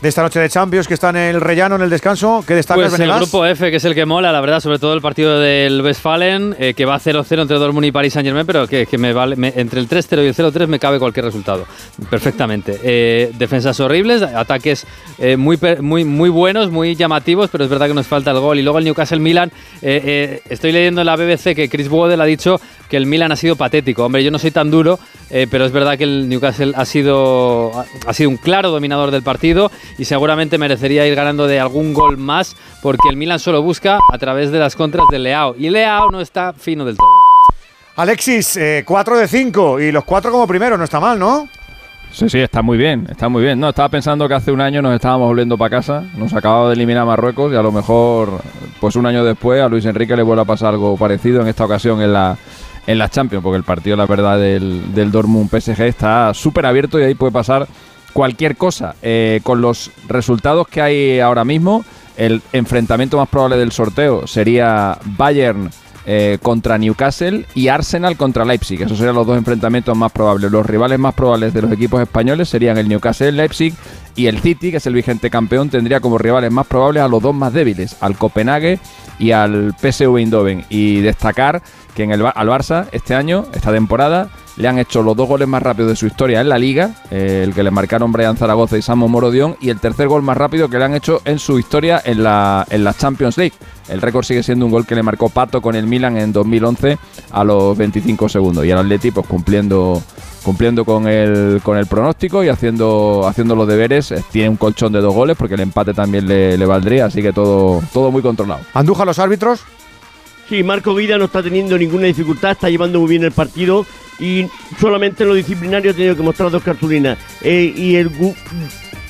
de esta noche de Champions que está en el rellano, en el descanso. ¿Qué destacas, pues el grupo F, que es el que mola, la verdad, sobre todo el partido del Westfalen, eh, que va 0-0 entre Dortmund y Paris Saint-Germain, pero que, me vale, entre el 3-0 y el 0-3 me cabe cualquier resultado. Perfectamente. Eh, defensas horribles, ataques eh, muy, muy, muy buenos, muy llamativos, pero es verdad que nos falta el gol. Y luego el Newcastle-Milan, estoy leyendo en la BBC que Chris Waddell ha dicho que el Milan ha sido patético. Hombre, yo no soy tan duro, pero es verdad que el Newcastle ha sido, ha sido un claro dominador del partido y seguramente merecería ir ganando de algún gol más porque el Milan solo busca a través de las contras de Leao y Leao no está fino del todo. Alexis, 4 eh, de 5 y los 4 como primero, no está mal, ¿no? Sí, sí, está muy bien, está muy bien. No, estaba pensando que hace un año nos estábamos volviendo para casa, nos acababa de eliminar a Marruecos y a lo mejor, pues un año después, a Luis Enrique le vuelve a pasar algo parecido en esta ocasión en la, en la Champions, porque el partido, la verdad, del, del Dortmund PSG está súper abierto y ahí puede pasar cualquier cosa. Eh, con los resultados que hay ahora mismo, el enfrentamiento más probable del sorteo sería Bayern eh, contra Newcastle y Arsenal contra Leipzig. Esos serían los dos enfrentamientos más probables. Los rivales más probables de los equipos españoles serían el Newcastle Leipzig y el City, que es el vigente campeón, tendría como rivales más probables a los dos más débiles, al Copenhague y al PSV Eindhoven. Y destacar que en el, al Barça este año, esta temporada, le han hecho los dos goles más rápidos de su historia en la liga, eh, el que le marcaron Brian Zaragoza y Samo Morodión, y el tercer gol más rápido que le han hecho en su historia en la, en la Champions League. El récord sigue siendo un gol que le marcó Pato con el Milan en 2011 a los 25 segundos. Y el Atleti, pues cumpliendo cumpliendo con el, con el pronóstico y haciendo, haciendo los deberes. Eh, tiene un colchón de dos goles porque el empate también le, le valdría, así que todo, todo muy controlado. ¿Anduja los árbitros? Sí, Marco Vida no está teniendo ninguna dificultad, está llevando muy bien el partido y solamente en lo disciplinario ha tenido que mostrar dos cartulinas. Eh, y el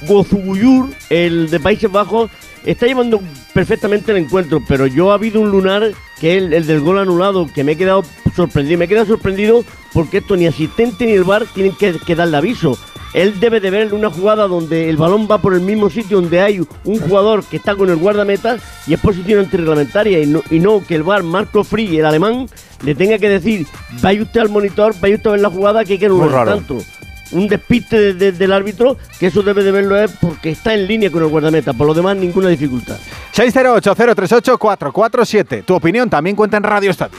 Gozubuyur, el de Países Bajos, está llevando perfectamente el encuentro, pero yo ha habido un lunar que es el, del gol anulado, que me he quedado sorprendido. Me he quedado sorprendido porque esto ni asistente ni el VAR tienen que, que darle aviso. Él debe de ver una jugada donde el balón va por el mismo sitio donde hay un jugador que está con el guardameta y es posición antirreglamentaria y no, y no que el VAR Marco Free, el alemán, le tenga que decir, vaya usted al monitor, vaya usted a ver la jugada que hay que tanto un despiste del árbitro, que eso debe de verlo es porque está en línea con el guardameta. Por lo demás, ninguna dificultad. 608-038-447. Tu opinión también cuenta en Radio Estadio.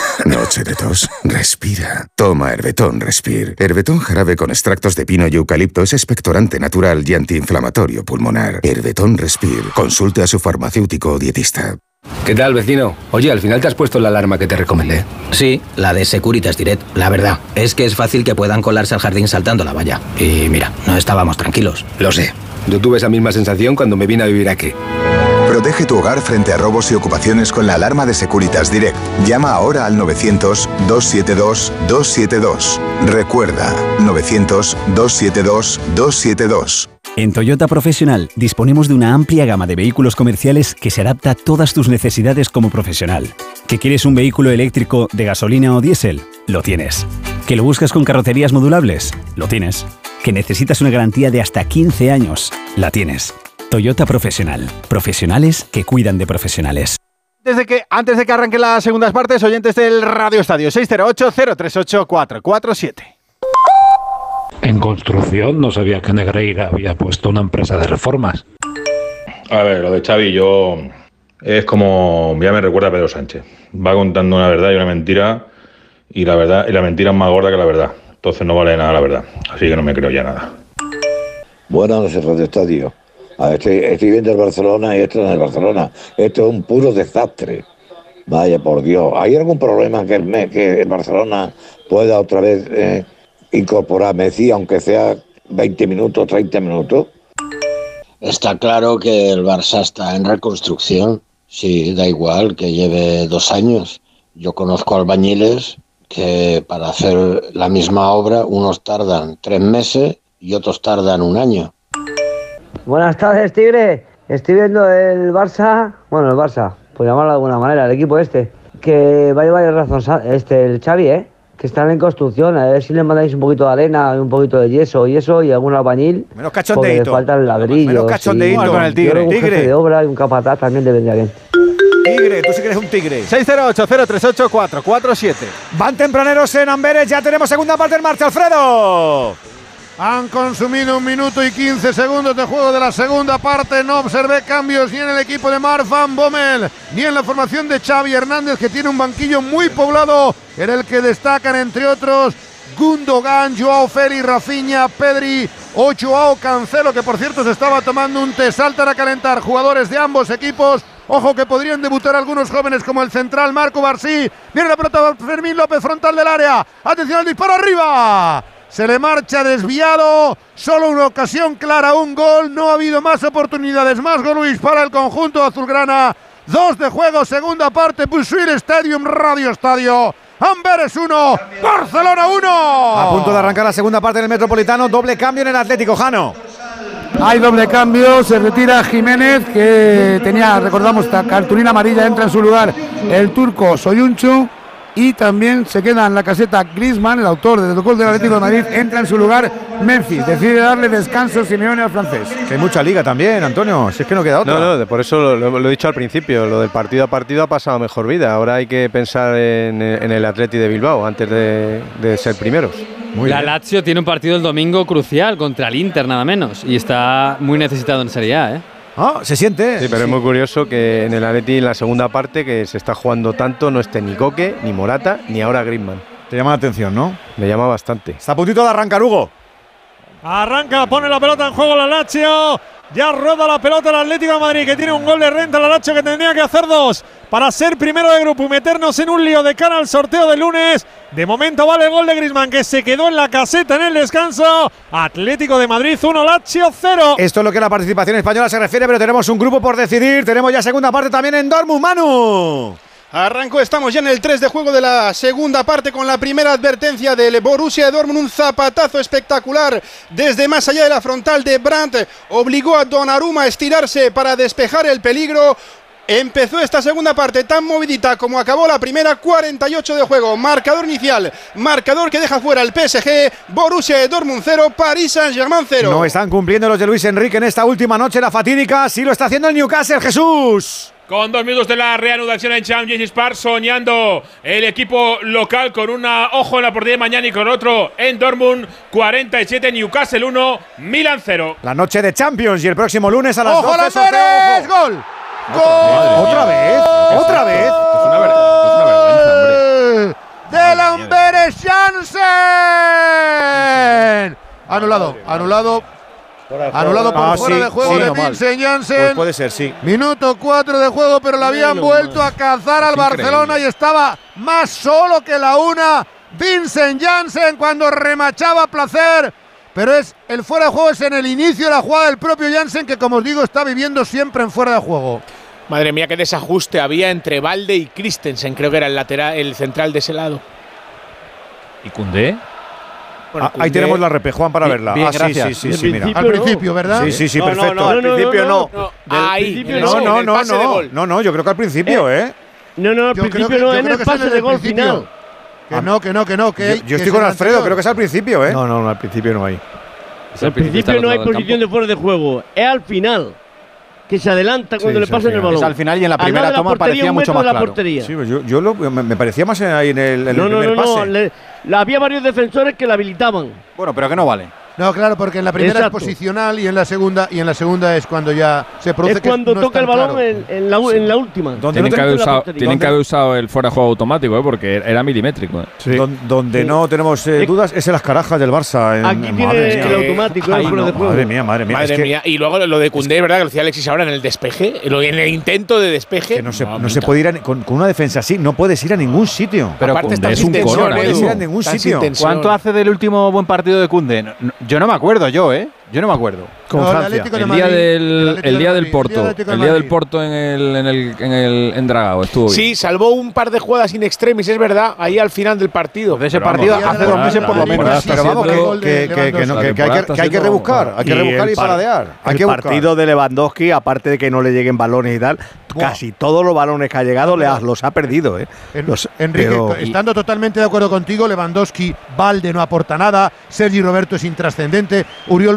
Noche de tos. Respira. Toma Herbetón Respir. Herbetón jarabe con extractos de pino y eucalipto es expectorante natural y antiinflamatorio pulmonar. Herbetón Respir. Consulte a su farmacéutico o dietista. ¿Qué tal, vecino? Oye, al final te has puesto la alarma que te recomendé. Sí, la de Securitas Direct. La verdad, es que es fácil que puedan colarse al jardín saltando la valla. Y mira, no estábamos tranquilos. Lo sé. Yo tuve esa misma sensación cuando me vine a vivir aquí. Protege tu hogar frente a robos y ocupaciones con la alarma de Securitas Direct. Llama ahora al 900-272-272. Recuerda, 900-272-272. En Toyota Profesional disponemos de una amplia gama de vehículos comerciales que se adapta a todas tus necesidades como profesional. ¿Que quieres un vehículo eléctrico de gasolina o diésel? Lo tienes. ¿Que lo buscas con carrocerías modulables? Lo tienes. ¿Que necesitas una garantía de hasta 15 años? La tienes. Toyota Profesional. Profesionales que cuidan de profesionales. Desde que, antes de que arranquen las segundas partes, oyentes del Radio Estadio 608-038-447. En construcción no sabía que Negreira había puesto una empresa de reformas. A ver, lo de Xavi yo es como ya me recuerda a Pedro Sánchez. Va contando una verdad y una mentira y la verdad y la mentira es más gorda que la verdad. Entonces no vale nada la verdad. Así que no me creo ya nada. Buenas noches, Radio Estadio. A ver, estoy, estoy viendo el Barcelona y esto no es el Barcelona. Esto es un puro desastre. Vaya por Dios. ¿Hay algún problema que el, que el Barcelona pueda otra vez eh, incorporar a Messi, aunque sea 20 minutos, 30 minutos? Está claro que el Barça está en reconstrucción. Sí, da igual que lleve dos años. Yo conozco albañiles que para hacer la misma obra unos tardan tres meses y otros tardan un año. Buenas tardes, Tigre. Estoy viendo el Barça, bueno, el Barça, por llamarlo de alguna manera, el equipo este, que va a llevar razón, este, el Xavi, ¿eh? Que están en construcción, a ver si le mandáis un poquito de arena un poquito de yeso y eso y algún albañil. Menos Porque le faltan ladrillos. Menos cachondeíto. y- Con el tigre, un tigre. jefe de obra y un capataz también le vendría bien. Tigre, tú sí que eres un tigre. 608-038-447. Van tempraneros en Amberes, ya tenemos segunda parte en marcha, Alfredo. Han consumido un minuto y 15 segundos de juego de la segunda parte. No observé cambios ni en el equipo de Mark Van Bommel ni en la formación de Xavi Hernández, que tiene un banquillo muy poblado, en el que destacan, entre otros, Gundogan, Joao Félix, Rafinha, Pedri o Joao Cancelo, que por cierto se estaba tomando un té. Saltan a calentar jugadores de ambos equipos. Ojo que podrían debutar algunos jóvenes como el central Marco Barsí. Viene la pelota Fermín López frontal del área. Atención al disparo arriba. Se le marcha desviado. Solo una ocasión clara, un gol. No ha habido más oportunidades. Más gol Luis para el conjunto azulgrana. Dos de juego, segunda parte. Busuil Stadium, Radio Estadio. Amberes 1, Barcelona 1. A punto de arrancar la segunda parte del Metropolitano, doble cambio en el Atlético, Jano. Hay doble cambio, se retira Jiménez, que tenía, recordamos, cartulina amarilla, entra en su lugar el turco Soyuncu. Y también se queda en la caseta Griezmann, el autor del gol del Atlético de Madrid, entra en su lugar Memphis. Decide darle descanso Simeone al francés. Hay mucha liga también, Antonio. Si es que no queda otra. No, no, de- por eso lo, lo- lo he dicho al principio, lo del partido a partido ha pasado mejor vida. Ahora hay que pensar en, en el Atleti de Bilbao antes de, de ser primeros. la Lazio tiene un partido el domingo crucial contra el Inter, nada menos. Y está muy necesitado en Serie A, ¿eh? Ah, se siente. Sí, pero es muy curioso que en el Atleti en la segunda parte que se está jugando tanto no esté ni Coque, ni Morata, ni ahora Griezmann. Te llama la atención, ¿no? Me llama bastante. Está a puntito de arrancar, Hugo. Arranca, pone la pelota en juego la Lazio. Ya roda la pelota el Atlético de Madrid, que tiene un gol de renta la Lazio que tendría que hacer dos para ser primero de grupo y meternos en un lío de cara al sorteo del lunes. De momento vale el gol de Griezmann, que se quedó en la caseta en el descanso. Atlético de Madrid 1, Lazio 0. Esto es lo que la participación española se refiere, pero tenemos un grupo por decidir. Tenemos ya segunda parte también en Dortmund, Manu. Arrancó, estamos ya en el 3 de juego de la segunda parte con la primera advertencia del Borussia Dortmund, un zapatazo espectacular desde más allá de la frontal de Brandt, obligó a Donnarumma a estirarse para despejar el peligro. Empezó esta segunda parte tan movidita como acabó la primera, 48 de juego, marcador inicial, marcador que deja fuera el PSG, Borussia Dortmund 0, Paris Saint-Germain 0. No están cumpliendo los de Luis Enrique en esta última noche la fatídica. Sí lo está haciendo el Newcastle, Jesús. Con dos minutos de la reanudación en Champions Park, soñando el equipo local con un ojo en la partida de mañana y con otro en Dortmund, 47, Newcastle 1, Milan 0. La noche de Champions y el próximo lunes a las ¡Ojo 12 ¡Ojo ¡Gol! ¡Gol! ¿Otra vez? ¿Otra vez? ¡De Lamberes Jansen! Anulado, anulado Anulado por Ah, fuera sí, de juego sí, de. Vincent Janssen. Pues puede ser, sí. Minuto 4 de juego, pero le habían vuelto a cazar al Es Barcelona y estaba más solo que la una. Vincent Janssen cuando remachaba a placer. Pero es el fuera de juego es en el inicio de la jugada del propio Janssen que como os digo está viviendo siempre en fuera de juego. Madre mía, qué desajuste había entre Valde y Christensen, creo que era el lateral, el central de ese lado. ¿Y Cundé? Ah, ahí tenemos la repe, Juan, para verla. bien, ah, sí, gracias. sí, sí, Al sí, mira. Al principio, ¿verdad? Sí, sí, sí, No, no, perfecto. no, al principio no. Ahí, principio no, no, no, no, pase de no, gol. no, no, yo creo que al principio, ¿eh? No, no, al Yo principio no, en el pase de gol final. Que no, que no, que no. Que, Yo, yo estoy con Alfredo, creo que es al principio, ¿eh? No, no, no, al principio no hay. Al principio no hay posición de fuera de juego, es al final. Que se adelanta cuando Sí, le pasan el balón. Es al final y en la primera toma portería, parecía mucho más la claro. portería. Sí, yo, yo lo- me, me parecía más ahí en el, en el no, no, primer no, pase. no, le- la- había varios defensores que la habilitaban. Bueno, pero que no vale. No, claro, porque en la primera Exacto. es posicional y en la segunda y en la segunda es cuando ya se produce Es cuando que no es toca el balón claro. en, en la, en la última. Tienen, que haber usado, tienen que haber usado el fuera de juego automático, ¿eh? porque era milimétrico. ¿eh? Don- donde Sí. no tenemos eh, dudas es en las carajas del Barça. en- Aquí tiene el automático, Ay, el fuera no, de juego. Madre mía, madre mía. Madre es que, mía. Y luego lo de Cundé, ¿verdad? Que lo decía Alexis ahora en el despeje, en el intento de despeje. que no se, no se puede ir a- con, con una defensa así, no puedes ir a ningún sitio. Pero Aparte es un sin tensión, No puedes ir a ningún sitio. ¿Cuánto hace del último buen partido de Cunde? Yo no me acuerdo, yo, ¿eh? Yo no me acuerdo. Con No, el Francia. Día del, el día del Porto, el día del. Porto en el, en el, en el en Dragao estuvo bien. Sí, salvó un par de jugadas in extremis, es verdad, ahí al final del partido. De ese Pero partido vamos, hace dos meses por lo menos. Pero vamos, que, que- que- que no, que- que hay que, que hay que rebuscar, hay que Y rebuscar el y par- paladear. Hay el que partido de Lewandowski, aparte de que no le lleguen balones y tal, casi todos los balones que ha llegado le ha- los ha perdido. ¿eh? Enrique, pero- estando totalmente de acuerdo contigo, Lewandowski, Valde no aporta nada, Sergi Roberto es intrascendente, Uriol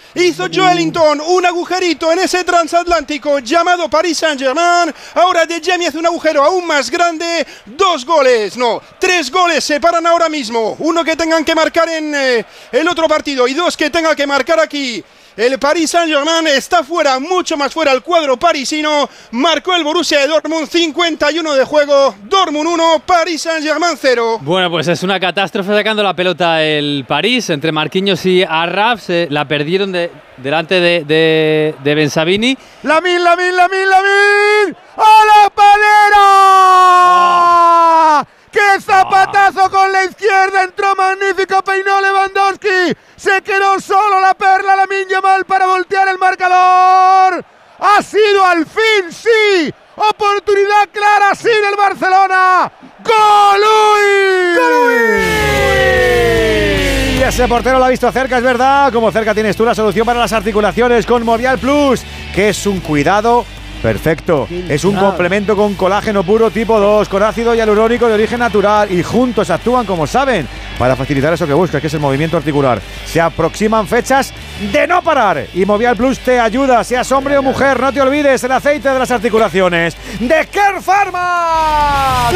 Hizo Joelinton un agujerito en ese transatlántico llamado Paris Saint-Germain. Ahora De Jemi hace un agujero aún más grande. Dos goles, no, tres goles se paran ahora mismo. Uno que tengan que marcar en eh, el otro partido y dos que tenga que marcar aquí. El Paris Saint-Germain está fuera, mucho más fuera el cuadro parisino. Marcó el Borussia de Dortmund 51 de juego. Dortmund 1, Paris Saint-Germain 0. Bueno, pues es una catástrofe sacando la pelota el París entre Marquinhos y Arraf. Se la perdieron de- delante de, de, de Bensabini. Lamin, Lamin, Lamin, Lamin. ¡A la palera! ¡Qué zapatazo con la izquierda! Entró magnífico, peinó Lewandowski. Se quedó solo la perla Lamin Yamal para voltear el marcador. Ha sido al fin, sí. Oportunidad clara, sí, del Barcelona. ¡Golui! Y ese portero lo ha visto cerca, es verdad. Como cerca tienes tú la solución para las articulaciones con Movial Plus, que es un cuidado perfecto. Es un complemento con colágeno puro tipo 2, con ácido hialurónico de origen natural y juntos actúan como saben para facilitar eso que buscas, que es el movimiento articular. Se aproximan fechas de no parar y Movial Plus te ayuda, seas hombre o mujer, no te olvides el aceite de las articulaciones de Care Pharma.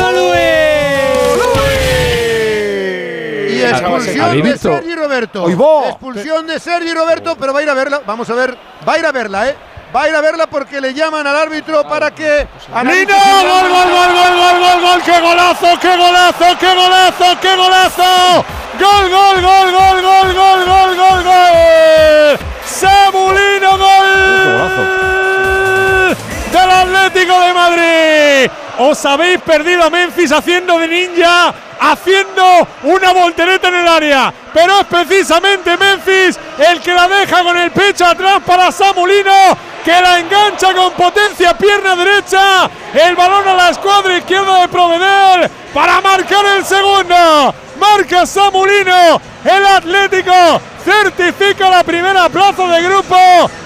Y expulsión ¿Habéis de? Sergi Roberto. Expulsión de Sergi Roberto, pero va a ir a verla. Vamos a ver, va a ir a verla, ¿eh? Va a ir a verla porque le llaman al árbitro para que. si- ¡Gol, gol, gol, gol, gol, gol, gol! ¡Qué golazo, qué golazo, qué golazo, qué golazo! ¡Gol, gol, gol, gol, gol, gol, gol, gol, gol! ¡Samulino, gol! Del Atlético de Madrid. Os habéis perdido a Memphis haciendo de ninja, haciendo una voltereta en el área. Pero es precisamente Memphis el que la deja con el pecho atrás para Samulino, que la engancha con potencia, pierna derecha. El balón a la escuadra izquierda de Provedel para marcar el segundo. Marca Samulino, el Atlético certifica la primera plaza de grupo,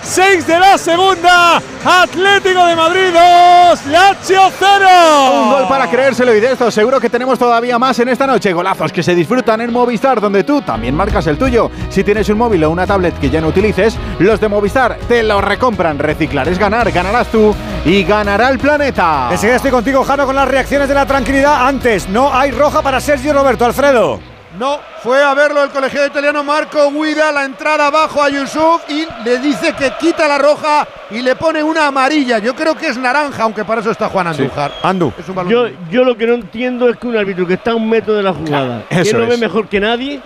6 de la segunda, Atlético de Madrid 2, Lazio 0. Un gol para creérselo y de esto seguro que tenemos todavía más en esta noche. Golazos que se disfrutan en Movistar, donde tú también marcas el tuyo. Si tienes un móvil o una tablet que ya no utilices, los de Movistar te lo recompran. Reciclar es ganar, ganarás tú y ganará el planeta. Enseguida estoy contigo, Jano, con las reacciones de la tranquilidad. Antes, no hay roja para Sergio Roberto, Alfredo. No, fue a verlo el colegiado italiano Marco Guida, la entrada abajo a Yusuf y le dice que quita la roja y le pone una amarilla. Yo creo que es naranja, aunque para eso está Juan Andújar. Andu. yo, yo lo que no entiendo es que un árbitro que está a un metro de la jugada, que lo ve mejor que nadie,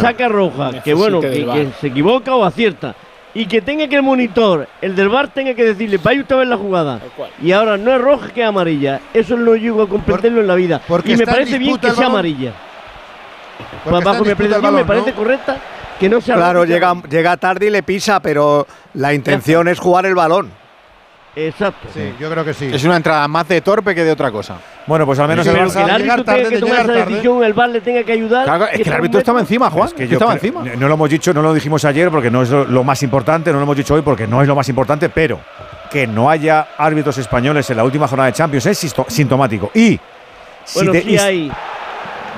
saca roja, que bueno, que, se equivoca o acierta. Y que tenga que el monitor, el del bar, tenga que decirle, vaya usted a ver la jugada. Y ahora no es roja que es amarilla. Eso no llego a comprenderlo en la vida. y me parece bien que sea amarilla bajo mi apreciación me parece correcta que no sea Claro, llega, llega tarde y le pisa, pero la intención es jugar el balón. Exacto. Sí, yo creo que sí. Es una entrada más de torpe que de otra cosa. Bueno, pues al menos el Barça. el árbitro tenga que tomar esa decisión, el VAR le tenga que ayudar. es que el árbitro estaba encima, Juan. Es que estaba encima. No lo hemos dicho, no lo dijimos ayer porque no es lo más importante, no lo hemos dicho hoy porque no es lo más importante, pero que no haya árbitros españoles en la última jornada de Champions es sintomático. Y bueno, sí hay.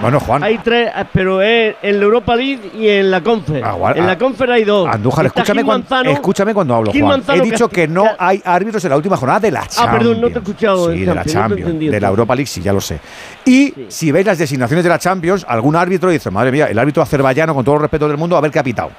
Bueno, Juan. Hay tres, eh, pero es en la Europa League y en la Confer. Ah, en la ah, Confer hay dos. Andújar, escúchame, cuando, escúchame cuando hablo, Juan. He dicho que, no hay árbitros en la última jornada de la Champions. Ah, perdón, no te he escuchado. Sí, de la Champions. de la Europa League, sí, ya lo sé. Y si veis las designaciones de la Champions, algún árbitro dice, madre mía, el árbitro azerbaiyano, con todo el respeto del mundo, a ver qué ha pitado.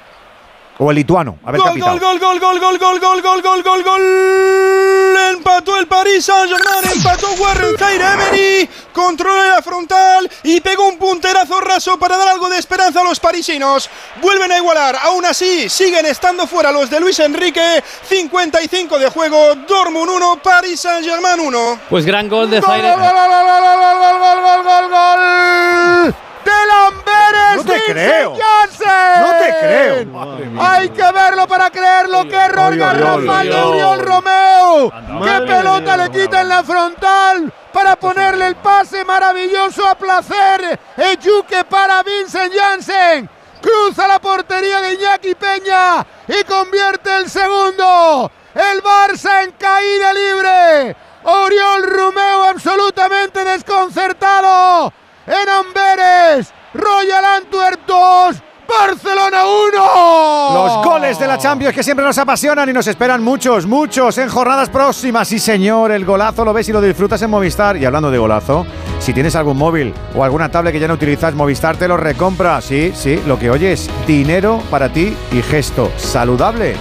O el lituano. A ver gol, gol, gol, gol, gol, gol, gol, gol, gol, gol, gol, gol. Empató el Paris Saint-Germain, empató Warren Zaire Emery, controla la frontal y pegó un punterazo raso para dar algo de esperanza a los parisinos. Vuelven a igualar, aún así siguen estando fuera los de Luis Enrique. 55 de juego, Dortmund 1, Paris Saint-Germain 1. Pues gran gol de Zaire. Gol, gol, gol, gol, gol, gol, gol, gol, Amberes. No te creo. Janssen. No te creo. Hay que verlo para creerlo. Qué error garrafal de Uriol Romeo. Qué pelota le quita en la frontal para ponerle el pase maravilloso a placer. Ejuque para Vincent Janssen. Cruza la portería de Iñaki Peña y convierte el segundo. El Barça en caída libre. Oriol Romeo absolutamente desconcertado en Amberes. Royal Antwerp 2. Barcelona 1. Los goles de la Champions que siempre nos apasionan y nos esperan muchos, muchos en jornadas próximas. Sí, señor, el golazo lo ves y lo disfrutas en Movistar. Y hablando de golazo, si tienes algún móvil o alguna tablet que ya no utilizas, Movistar te lo recompra. Sí, sí, lo que oyes, dinero para ti y gesto saludable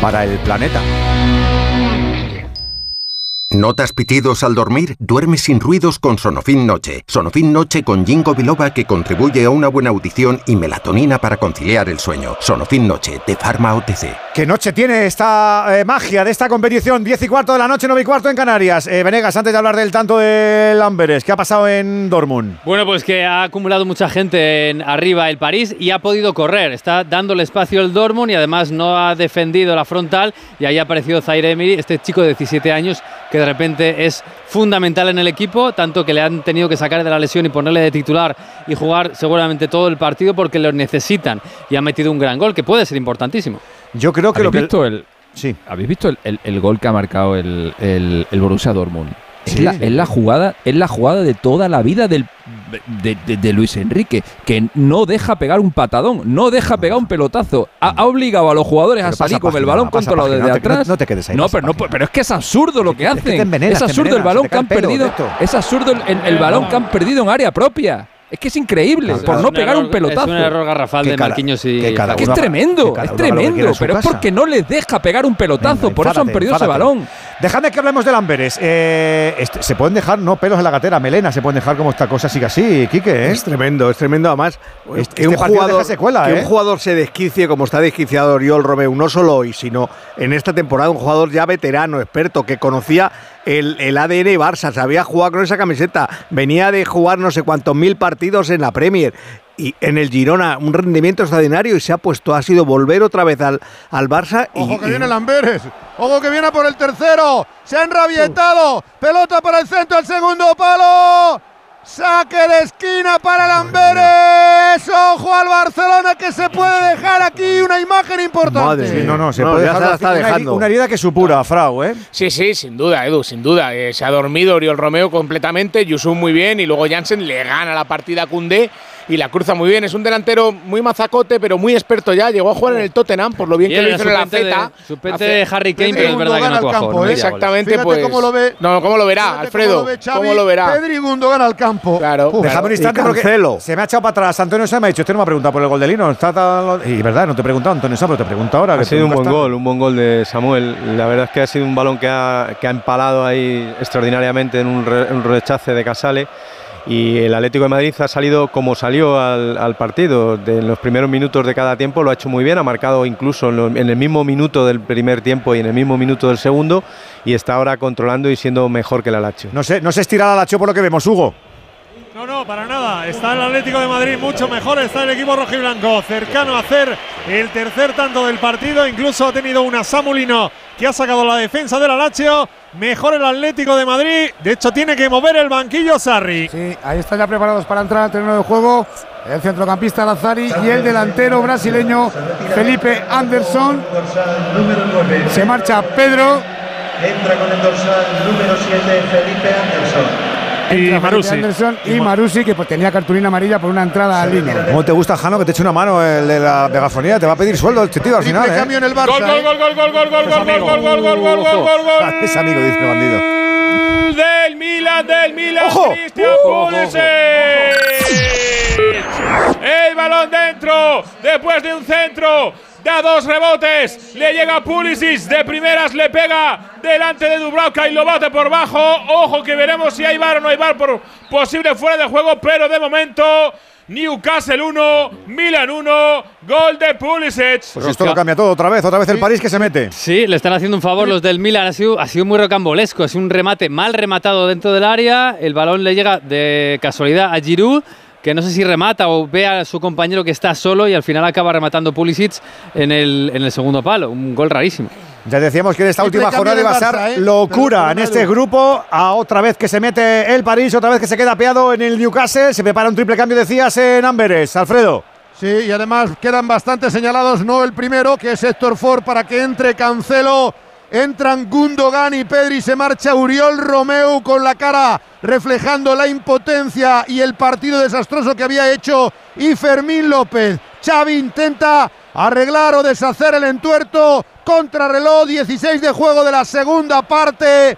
para el planeta. ¿Notas pitidos al dormir? Duerme sin ruidos con Sonofin Noche. Sonofin Noche con Jingo Biloba que contribuye a una buena audición y melatonina para conciliar el sueño. Sonofin Noche de Pharma OTC. ¿Qué noche tiene esta eh, magia de esta competición? 10 y cuarto de la noche, 9 y cuarto en Canarias. Eh, Venegas, antes de hablar del tanto del Amberes, ¿qué ha pasado en Dortmund? Bueno, pues que ha acumulado mucha gente en arriba el París y ha podido correr. Está dándole espacio el Dortmund y además no ha defendido la frontal. Y ahí ha aparecido Zaire Emery, este chico de 17 años que de repente es fundamental en el equipo, tanto que le han tenido que sacar de la lesión y ponerle de titular y jugar seguramente todo el partido porque lo necesitan. Y ha metido un gran gol que puede ser importantísimo. Yo creo que lo que. Visto el, sí. ¿Habéis visto el, gol que ha marcado el, el, el Borussia Dortmund? Es, la, jugada, es la jugada de toda la vida del, de, Luis Enrique, que no deja pegar un patadón, no deja pegar un pelotazo. Ha, obligado a los jugadores a salir con el balón controlado desde atrás. No, te quedes ahí. No, pero, no, pero es que es absurdo lo que hacen. es absurdo el balón que han perdido. Es absurdo el balón que han perdido en área propia. Es que es increíble, por no pegar un pelotazo. Es un error garrafal de Marquinhos y. Que, es tremendo, es tremendo. Pero es porque no les deja pegar un pelotazo, por eso han perdido ese balón. Dejadme que hablemos del Amberes. Eh, este, se pueden dejar, no pelos en la gatera, melena, se pueden dejar como esta cosa sigue así, Quique. ¿eh? Es tremendo, es tremendo. Además, este, que, un, jugador, secuela, que un ¿eh? jugador se desquicie como está desquiciado Oriol Romeu, no solo hoy, sino en esta temporada, un jugador ya veterano, experto, que conocía el, el ADN Barça, sabía jugar con esa camiseta, venía de jugar no sé cuántos mil partidos en la Premier y en el Girona un rendimiento extraordinario y se ha puesto, ha sido volver otra vez al, al Barça. Ojo que viene Lamberes, ojo que viene por el tercero, se ha enrabietado, pelota para el centro, el segundo palo. Saque de esquina para Lamberes. Ojo al Barcelona que se puede dejar aquí una imagen importante. no, no, se puede dejar está dejando. Una herida que supura, Frau, ¿eh? Sí, sí, sin duda, Edu, sin duda. Eh, se ha dormido Oriol Romeo completamente, Yusuf muy bien y luego Jansen le gana la partida a Cundé y la cruza muy bien. Es un delantero muy mazacote, pero muy experto ya. Llegó a jugar en el Tottenham, por lo bien que lo hizo en la Z. Suplente de Harry Kane, pero es verdad que no cuajó. ¿eh? Exactamente, pues. Cómo lo ve, no, ¿cómo lo verá, Alfredo? ¿Cómo lo, verá? Pedri Gundogan al campo. Claro. Déjame un instante porque se me ha echado para atrás. Antonio se me ha dicho, usted no me ha preguntado por el gol de Lino. Está y verdad, no te he preguntado, Antonio Sá, pero te pregunto ahora. Ha sido un buen gol, un buen gol de Samuel. La verdad es que ha sido un balón que ha, que ha empalado ahí extraordinariamente en un, un rechace de Casale y el Atlético de Madrid ha salido como salió al, partido. De, en los primeros minutos de cada tiempo lo ha hecho muy bien, ha marcado incluso en, el mismo minuto del primer tiempo y en el mismo minuto del segundo y está ahora controlando y siendo mejor que el Alacho. No se, no se estira el Alacho por lo que vemos, Hugo. No, no, para nada. Está el Atlético de Madrid mucho mejor. Está el equipo rojiblanco cercano a hacer el tercer tanto del partido. Incluso ha tenido una Samulino que ha sacado la defensa del Alacho. Mejor el Atlético de Madrid. De hecho, tiene que mover el banquillo Sarri. Sí, ahí están ya preparados para entrar al terreno de juego. El centrocampista Lazari y el delantero brasileño Felipe Anderson. Se marcha Pedro. Entra con el dorsal número 7 Felipe Anderson y Marusi. y Marusi, que pues, tenía cartulina amarilla por una entrada al línea. ¿Cómo te gusta, Jano, que te eche una mano el de la megafonía? Te va a pedir sueldo el tío al final. ¿eh? cambio en el Barça. Gol, gol, gol, gol, gol, gol, gol, gol, gol, gol, gol, gol, gol, gol, gol. Es amigo, dice el bandido. Del Milan, del Milan. ¡Ojo! Cristian El balón dentro, después de un centro da dos rebotes, le llega Pulisic, de primeras le pega delante de Dubravka y lo bate por bajo. Ojo que veremos si hay bar o no hay bar por posible fuera de juego, pero de momento Newcastle 1, Milan 1, gol de Pulisic. Pues esto lo cambia todo otra vez, otra vez el París que se mete. Sí, le están haciendo un favor los del Milan, ha sido, ha sido muy rocambolesco, sido un remate mal rematado dentro del área, el balón le llega de casualidad a Giroud que no sé si remata o ve a su compañero que está solo y al final acaba rematando Pulisic en el, en el segundo palo. Un gol rarísimo. Ya decíamos que en esta última jornada iba a ser ¿eh? locura en este grupo. A otra vez que se mete el París, otra vez que se queda peado en el Newcastle. Se prepara un triple cambio, decías, en Amberes. Alfredo. Sí, y además quedan bastante señalados, no el primero, que es Héctor Ford, para que entre Cancelo Entran Gundogan y Pedri, se marcha Uriol Romeu con la cara reflejando la impotencia y el partido desastroso que había hecho y Fermín López. Xavi intenta arreglar o deshacer el entuerto. Contrarreloj, 16 de juego de la segunda parte.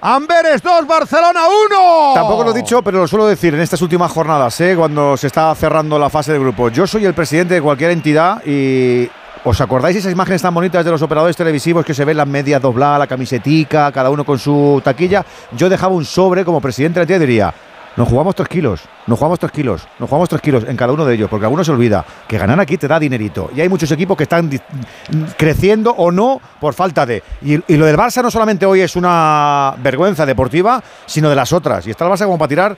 Amberes 2, Barcelona 1. Tampoco lo he dicho, pero lo suelo decir en estas últimas jornadas, ¿eh? cuando se está cerrando la fase de grupo. Yo soy el presidente de cualquier entidad y ¿Os acordáis esas imágenes tan bonitas de los operadores televisivos que se ven las medias dobladas, la camisetica, cada uno con su taquilla? Yo dejaba un sobre como presidente de la diría, nos jugamos tres kilos, nos jugamos tres kilos, nos jugamos tres kilos en cada uno de ellos, porque alguno se olvida que ganar aquí te da dinerito. Y hay muchos equipos que están creciendo o no por falta de. Y, y, lo del Barça no solamente hoy es una vergüenza deportiva, sino de las otras. Y está el Barça como para tirar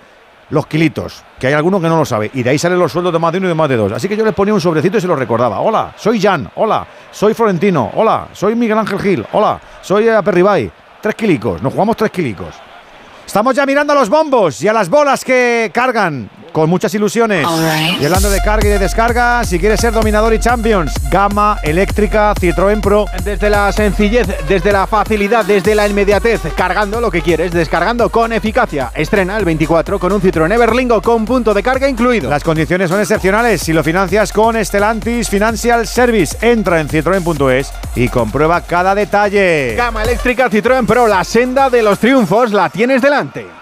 los kilitos, que hay alguno que no lo sabe, y de ahí salen los sueldos de más de uno y de más de dos. Así que yo les ponía un sobrecito y se lo recordaba. Hola, soy Jan, hola, soy Florentino, hola, soy Miguel Ángel Gil, hola, soy Aperribay. Tres kilicos, nos jugamos tres kilicos. Estamos ya mirando a los bombos y a las bolas que cargan con muchas ilusiones. Y hablando de carga y de descarga, si quieres ser dominador y champions, gama eléctrica Citroën Pro. Desde la sencillez, desde la facilidad, desde la inmediatez, cargando lo que quieres, descargando con eficacia. Estrena el 24 con un Citroën Everlingo con punto de carga incluido. Las condiciones son excepcionales si lo financias con Estelantis Financial Service. Entra en citroen.es y comprueba cada detalle. Gama eléctrica Citroën Pro, la senda de los triunfos la tienes delante.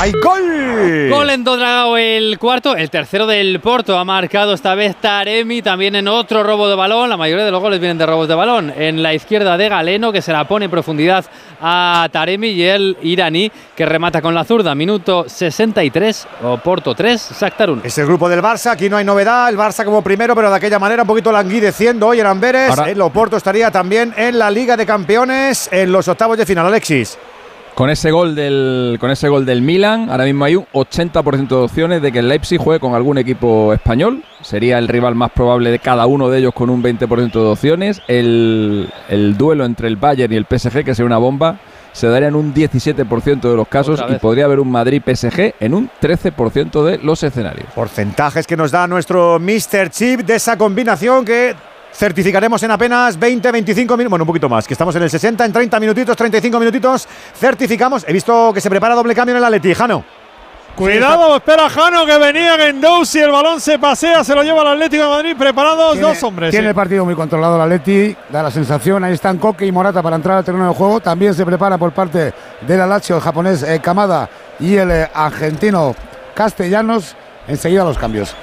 ¡Hay gol! Gol en Dodragao el cuarto, el tercero del Porto ha marcado esta vez Taremi, también en otro robo de balón, la mayoría de los goles vienen de robos de balón, en la izquierda de Galeno que se la pone en profundidad a Taremi y el iraní que remata con la zurda, minuto 63, Porto 3, Shakhtar 1. Es el grupo del Barça, aquí no hay novedad, el Barça como primero, pero de aquella manera un poquito languideciendo hoy en Amberes, el Oporto estaría también en la Liga de Campeones en los octavos de final, Alexis. Con ese gol del con ese gol del Milan, ahora mismo hay un 80% de opciones de que el Leipzig juegue con algún equipo español. Sería el rival más probable de cada uno de ellos con un 20% de opciones. El, el, duelo entre el Bayern y el PSG, que sería una bomba, se daría en un 17% de los casos y podría haber un Madrid-PSG en un 13% de los escenarios. Porcentajes que nos da nuestro Mr. Chip de esa combinación que certificaremos en apenas 20, 25 minutos, bueno, un poquito más, que estamos en el 60, en 30 minutitos, 35 minutitos, certificamos. He visto que se prepara doble cambio en el Atleti, Jano. Cuidado, espera Jano que venía Gendouzi, el balón se pasea, se lo lleva el Atlético de Madrid, preparados dos hombres. Tiene el partido muy controlado el Atleti, da la sensación, ahí están Coque y Morata para entrar al terreno de juego, también se prepara por parte del Alacho, el japonés eh, Kamada y el eh, argentino Castellanos, enseguida los cambios.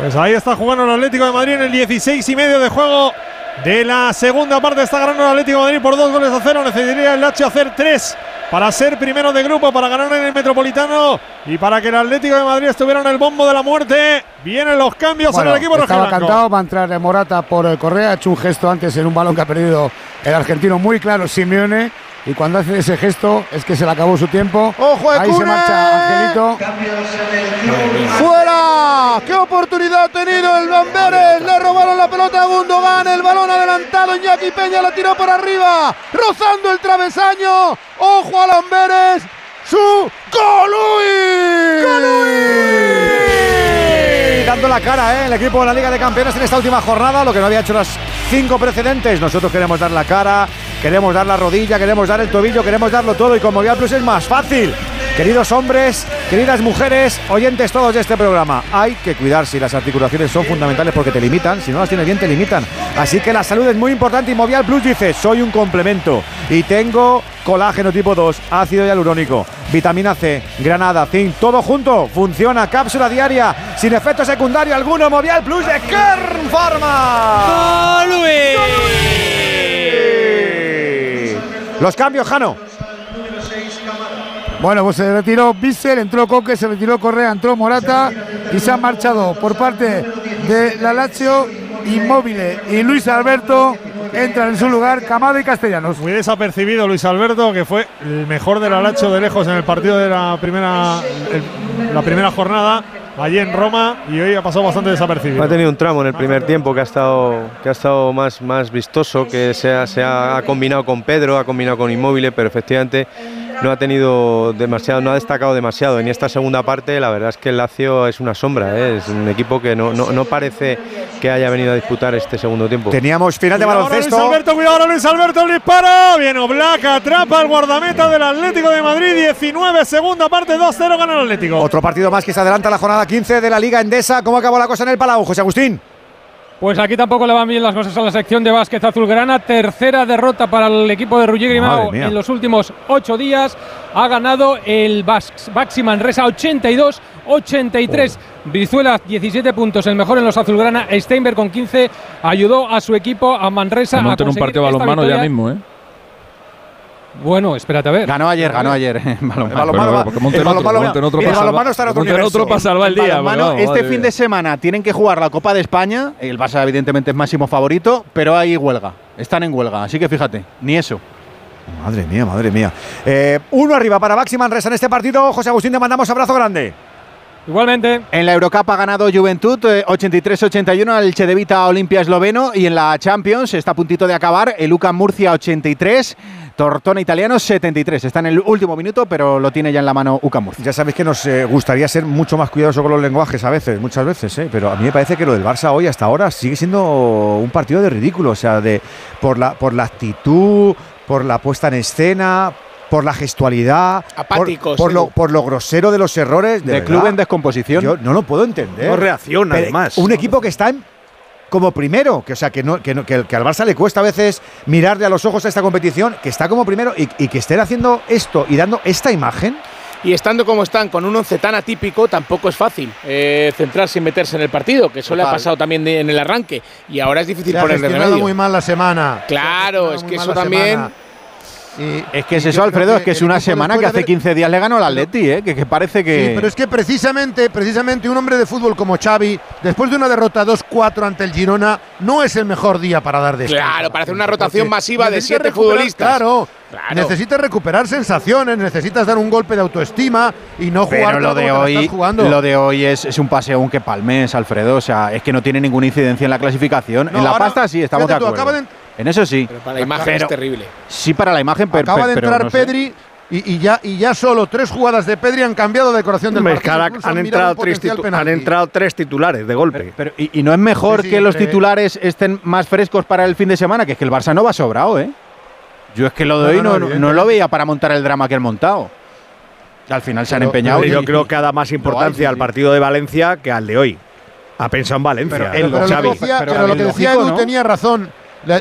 Pues ahí está jugando el Atlético de Madrid en el 16 y medio de juego de la segunda parte. Está ganando el Atlético de Madrid por dos goles a cero. Necesitaría el Lacho hacer tres para ser primero de grupo, para ganar en el Metropolitano y para que el Atlético de Madrid estuviera en el bombo de la muerte. Vienen los cambios en el equipo Estaba cantado, va a entrar Morata por Correa. Ha hecho un gesto antes en un balón que ha perdido el argentino muy claro, Simeone. Y cuando hace ese gesto es que se le acabó su tiempo. ¡Ojo, Ahí se marcha Angelito. ¡Fuera! ¡Qué oportunidad ha tenido el Lamberes! Le robaron la pelota a Gundogan. El balón adelantado. Iñaki Peña la tiró por arriba. Rozando el travesaño. ¡Ojo a Lamberes! ¡Su Colui! Dando la cara, ¿eh? El equipo de la Liga de Campeones en esta última jornada, lo que no había hecho las cinco precedentes. Nosotros queremos dar la cara, queremos dar la rodilla, queremos dar el tobillo, queremos darlo todo y con Movial Plus es más fácil. Queridos hombres, queridas mujeres, oyentes todos de este programa, hay que cuidarse y las articulaciones son fundamentales porque te limitan, si no las tienes bien te limitan. Así que la salud es muy importante y Movial Plus dice, soy un complemento y tengo colágeno tipo 2, ácido hialurónico, vitamina C, granada, zinc, todo junto, funciona, cápsula diaria, sin efecto secundario alguno, Movial Plus de Kern Pharma. Los cambios, Jano. Bueno, pues se retiró Bissell, entró Coque, se retiró Correa, entró Morata y se han marchado por parte de la Lazio Inmóvil y Luis Alberto entran en su lugar Camado y Castellanos. Muy desapercibido Luis Alberto, que fue el mejor del Alacho de lejos en el partido de la primera, la primera jornada allí en Roma y hoy ha pasado bastante desapercibido. Ha tenido un tramo en el primer tiempo que ha estado, que ha estado más, más vistoso, que se ha, se ha combinado con Pedro, ha combinado con Inmóvil, pero efectivamente no ha tenido demasiado, no ha destacado demasiado. En esta segunda parte, la verdad es que el Lazio es una sombra, ¿eh? es un equipo que no, no, no, parece que haya venido a disputar este segundo tiempo. Teníamos final de baloncesto. Luis Alberto, cuidado Luis Alberto, el disparo. Bien, Oblak atrapa al guardameta del Atlético de Madrid. 19, segunda parte, 2-0 gana el Atlético. Otro partido más que se adelanta a la jornada 15 de la Liga Endesa. ¿Cómo acabó la cosa en el Palau, José Agustín? Pues aquí tampoco le van bien las cosas a la sección de básquet azulgrana. Tercera derrota para el equipo de Ruggier Grimao en los últimos ocho días. Ha ganado el Baxi Manresa 82-83. Brizuela 17 puntos, el mejor en los azulgrana. Steinberg con 15 ayudó a su equipo, a Manresa. a conseguir un partido balonmano ya mismo, ¿eh? Bueno, espérate a ver. Ganó ayer, ganó ayer. salvar- está en otro universo. otro para salvar el día. Balonmano, pero, este madre fin de semana tienen que jugar la Copa de España. El Barça, evidentemente, es máximo favorito, pero hay huelga. Están en huelga, así que fíjate, ni eso. Madre mía, madre mía. Eh, uno arriba para Baxi Manresa en este partido. José Agustín, te mandamos abrazo grande. Igualmente. En la Eurocup ha ganado Juventud eh, 83-81 al Chedevita Olimpia esloveno y en la Champions está a puntito de acabar el UCAM Murcia 83, Tortona Italiano 73. Está en el último minuto, pero lo tiene ya en la mano UCAM Murcia. Ya sabéis que nos eh, gustaría ser mucho más cuidadosos con los lenguajes a veces, muchas veces, ¿eh? pero a mí me parece que lo del Barça hoy hasta ahora sigue siendo un partido de ridículo, o sea, de por la por la actitud, por la puesta en escena, por la gestualidad, por- Apáticos, por, sí. lo, por lo grosero de los errores. De, De club en descomposición. Yo no lo puedo entender. No reacciona, Pero además. Un equipo que está en- como primero, que o sea que no, que, no- que- que al Barça le cuesta a veces mirarle a los ojos a esta competición, que está como primero y, y que estén haciendo esto y dando esta imagen. Y estando como están, con un once tan atípico, tampoco es fácil eh, centrarse y meterse en el partido, que eso le ha pasado también de- en el arranque. Y ahora es difícil Se ha ponerle remedio. muy mal la semana. Claro, es que eso también. semana. Y- Es que es eso, Alfredo, es que es una semana que de hace haber- 15 días le ganó al Atleti, ¿eh? que, que parece que... Sí, pero es que precisamente, precisamente un hombre de fútbol como Xavi, después de una derrota 2-4 ante el Girona, no es el mejor día para dar descanso. Claro, para hacer una rotación masiva de siete futbolistas. Claro, Claro. necesitas recuperar sensaciones, necesitas dar un golpe de autoestima y no jugar Pero lo de hoy, estás jugando. lo de hoy es, es un paseo aunque palmés, Alfredo. O sea, es que no tiene ninguna incidencia en la clasificación. No, en la ahora, pasta sí, estamos de fíjate tú, acuerdo. acaba de- En eso sí. Pero para la imagen Pero- es terrible. Sí, para la imagen, pero, Acaba de pero entrar no sé. Pedri y, ya, y ya solo tres jugadas de Pedri han cambiado la decoración del partido. Han, entrado tres han entrado tres titulares de golpe. Pero, y, no es mejor que los titulares estén más frescos para el fin de semana, que es que el Barça no va sobrado, ¿eh? Yo es que lo de hoy no, no, lo veía para montar el drama que han montado. Al final se han empeñado. yo creo que ha dado más importancia al partido de Valencia que al de hoy. Ha pensado en Valencia. Pero, lo, que decía, pero lo que decía Edu tenía razón.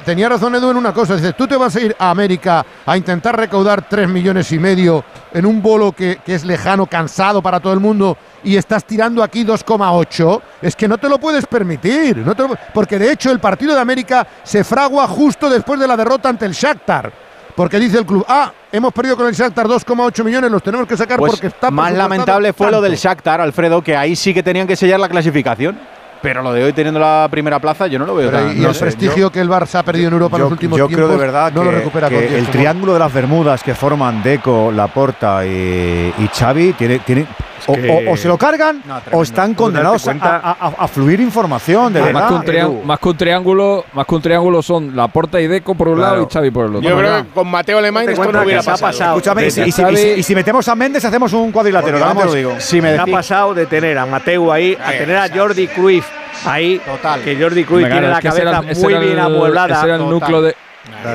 Tenía razón Edu en una cosa. Dice, tú te vas a ir a América a intentar recaudar 3 millones y medio en un bolo que, es lejano, cansado para todo el mundo y estás tirando aquí 2,8. Es que no te lo puedes permitir. No porque de hecho el partido de América se fragua justo después de la derrota ante el Shakhtar. Porque dice el club, ah, hemos perdido con el Shakhtar 2,8 millones, los tenemos que sacar pues porque está Más lamentable fue lo del Shakhtar, Alfredo, que ahí sí que tenían que sellar la clasificación. Pero lo de hoy teniendo la primera plaza, yo no lo veo tan, Y el prestigio que el Barça ha perdido en Europa en los últimos yo tiempos. creo de verdad no lo recupera que el triángulo de las Bermudas que forman Deco, Laporta y, y Xavi tiene, tiene o, se lo cargan o están condenados a, fluir información. De más, que un triángulo, más que un triángulo son la Porta y Deco por un lado y Xavi por el otro. Yo creo que con Mateo Alemán esto no hubiera pasado. Escúchame, y, si, metemos a Méndez hacemos un cuadrilátero. Vamos, digo. Si me ha pasado de tener a Mateo ahí a tener a Jordi Cruyff ahí, Total. que Jordi Cruyff tiene la cabeza muy bien amueblada. Ese era el núcleo de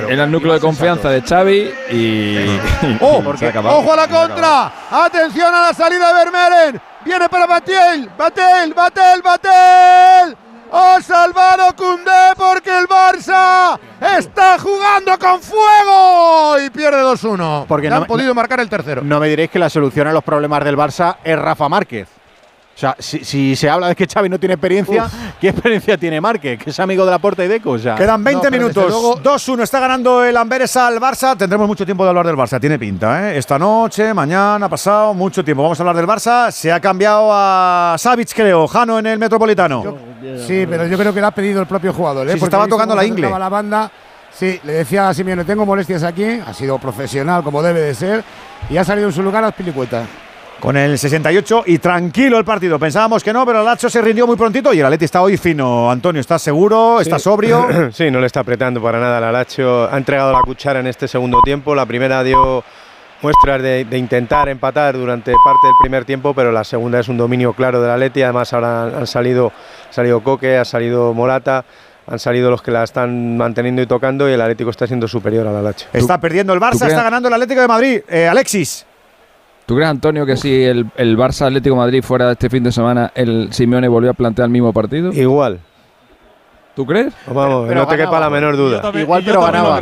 era el núcleo de confianza de Xavi y. ¡Oh! ¡Ojo a la contra! ¡Atención a la salida de Vermeeren! ¡Viene para Batel! ¡Batel! ¡Batel! ¡Batel! ¡Ha salvado Cundé porque el Barça está jugando con fuego! Y pierde 2-1. Porque no han podido marcar el tercero. No me diréis que la solución a los problemas del Barça es Rafa Márquez. O sea, si, se habla de que Xavi no tiene experiencia, ¿qué experiencia tiene Marque? Que es amigo de la Porta y Deco. O sea. Quedan 20 minutos. 2-1 está ganando el Amberes al Barça. Tendremos mucho tiempo de hablar del Barça. Tiene pinta, ¿eh? Esta noche, mañana, pasado, mucho tiempo. Vamos a hablar del Barça. Se ha cambiado a Savic, creo, Jano en el Metropolitano. sí, pero yo creo que le ha pedido el propio jugador. ¿eh? Porque estaba tocando la ingle. la banda. Sí, le decía a Simeone, tengo molestias aquí. Ha sido profesional como debe de ser. Y ha salido en su lugar a las pilicuetas con el 68 y tranquilo el partido. Pensábamos que no, pero el Lacho se rindió muy prontito y el Atleti está hoy fino. Antonio, ¿estás seguro? ¿Estás sobrio? sí, no le está apretando para nada el Lacho. Ha entregado la cuchara en este segundo tiempo. La primera dio muestras de, intentar empatar durante parte del primer tiempo, pero la segunda es un dominio claro del Atleti. Además ahora han salido, ha salido Coque, ha salido Morata han salido los que la están manteniendo y tocando y el Atlético está siendo superior al Alacho. Está perdiendo el Barça, está ganando el Atlético de Madrid. Eh, Alexis. ¿Tú crees, Antonio, que si el, el Barça Atlético Madrid fuera este fin de semana, el Simeone volvió a plantear el mismo partido? Igual. ¿Tú crees? Vamos, no te quepa la menor duda. Igual, pero ganaba.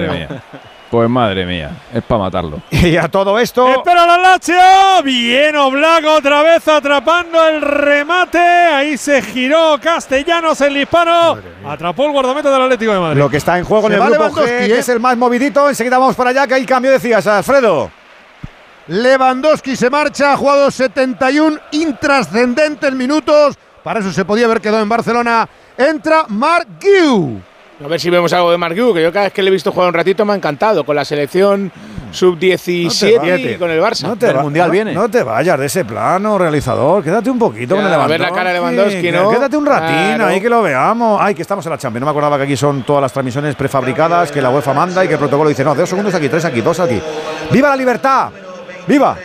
Pues madre mía, es para matarlo. Y a todo esto. Espera la Lazio. Bien, Oblak otra vez atrapando el remate. Ahí se giró Castellanos el hispano. Atrapó el guardameta del Atlético de Madrid. Lo que está en juego en el grupo G, que es el más movidito. Enseguida vamos para allá, que hay cambio, decías, Alfredo. Lewandowski se marcha, ha jugado 71 intrascendentes minutos. Para eso se podía haber quedado en Barcelona. Entra Marc Guiu. A ver si vemos algo de Marc Guiu, que yo cada vez que le he visto jugar un ratito me ha encantado. Con la selección sub-17 y con el Barça. No te Mundial viene. No te vayas de ese plano, realizador. Quédate un poquito con el Lewandowski. A ver la cara de Lewandowski, ¿no? Quédate un ratín ahí que lo veamos. Ay, que estamos en la Champions. No me acordaba que aquí son todas las transmisiones prefabricadas, que la UEFA manda y que el protocolo dice, no, dos segundos aquí, tres aquí, dos aquí. ¡Viva la libertad! ¡Viva!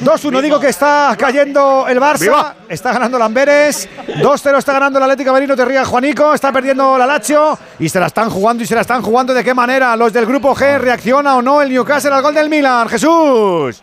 2-1, digo que está cayendo el Barça, está ganando Lamberes, 2-0 está ganando el Atlético Marino, te rías Juanico, está perdiendo la Lazio y se la están jugando y se la están jugando de qué manera. Los del grupo G, ¿reacciona o no el Newcastle al gol del Milan? Jesús.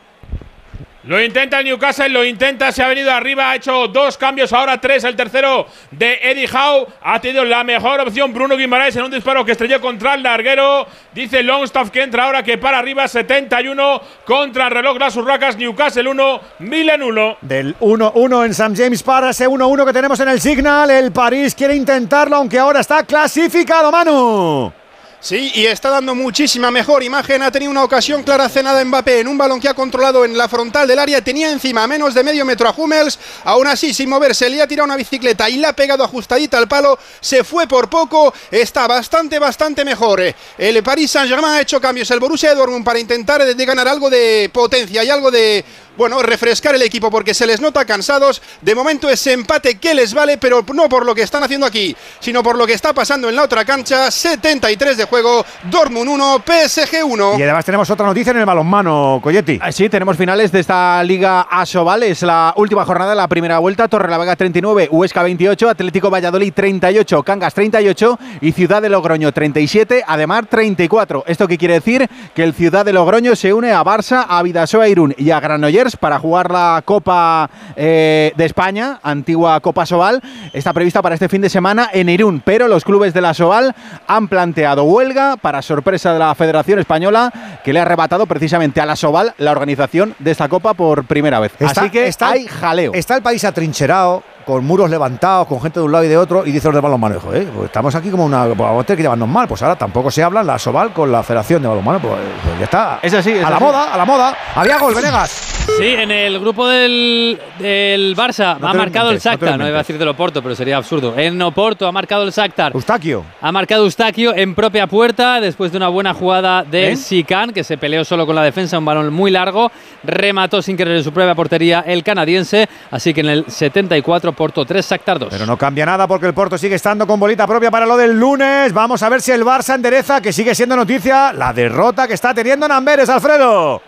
Lo intenta el Newcastle, lo intenta, se ha venido arriba, ha hecho dos cambios, ahora tres, el tercero de Eddie Howe. Ha tenido la mejor opción Bruno Guimaraes en un disparo que estrelló contra el larguero. Dice Longstaff que entra ahora que para arriba, 71 contra el reloj Las Urracas, Newcastle 1, Milan 1. Del 1-1 en St. James para ese 1-1 que tenemos en el Signal. El París quiere intentarlo, aunque ahora está clasificado, Manu. Sí, y está dando muchísima mejor imagen. Ha tenido una ocasión clara cenada Mbappé en un balón que ha controlado en la frontal del área. Tenía encima menos de medio metro a Hummels. Aún así, sin moverse, le ha tirado una bicicleta y la ha pegado ajustadita al palo. Se fue por poco. Está bastante, bastante mejor. El Paris Saint-Germain ha hecho cambios. El Borussia Dortmund para intentar ganar algo de potencia y algo de bueno, refrescar el equipo porque se les nota cansados. De momento ese empate que les vale, pero no por lo que están haciendo aquí, sino por lo que está pasando en la otra cancha. 73 de juego, Dortmund 1, PSG 1. Y además tenemos otra noticia en el balonmano, Coyetti. Ah, sí, tenemos finales de esta Liga Asobal. Es la última jornada, la primera vuelta. Torre la Vega 39, Huesca 28, Atlético Valladolid 38, Cangas 38 y Ciudad de Logroño 37, además 34. ¿Esto qué quiere decir? Que el Ciudad de Logroño se une a Barça, a Vidasoa Irún y a Granollers para jugar la Copa eh, de España, antigua Copa Sobal. Está prevista para este fin de semana en Irún, pero los clubes de la Sobal han planteado huelga para sorpresa de la Federación Española que le ha arrebatado precisamente a la Sobal la organización de esta Copa por primera vez. Así que está, hay jaleo. Está el país atrincherado con muros levantados, con gente de un lado y de otro, y dice los de balonmano, eh, pues estamos aquí como una. Pues vamos a tener que llevarnos mal. Pues ahora tampoco se habla la Sobal con la Federación de Balonmano. Pues, pues ya está. Es así. a la moda, a la moda. Había gol, Venegas. Sí, en el grupo del, del Barça ha marcado el Shakhtar. No, iba a decir del Oporto, pero sería absurdo. En Oporto ha marcado el Shakhtar. Eustaquio. Ha marcado Eustaquio en propia puerta después de una buena jugada de Sican, que se peleó solo con la defensa, un balón muy largo. Remató sin querer en su propia portería el canadiense. Así que en el 74, Porto 3, Shakhtar 2. Pero no cambia nada porque el Porto sigue estando con bolita propia para lo del lunes. Vamos a ver si el Barça endereza, que sigue siendo noticia, la derrota que está teniendo en Amberes, Alfredo.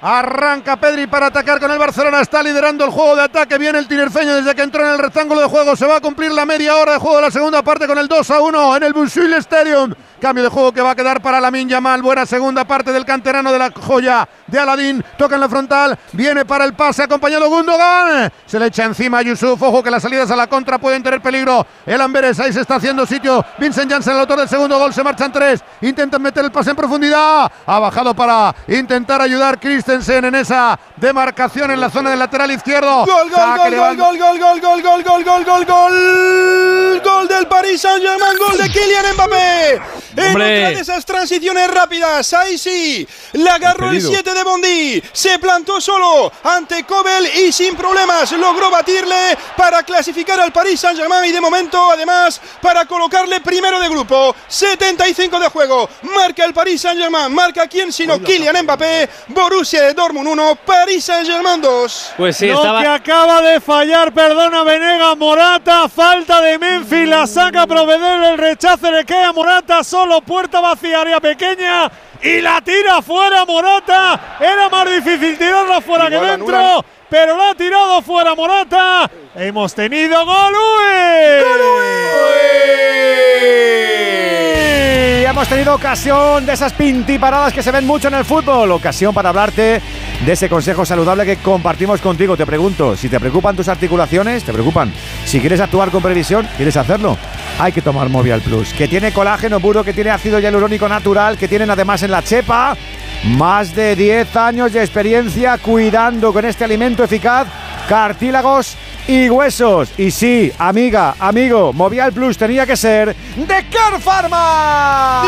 Arranca Pedri para atacar con el Barcelona. Está liderando el juego de ataque. Viene el tinerfeño desde que entró en el rectángulo de juego. Se va a cumplir la media hora de juego de la segunda parte con el 2 a 1 en el Busuil Stadium. Cambio de juego que va a quedar para la Yamal. Buena segunda parte del canterano de la joya de Aladín. Toca en la frontal. Viene para el pase acompañado Gundogan. Se le echa encima a Yusuf. Ojo que las salidas a la contra pueden tener peligro. El Amberes ahí se está haciendo sitio. Vincent Janssen, el autor del segundo gol. Se marchan tres. Intentan meter el pase en profundidad. Ha bajado para intentar ayudar Christensen en esa demarcación en la zona del lateral izquierdo. Gol, gol, gol, gol, gol, gol, gol, gol, gol, gol, gol, gol, gol. Gol del Paris Saint-Germain. Gol de Kylian Mbappé. En otra de esas transiciones rápidas, ahí sí, le agarró el 7 de Bondi, se plantó solo ante Kobel y sin problemas logró batirle para clasificar al Paris Saint-Germain y de momento además para colocarle primero de grupo. 75 de juego, marca el Paris Saint-Germain, marca quién sino Kylian Mbappé, Borussia de Dortmund 1, Paris Saint-Germain 2. Pues sí, Lo estaba... que acaba de fallar, perdona Venega, Morata, falta de Memphis, la saca a proveer el rechace, le queda Morata solo puerta vacía, área pequeña y la tira fuera Morata. Era más difícil tirarla fuera que dentro, pero la ha tirado fuera Morata. Hemos tenido gol Y hemos tenido ocasión de esas pintiparadas que se ven mucho en el fútbol. Ocasión para hablarte de ese consejo saludable que compartimos contigo. Te pregunto, si te preocupan tus articulaciones, te preocupan. Si quieres actuar con previsión, ¿quieres hacerlo? Hay que tomar Movial Plus, que tiene colágeno puro, que tiene ácido hialurónico natural, que tienen además en la chepa más de 10 años de experiencia cuidando con este alimento eficaz cartílagos y huesos. Y sí, amiga, amigo, Movial Plus tenía que ser de Car Pharma.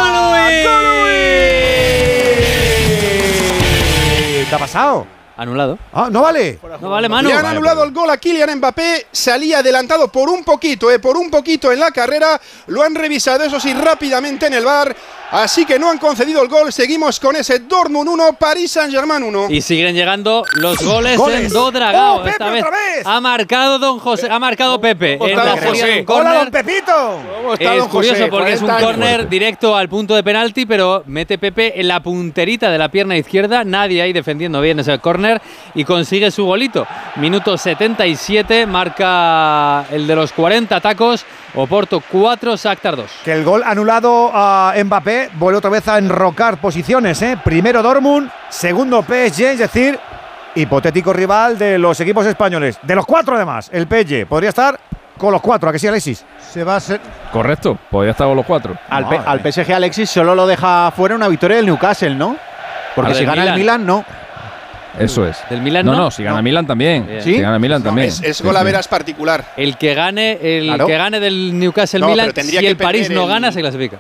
¿Qué ha pasado? Anulado. Ah, no vale. No vale, mano. Le han anulado el gol a Kylian Mbappé. Salía adelantado por un poquito, eh, por un poquito en la carrera. Lo han revisado, eso sí, rápidamente en el bar. Así que no han concedido el gol. Seguimos con ese Dortmund 1, París Saint-Germain 1. Y siguen llegando los goles, Goles. en Dodragao. ¡Oh, Pepe, Esta vez otra vez! ha marcado Don José, ha marcado Pepe. ¿Cómo En la José? ¡Hola, don Pepito! ¿Cómo está, Es don curioso José? porque es un 40 años. córner directo al punto de penalti, pero mete Pepe en la punterita de la pierna izquierda. Nadie ahí defendiendo bien ese córner y consigue su golito. Minuto 77, marca el de los 40 tacos. Oporto 4, Shakhtar 2. Que el gol anulado a Mbappé vuelve otra vez a enrocar posiciones. ¿eh? Primero Dortmund, segundo PSG, es decir, hipotético rival de los equipos españoles. De los cuatro además, el PSG podría estar con los cuatro, ¿a que sí, Alexis? Se va a ser. Correcto, podría estar con los cuatro. Al, PSG Alexis solo lo deja fuera una victoria del Newcastle, ¿no? Porque Ah, si gana el. Milan, no. Eso es. ¿Del Milan no? no? No, si gana Milan también. ¿Sí? Si gana Milan también. Es, es Sí, gol a sí. veras particular. El que gane, el Claro. que gane del Newcastle No, Milan, si el París no el- gana, se clasifica.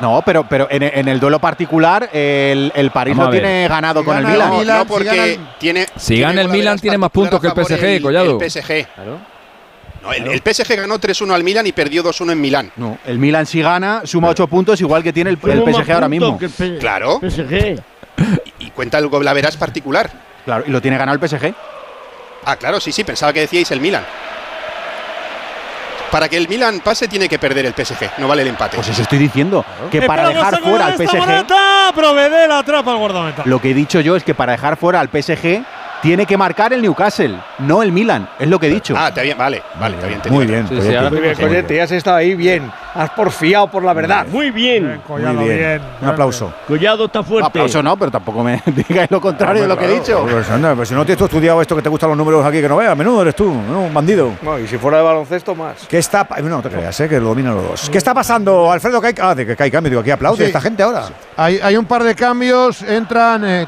No, pero, pero en, en el duelo particular, el, el París Vamos lo tiene ganado Si con el gana el Milan. No, Milan, no, si porque gana el- tiene. Si tiene gana el Milan, tiene más puntos que el PSG, Collado. El PSG. Claro. No, el, el PSG ganó 3-1 al Milan y perdió 2-1 en Milán. No, el Milan si gana, suma 8 puntos, igual que tiene el, el PSG ahora mismo. que el P- Claro. PSG. Y cuenta el gol a veras particular. Claro, y lo tiene ganado el PSG. Ah, claro, sí, sí, pensaba que decíais el Milan. Para que el Milan pase tiene que perder el PSG, no vale el empate. Pues eso estoy diciendo, que para dejar fuera al PSG... Provede la atrapa al guardameta. Lo que he dicho yo es que para dejar fuera al PSG tiene que marcar el Newcastle, no el Milan, es lo que he dicho. Ah, te bien, vale, vale, te bien Muy bien, sí, sí, muy bien, Collete, has estado ahí bien, has porfiado por la verdad. Muy bien. Collado, muy bien. Un aplauso. Collado está fuerte. Un aplauso no, pero tampoco me digáis lo contrario de lo que he dicho. Pues, anda, pues si no te has estudiado esto que te gustan los números aquí, que no veas, menudo eres tú, un bandido. No, y si fuera de baloncesto, más. ¿Qué está No, te creas, ¿eh? que lo dominan los dos. ¿Qué está pasando, Alfredo? Que hay, ah, de que hay cambio, digo, aquí aplaude esta gente ahora. Hay, hay, un par de cambios, entran eh,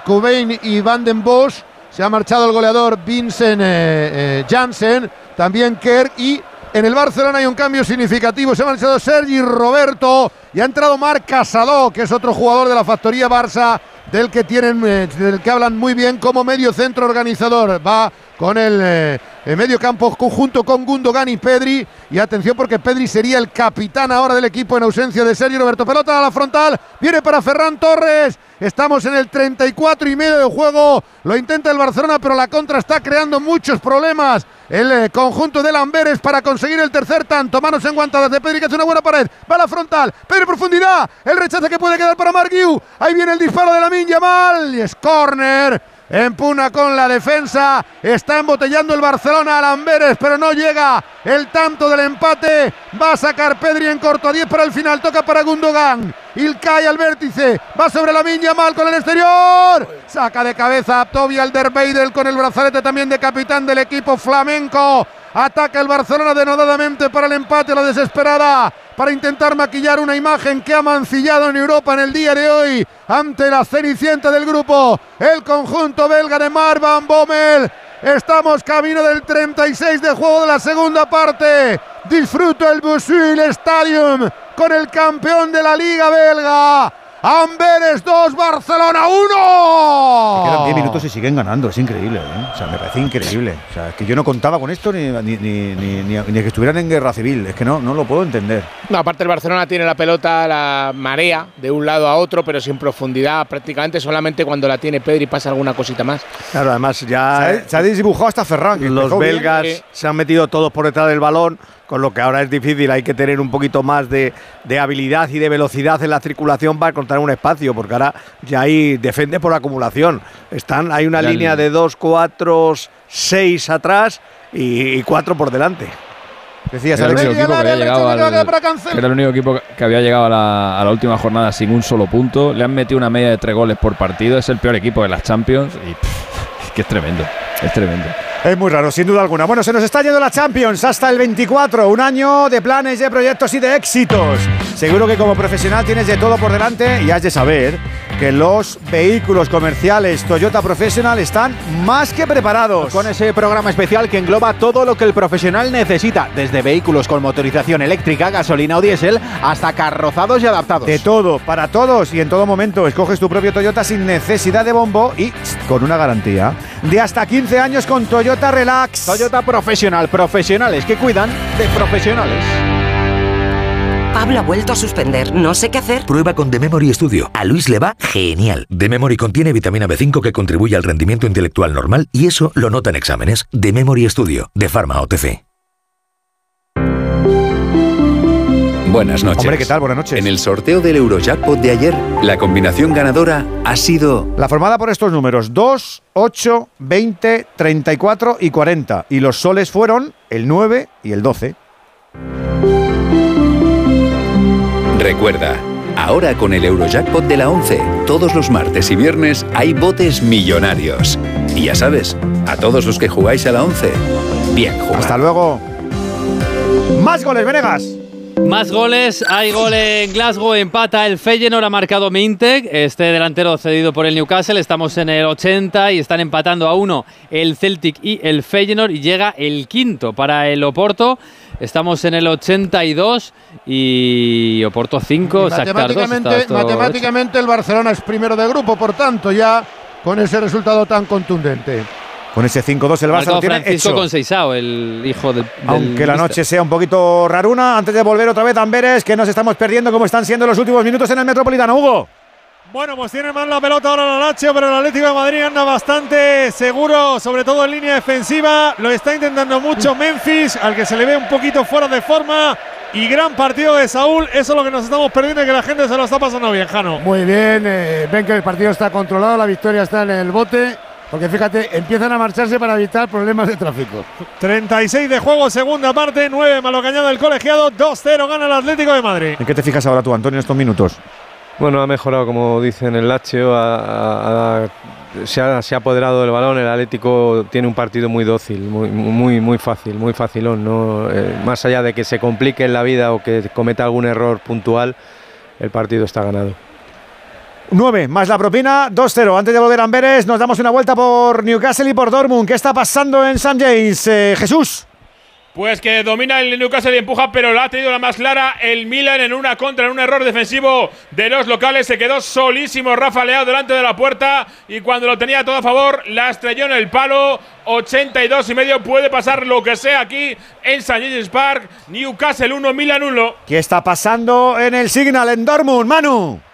y Van den Bosch se ha marchado el goleador Vincent eh, eh, Janssen, también Kerr y en el Barcelona hay un cambio significativo. Se ha marchado Sergi Roberto y ha entrado Marc Casado, que es otro jugador de la factoría Barça, del que tienen, eh, del que hablan muy bien como medio centro organizador. Va con el, medio campo junto con Gundogan y Pedri. Y atención porque Pedri sería el capitán ahora del equipo en ausencia de Sergi Roberto. Pelota a la frontal. Viene para Ferran Torres. Estamos en el 34 y medio de juego. Lo intenta el Barcelona, pero la contra está creando muchos problemas. El eh, conjunto de Lamberes para conseguir el tercer tanto. Manos enguantadas de Pedri que hace una buena pared. Va a la frontal. Pedri profundidad. El rechazo que puede quedar para Marguiu. Ahí viene el disparo de la Minya Mal. Y es corner Empuna con la defensa. Está embotellando el Barcelona a Lamberes, pero no llega el tanto del empate. Va a sacar Pedri en corto a 10 para el final. Toca para Gundogan. cae al vértice. Va sobre la miña mal con el exterior. Saca de cabeza a Toby Alderweireld con el brazalete también de capitán del equipo flamenco. Ataca el Barcelona denodadamente para el empate, la desesperada, para intentar maquillar una imagen que ha mancillado en Europa en el día de hoy ante la cenicienta del grupo, el conjunto belga de Marvan Bommel. Estamos camino del 36 de juego de la segunda parte. Disfruto el Busuil Stadium con el campeón de la Liga belga. Amberes 2, Barcelona 1. Quedan 10 minutos y siguen ganando, es increíble. ¿eh? O sea, me parece increíble. O sea, es que yo no contaba con esto ni, ni, ni, ni, que estuvieran en guerra civil. Es que no, no lo puedo entender. No, aparte el Barcelona tiene la pelota, la marea de un lado a otro, pero sin profundidad. Prácticamente solamente cuando la tiene Pedri pasa alguna cosita más. Claro, además ya. Se ha, desdibujado hasta Ferran. los belgas se han metido todos por detrás del balón con lo que ahora es difícil, hay que tener un poquito más de, habilidad y de velocidad en la circulación para encontrar un espacio, porque ahora ya hay defiende por acumulación. Están, hay una línea de 2, 4, 6 atrás y, 4 por delante. Decías, era, el único equipo que había llegado era el único equipo que había llegado a la, a la, última jornada sin un solo punto. Le han metido una media de 3 goles por partido. Es el peor equipo de las Champions y es que es tremendo. Es tremendo. Es muy raro, sin duda alguna. Bueno, se nos está yendo la Champions hasta el 24. Un año de planes, de proyectos y de éxitos. Seguro que como profesional tienes de todo por delante y has de saber que los vehículos comerciales Toyota Professional están más que preparados. Con ese programa especial que engloba todo lo que el profesional necesita, desde vehículos con motorización eléctrica, gasolina o diésel, hasta carrozados y adaptados. De todo, para todos y en todo momento. Escoges tu propio Toyota sin necesidad de bombo y con una garantía de hasta 15 años con Toyota Relax. Toyota Profesional, profesionales que cuidan de profesionales. Pablo ha vuelto a suspender. No sé qué hacer. Prueba con The Memory Studio. A Luis le va genial. The Memory contiene vitamina B5 que contribuye al rendimiento intelectual normal y eso lo nota en exámenes. The Memory Studio, de Pharma OTC. Buenas noches. Hombre, ¿qué tal? Buenas noches. En el sorteo del Eurojackpot de ayer, la combinación ganadora ha sido... La formada por estos números, 2, 8, 20, 34 y 40. Y los soles fueron el 9 y el 12. Recuerda, ahora con el Eurojackpot de la 11, todos los martes y viernes hay botes millonarios. Y ya sabes, a todos los que jugáis a la 11, bien jugado. Hasta luego. Más goles, Venegas. Más goles, hay gol en Glasgow, empata el Feyenoord, ha marcado Mintek, este delantero cedido por el Newcastle, estamos en el 80 y están empatando a uno el Celtic y el Feyenoord y llega el quinto para el Oporto, estamos en el 82 y Oporto 5, matemáticamente, matemáticamente el Barcelona es primero de grupo, por tanto ya con ese resultado tan contundente. Con ese 5-2 el Barça lo tiene Francisco con Seisao, el hijo del, Aunque la noche sea un poquito raruna, antes de volver otra vez a Amberes, que nos estamos perdiendo como están siendo los últimos minutos en el Metropolitano, Hugo. Bueno, pues tiene más la pelota ahora la Lazio, pero el Atlético de Madrid anda bastante seguro, sobre todo en línea defensiva. Lo está intentando mucho Memphis, al que se le ve un poquito fuera de forma. Y gran partido de Saúl, eso es lo que nos estamos perdiendo y que la gente se lo está pasando bien, Jano. Muy bien, eh, ven que el partido está controlado, la victoria está en el bote. Porque fíjate, empiezan a marcharse para evitar problemas de tráfico. 36 de juego, segunda parte, 9 malo cañado el colegiado, 2-0 gana el Atlético de Madrid. ¿En qué te fijas ahora tú, Antonio, en estos minutos? Bueno, ha mejorado, como dicen el Lazio, se, ha, apoderado del balón, el Atlético tiene un partido muy dócil, muy, muy, muy fácil, muy facilón. ¿no? Eh, más allá de que se complique en la vida o que cometa algún error puntual, el partido está ganado. 9 más la propina, 2-0. Antes de volver a Amberes, nos damos una vuelta por Newcastle y por Dortmund. ¿Qué está pasando en St. James? Eh, Jesús. Pues que domina el Newcastle y empuja, pero la ha tenido la más clara el Milan en una contra, en un error defensivo de los locales. Se quedó solísimo Rafa Leao delante de la puerta y cuando lo tenía todo a favor, la estrelló en el palo. 82 y medio puede pasar lo que sea aquí en St. James Park. Newcastle 1, Milan 1. ¿Qué está pasando en el Signal en Dortmund, Manu?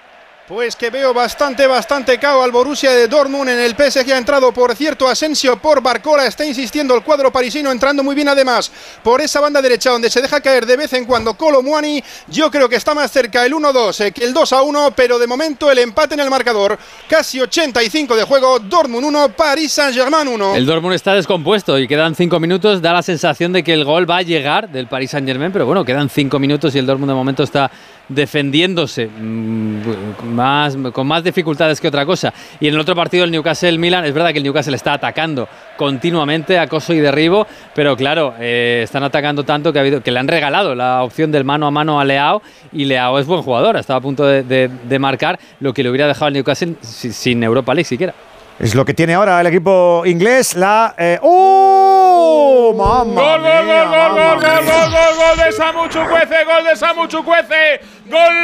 Pues que veo bastante, bastante cao al Borussia de Dortmund. En el PSG ha entrado, por cierto, Asensio por Barcola. Está insistiendo el cuadro parisino, entrando muy bien además por esa banda derecha donde se deja caer de vez en cuando Muani. Yo creo que está más cerca el 1-2 eh, que el 2-1, pero de momento el empate en el marcador. Casi 85 de juego, Dortmund 1, Paris Saint-Germain 1. El Dortmund está descompuesto y quedan 5 minutos. Da la sensación de que el gol va a llegar del Paris Saint-Germain, pero bueno, quedan 5 minutos y el Dortmund de momento está defendiéndose mm, más, con más dificultades que otra cosa. Y en el otro partido, el Newcastle-Milan, es verdad que el Newcastle está atacando continuamente, acoso y derribo, pero claro, eh, están atacando tanto que, ha habido, que le han regalado la opción del mano a mano a Leao y Leao es buen jugador, estaba a punto de, marcar lo que le hubiera dejado al Newcastle sin Europa League siquiera. Es lo que tiene ahora el equipo inglés, la... Eh, ¡Oh! ¡Mamma gol, mía, gol, gol, gol, gol, gol, gol, gol, gol de Samu Chukwueze, gol de Samu Chukwueze, gol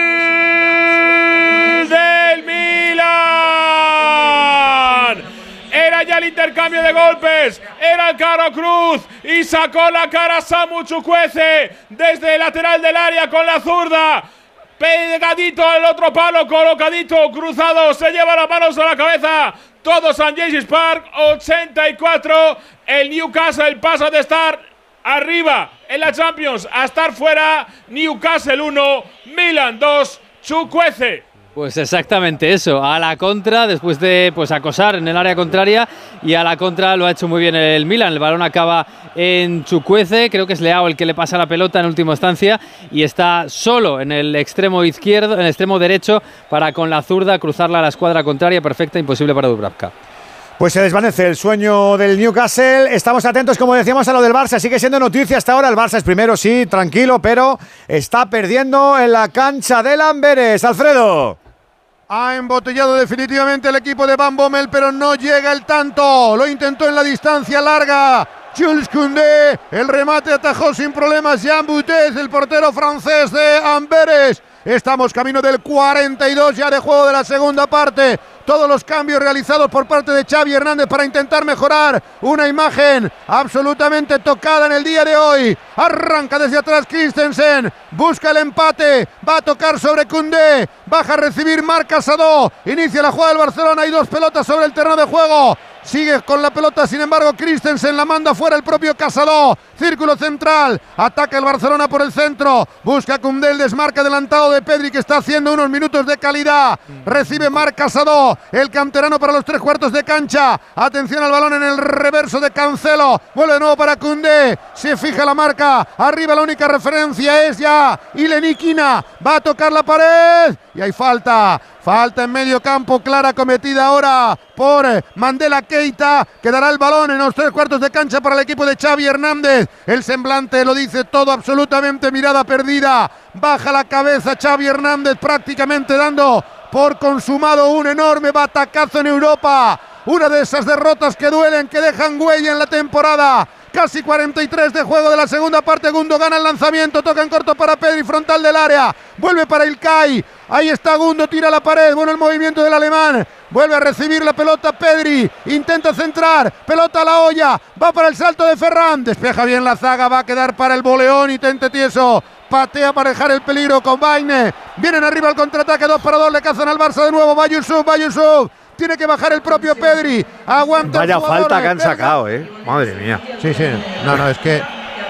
del Milan. Era ya el intercambio de golpes, era el Caro Cruz y sacó la cara Samu Chukwueze desde el lateral del área con la zurda pegadito al otro palo, colocadito, cruzado, se lleva las manos a la cabeza, todo San James Park, 84. El Newcastle pasa de estar arriba en la Champions a estar fuera. Newcastle 1, Milan 2, Chucuece. Pues exactamente eso, a la contra, después de pues acosar en el área contraria y a la contra lo ha hecho muy bien el Milan. El balón acaba en Chucuece, creo que es Leao el que le pasa la pelota en última instancia y está solo en el extremo izquierdo, en el extremo derecho para con la zurda cruzarla a la escuadra contraria, perfecta, imposible para Dubravka. Pues se desvanece el sueño del Newcastle. Estamos atentos, como decíamos, a lo del Barça. Sigue siendo noticia hasta ahora. El Barça es primero, sí, tranquilo, pero está perdiendo en la cancha del Amberes. Alfredo. Ha embotellado definitivamente el equipo de Van Bommel, pero no llega el tanto. Lo intentó en la distancia larga. Jules Koundé, el remate atajó sin problemas Jean Boutet, el portero francés de Amberes. Estamos camino del 42 ya de juego de la segunda parte todos los cambios realizados por parte de Xavi Hernández para intentar mejorar una imagen absolutamente tocada en el día de hoy. Arranca desde atrás Christensen, busca el empate, va a tocar sobre Cundé, baja a recibir Marc Casado, inicia la jugada del Barcelona, hay dos pelotas sobre el terreno de juego. Sigue con la pelota, sin embargo, Christensen la manda fuera el propio Casaló. Círculo central. Ataca el Barcelona por el centro. Busca Cundé el desmarque adelantado de Pedri que está haciendo unos minutos de calidad. Recibe Marc El canterano para los tres cuartos de cancha. Atención al balón en el reverso de Cancelo. Vuelve de nuevo para Cundé. Se fija la marca. Arriba la única referencia es ya Ileniquina. Va a tocar la pared. Y hay falta. Falta en medio campo, clara cometida ahora por Mandela Keita, que dará el balón en los tres cuartos de cancha para el equipo de Xavi Hernández. El semblante lo dice todo, absolutamente mirada perdida. Baja la cabeza Xavi Hernández, prácticamente dando por consumado un enorme batacazo en Europa. Una de esas derrotas que duelen, que dejan huella en la temporada. Casi 43 de juego de la segunda parte. Gundo gana el lanzamiento. Toca en corto para Pedri, frontal del área. Vuelve para Ilkay. Ahí está Gundo, tira la pared. Bueno el movimiento del alemán. Vuelve a recibir la pelota Pedri. Intenta centrar. Pelota a la olla. Va para el salto de Ferran. Despeja bien la zaga. Va a quedar para el boleón y tente tieso patea para dejar el peligro con Baine. Vienen arriba al contraataque, dos para dos, le cazan al Barça de nuevo. Va Yusuf, va Yusuf. Tiene que bajar el propio Pedri. Aguanta. Vaya falta que han sacado, ¿eh? Madre mía. Sí, sí. No, no, es que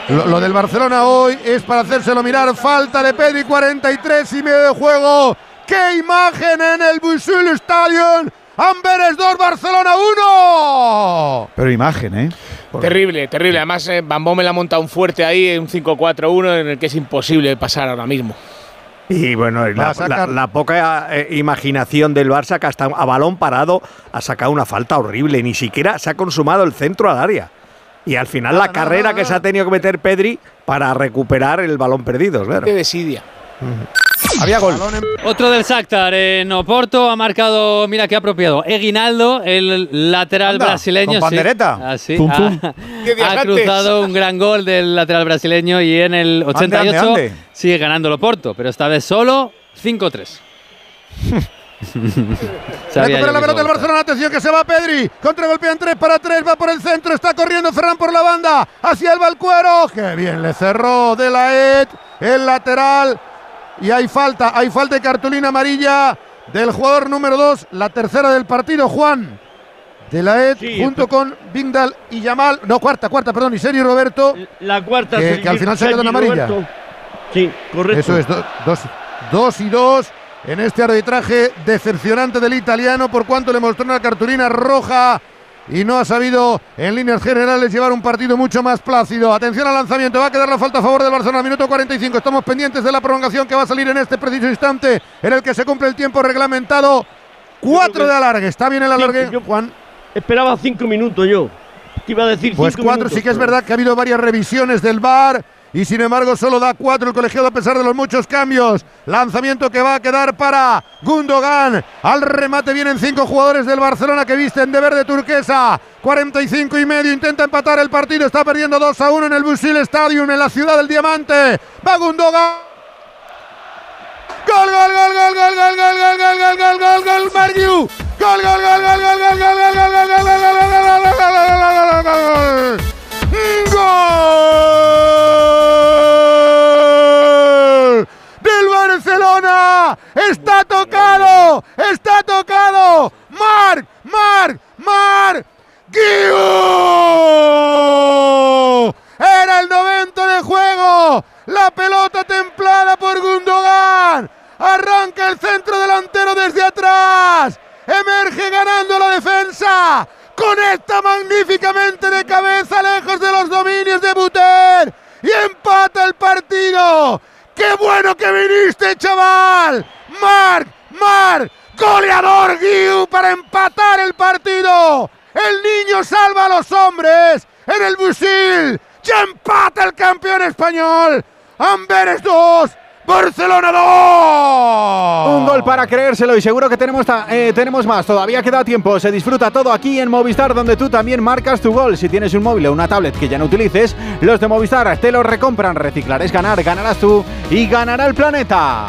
lo, del Barcelona hoy es para hacérselo mirar. Falta de Pedri, 43 y medio de juego. ¡Qué imagen en el Busul Stadium! Amberes 2, Barcelona 1. Pero imagen, ¿eh? Terrible, terrible. Además, eh, Bambó me la ha montado un fuerte ahí, un 5-4-1 en el que es imposible pasar ahora mismo. Y bueno, la, poca eh, imaginación del Barça que hasta a balón parado ha sacado una falta horrible. Ni siquiera se ha consumado el centro al área. Y al final la carrera que se ha tenido que meter Pedri para recuperar el balón perdido, claro. De desidia. Había gol. Otro del Shakhtar en Oporto ha marcado, mira qué apropiado, Eguinaldo, el lateral brasileño. Con pandereta. Así, ha, cruzado un gran gol del lateral brasileño y en el 88 sigue ganando el Oporto, pero esta vez solo 5-3. Recupera la pelota del Barcelona, atención que se va Pedri, contragolpean 3 para 3, va por el centro, está corriendo Ferran por la banda, hacia el Balcuero, que bien le cerró de la Ed, el lateral, y hay falta, hay falta de cartulina amarilla del jugador número 2, la tercera del partido, Juan. De la Ed, junto con Bindal y Yamal, no, cuarta, cuarta, perdón, y Sergio Roberto. La cuarta, que, que al final se quedó en amarilla. Sí, correcto. Eso es, dos, dos y dos en este arbitraje decepcionante del italiano por cuanto le mostró una cartulina roja y no ha sabido en líneas generales llevar un partido mucho más plácido. Atención al lanzamiento, va a quedar la falta a favor del Barcelona, minuto 45. Estamos pendientes de la prolongación que va a salir en este preciso instante en el que se cumple el tiempo reglamentado. Cuatro de alargue, está bien el alargue, Juan. Esperaba cinco minutos yo. Te iba a decir Pues cuatro, sí que es verdad que ha habido varias revisiones del VAR y sin embargo solo da cuatro el colegiado a pesar de los muchos cambios. Lanzamiento que va a quedar para Gundogan. Al remate vienen cinco jugadores del Barcelona que visten de verde turquesa. 45 y medio, intenta empatar el partido, está perdiendo 2 a 1 en el Busil Stadium en la ciudad del Diamante. Va Gundogan. Gol, gol, gol, gol, gol, gol, gol, gol, gol, gol, gol, gol, gol, Margiu. Gol, gol, gol, gol, gol, gol, gol, gol, gol, gol, gol, gol, gol, gol, gol, ¡Gol! ¡Está tocado! ¡Está tocado! ¡Marc! ¡Marc! ¡Marc! ¡Guiu! Era el 90 de juego. La pelota templada por Gundogan. Arranca el centro delantero desde atrás. Emerge ganando la defensa conecta magníficamente de cabeza lejos de los dominios de Buter y empata el partido. ¡Qué bueno que viniste, chaval! Marc, Marc, goleador Guiu para empatar el partido. El niño salva a los hombres en el busil. Ya empata el campeón español. Amberes 2, Barcelona 2. Un gol para creérselo y seguro que tenemos, eh, tenemos más. Todavía queda tiempo. Se disfruta todo aquí en Movistar, donde tú también marcas tu gol. Si tienes un móvil o una tablet que ya no utilices, los de Movistar te los recompran. Reciclar es ganar, ganarás tú y ganará el planeta.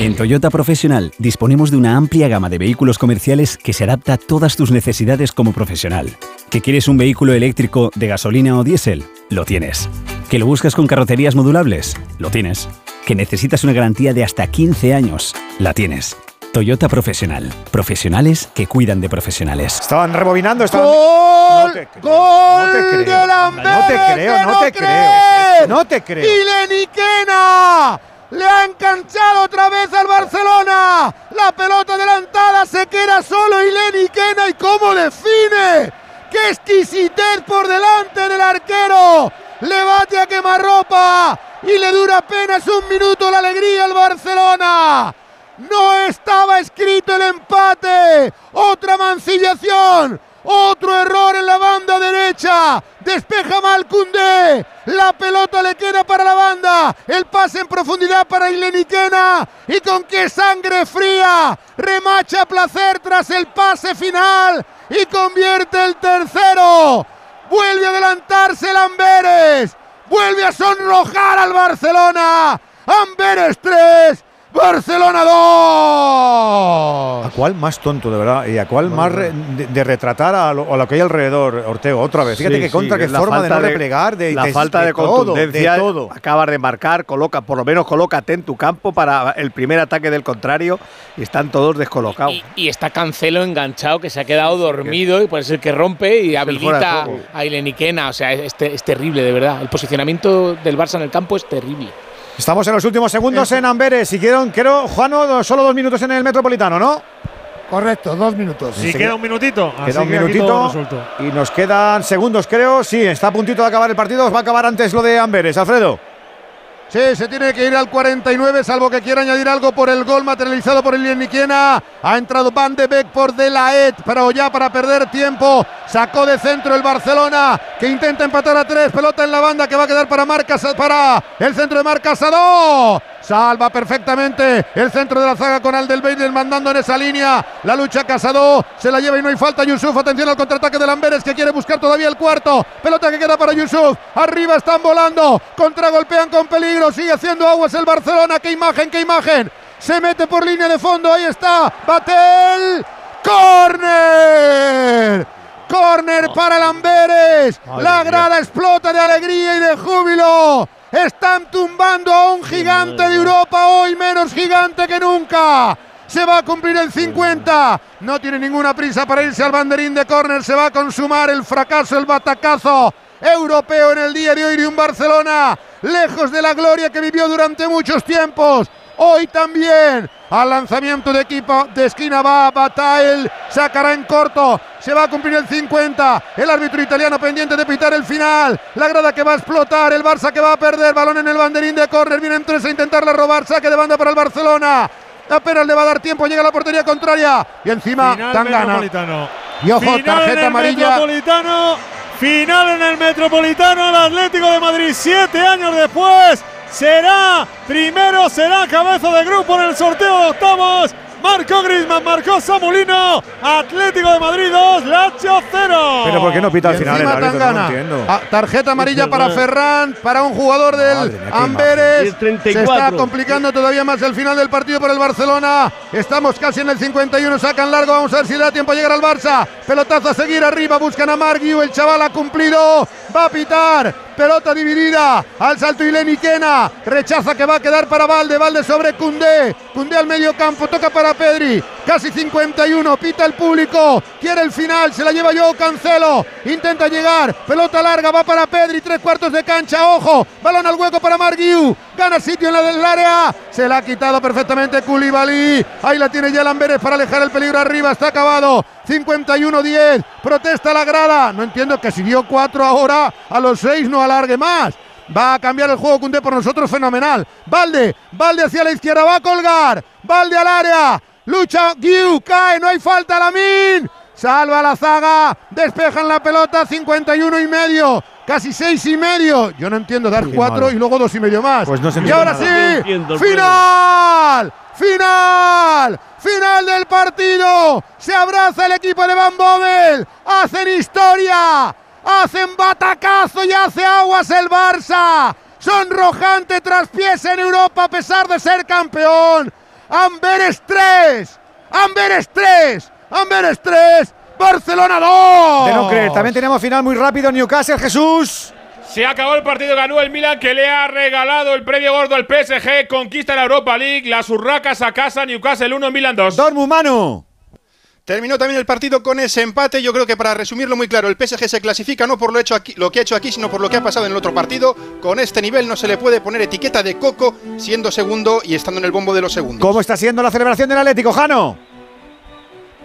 En Toyota Profesional disponemos de una amplia gama de vehículos comerciales que se adapta a todas tus necesidades como profesional. ¿Que quieres un vehículo eléctrico de gasolina o diésel? Lo tienes. ¿Que lo buscas con carrocerías modulables? Lo tienes. ¿Que necesitas una garantía de hasta 15 años? La tienes. Toyota Profesional. Profesionales que cuidan de profesionales. Estaban rebobinando. Estaban... ¡Gol! ¡Gol! No te creo. no te creo, no te creo. No te creo. ¡Y le ha enganchado otra vez al Barcelona. La pelota adelantada se queda solo y Lenny Kena. ¿Y cómo define? ¡Qué exquisitez por delante del arquero! Le bate a quemarropa y le dura apenas un minuto la alegría al Barcelona. No estaba escrito el empate. Otra mancillación. Otro error en la banda derecha. Despeja Malcundé. La pelota le queda para la banda. El pase en profundidad para Ileniquena. Y con qué sangre fría. Remacha placer tras el pase final. Y convierte el tercero. Vuelve a adelantarse el Amberes. Vuelve a sonrojar al Barcelona. Amberes 3. Barcelona 2. ¿A cuál más tonto, de verdad? Y a cuál más de, retratar a lo, que hay alrededor, Ortego, otra vez. Fíjate que contra, qué forma de no replegar, de La falta de, contundencia, todo, acabas de marcar, coloca, por lo menos colócate en tu campo para el primer ataque del contrario y están todos descolocados. Y, está Cancelo enganchado, que se ha quedado dormido y puede ser que rompe y habilita a Ileniquena. O sea, es, es terrible, de verdad. El posicionamiento del Barça en el campo es terrible. Estamos en los últimos segundos en Amberes. Si quieren, creo, Juano, solo dos minutos en el Metropolitano, ¿no? Correcto, dos minutos. Si queda un minutito. Queda un minutito. Y nos quedan segundos, creo. Sí, está a puntito de acabar el partido. Va a acabar antes lo de Amberes, Alfredo. Sí, se tiene que ir al 49, salvo que quiera añadir algo por el gol materializado por el Niquena. Ha entrado Van de Beek por De La pero ya para perder tiempo. Sacó de centro el Barcelona, que intenta empatar a tres. Pelota en la banda que va a quedar para, Marcas, para el centro de Marcas Casado. Salva perfectamente el centro de la zaga con Aldelbeider mandando en esa línea. La lucha Casado se la lleva y no hay falta. Yusuf, atención al contraataque de Lamberes que quiere buscar todavía el cuarto. Pelota que queda para Yusuf. Arriba están volando. Contragolpean con peligro. Sigue haciendo aguas el Barcelona. ¡Qué imagen, qué imagen! Se mete por línea de fondo. Ahí está. Batel. ¡Corner! Corner para Lamberes. La grada explota de alegría y de júbilo. Están tumbando a un gigante de Europa, hoy menos gigante que nunca. Se va a cumplir el 50. No tiene ninguna prisa para irse al banderín de córner. Se va a consumar el fracaso, el batacazo europeo en el día de hoy de un Barcelona. Lejos de la gloria que vivió durante muchos tiempos. Hoy también al lanzamiento de equipo de esquina va Batael, sacará en corto, se va a cumplir el 50, el árbitro italiano pendiente de pitar el final, la grada que va a explotar, el Barça que va a perder, balón en el banderín de córner, vienen tres a intentarla robar, saque de banda para el Barcelona, apenas le va a dar tiempo, llega a la portería contraria y encima Tangana. Y ojo, tarjeta amarilla. Final en el Metropolitano, el Atlético de Madrid, siete años después será primero, será cabeza de grupo en el sorteo de. Marcó Grisman, marcó Samulino. Atlético de Madrid 2, Lazio 0. Pero ¿por qué no pita al final el árbitro? No entiendo. Ah, tarjeta amarilla para Ferran, para un jugador del Amberes. Se está complicando todavía más el final del partido por el Barcelona. Estamos casi en el 51, sacan largo. Vamos a ver si le da tiempo a llegar al Barça. Pelotazo a seguir arriba, buscan a Margiu. El chaval ha cumplido. Va a pitar. Pelota dividida. Al salto Ileni Kena. Rechaza que va a quedar para Valde. Valde sobre Cundé. Cundé al medio campo. Toca para Pedri. Casi 51. Pita el público. Quiere el final. Se la lleva yo Cancelo. Intenta llegar. Pelota larga. Va para Pedri. Tres cuartos de cancha. Ojo. Balón al hueco para Marguiu. Gana sitio en la del área. Se la ha quitado perfectamente Koulibaly. Ahí la tiene ya Lamberes para alejar el peligro arriba. Está acabado. 51-10. Protesta la grada. No entiendo que si dio 4 ahora, a los 6 no alargue más. Va a cambiar el juego Cunde por nosotros, fenomenal. Valde, Valde hacia la izquierda, va a colgar. Valde al área. Lucha, Giu, cae, no hay falta, Lamin. Salva la zaga, despejan la pelota, 51 y medio, casi 6 y medio. Yo no entiendo dar 4 y luego 2 y medio más. Pues no y ahora sí, final, final, final del partido. Se abraza el equipo de Van Bommel, hacen historia, hacen batacazo y hace aguas el Barça. Sonrojante tras pies en Europa a pesar de ser campeón. Amberes 3, Amberes 3. Amberes 3, Barcelona 2. De no creer, también tenemos final muy rápido, Newcastle, Jesús. Se acabó el partido, ganó el Milan que le ha regalado el premio gordo al PSG, conquista la Europa League, las urracas a casa, Newcastle 1, Milan 2. Dortmund, mano. Terminó también el partido con ese empate. Yo creo que para resumirlo muy claro, el PSG se clasifica no por lo, hecho aquí, lo que ha hecho aquí, sino por lo que ha pasado en el otro partido. Con este nivel no se le puede poner etiqueta de coco siendo segundo y estando en el bombo de los segundos. ¿Cómo está siendo la celebración del Atlético, Jano?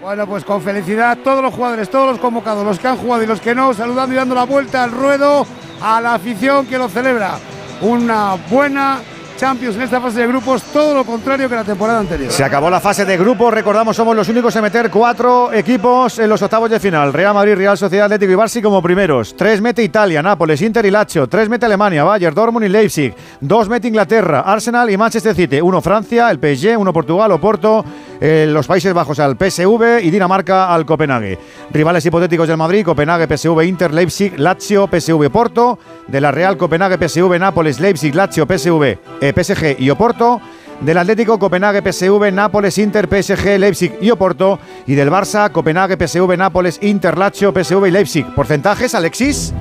Bueno, pues con felicidad todos los jugadores, todos los convocados, los que han jugado y los que no, saludando y dando la vuelta al ruedo a la afición que lo celebra. Una buena Champions en esta fase de grupos, todo lo contrario que la temporada anterior. Se acabó la fase de grupos, recordamos, somos los únicos en meter cuatro equipos en los octavos de final. Real Madrid, Real Sociedad Atlético y Barça como primeros. Tres mete Italia, Nápoles, Inter y Lazio. Tres mete Alemania, Bayern, Dortmund y Leipzig. Dos mete Inglaterra, Arsenal y Manchester City. Uno Francia, el PSG, uno Portugal, Oporto, eh, los Países Bajos al PSV y Dinamarca al Copenhague. Rivales hipotéticos del Madrid, Copenhague, PSV, Inter, Leipzig, Lazio, PSV, Porto. De la Real, Copenhague, PSV, Nápoles, Leipzig, Lazio, PSV. PSG y Oporto. del Atlético, Copenhague, PSV, Nápoles, Inter, PSG, Leipzig y Oporto. Y del Barça, Copenhague, PSV, Nápoles, Inter, Lazio, PSV y Leipzig. ¿Porcentajes, Alexis?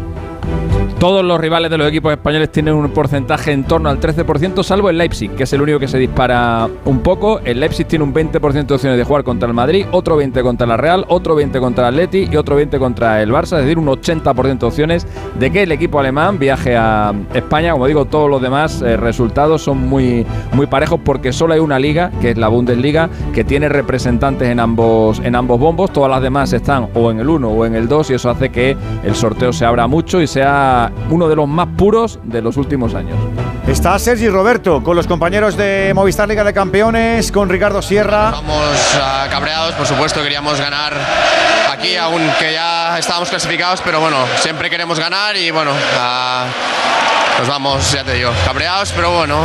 Todos los rivales de los equipos españoles tienen un porcentaje en torno al 13%, salvo el Leipzig, que es el único que se dispara un poco. El Leipzig tiene un 20% de opciones de jugar contra el Madrid, otro 20% contra la Real, otro 20% contra el Atleti y otro 20% contra el Barça, es decir, un 80% de opciones de que el equipo alemán viaje a España. Como digo, todos los demás eh, resultados son muy, muy parejos porque solo hay una liga, que es la Bundesliga, que tiene representantes en ambos, en ambos bombos. Todas las demás están o en el 1 o en el 2 y eso hace que el sorteo se abra mucho y sea uno de los más puros de los últimos años. Está Sergi Roberto con los compañeros de Movistar Liga de Campeones, con Ricardo Sierra. Vamos uh, cabreados, por supuesto, queríamos ganar aquí, aunque ya estábamos clasificados, pero bueno, siempre queremos ganar y bueno, uh, nos vamos, ya te digo, cabreados, pero bueno,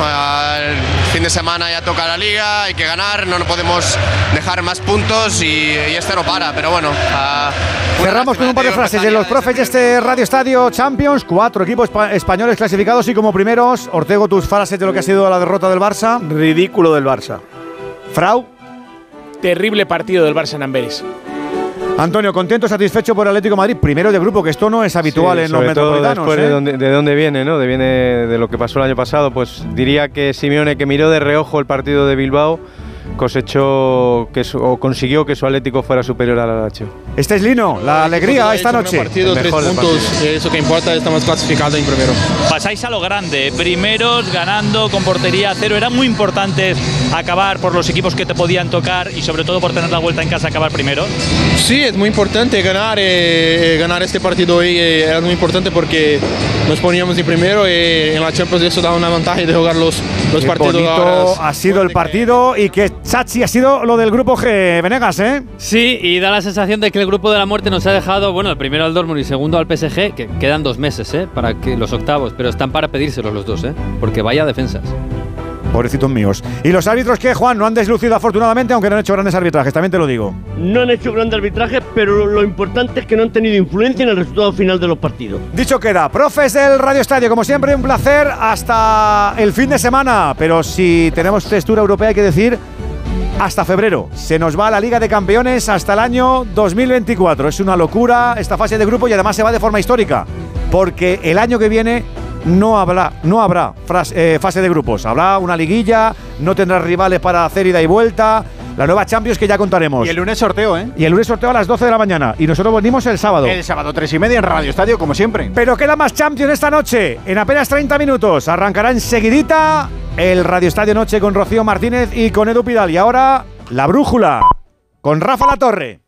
el fin de semana ya toca la liga, hay que ganar, no podemos dejar más puntos y, y este no para, pero bueno. Cerramos con un par de frases de los profes de este Radio Estadio Champions. Cuatro equipos españoles clasificados y como primeros, Ortego, tus frases de lo que ha sido la derrota del Barça. Ridículo del Barça. Frau. Terrible partido del Barça en Amberes. Antonio, contento, satisfecho por Atlético Madrid, primero de grupo, que esto no es habitual en los metropolitanos. Después ¿eh? de, dónde, de dónde viene, ¿no? De viene de lo que pasó el año pasado, pues diría que Simeone que miró de reojo el partido de Bilbao cosechó que su, o consiguió que su Atlético fuera superior al Lazio. Este es Lino, la alegría esta noche. Partido, tres puntos, eso que importa, estamos clasificados en primero. Pasáis a lo grande, primeros ganando con portería cero, era muy importante acabar por los equipos que te podían tocar y sobre todo por tener la vuelta en casa acabar primero. Sí, es muy importante ganar, eh, ganar este partido hoy eh, era muy importante porque nos poníamos en primero y en la Champions eso da una ventaja de jugar los, los Qué partidos. bonito ha sido el partido y que Chachi ha sido lo del grupo G, Venegas, ¿eh? Sí, y da la sensación de que el grupo de la muerte nos ha dejado, bueno, el primero al Dortmund y segundo al PSG, que quedan dos meses, ¿eh? Para que los octavos, pero están para pedírselos los dos, ¿eh? Porque vaya defensas. Pobrecitos míos. ¿Y los árbitros que, Juan, no han deslucido afortunadamente, aunque no han hecho grandes arbitrajes? También te lo digo. No han hecho grandes arbitrajes, pero lo importante es que no han tenido influencia en el resultado final de los partidos. Dicho queda, profes del Radio Estadio, como siempre, un placer hasta el fin de semana. Pero si tenemos textura europea, hay que decir hasta febrero. Se nos va la Liga de Campeones hasta el año 2024. Es una locura esta fase de grupo y además se va de forma histórica. Porque el año que viene no habrá, no habrá eh, fase de grupos. Habrá una liguilla, no tendrá rivales para hacer ida y vuelta. La nueva Champions que ya contaremos. Y el lunes sorteo, ¿eh? Y el lunes sorteo a las 12 de la mañana. Y nosotros venimos el sábado. El sábado, 3 y media en Radio Estadio, como siempre. Pero queda más Champions esta noche. En apenas 30 minutos. Arrancará enseguidita el Radio Estadio Noche con Rocío Martínez y con Edu Pidal. Y ahora, la brújula con Rafa La Torre.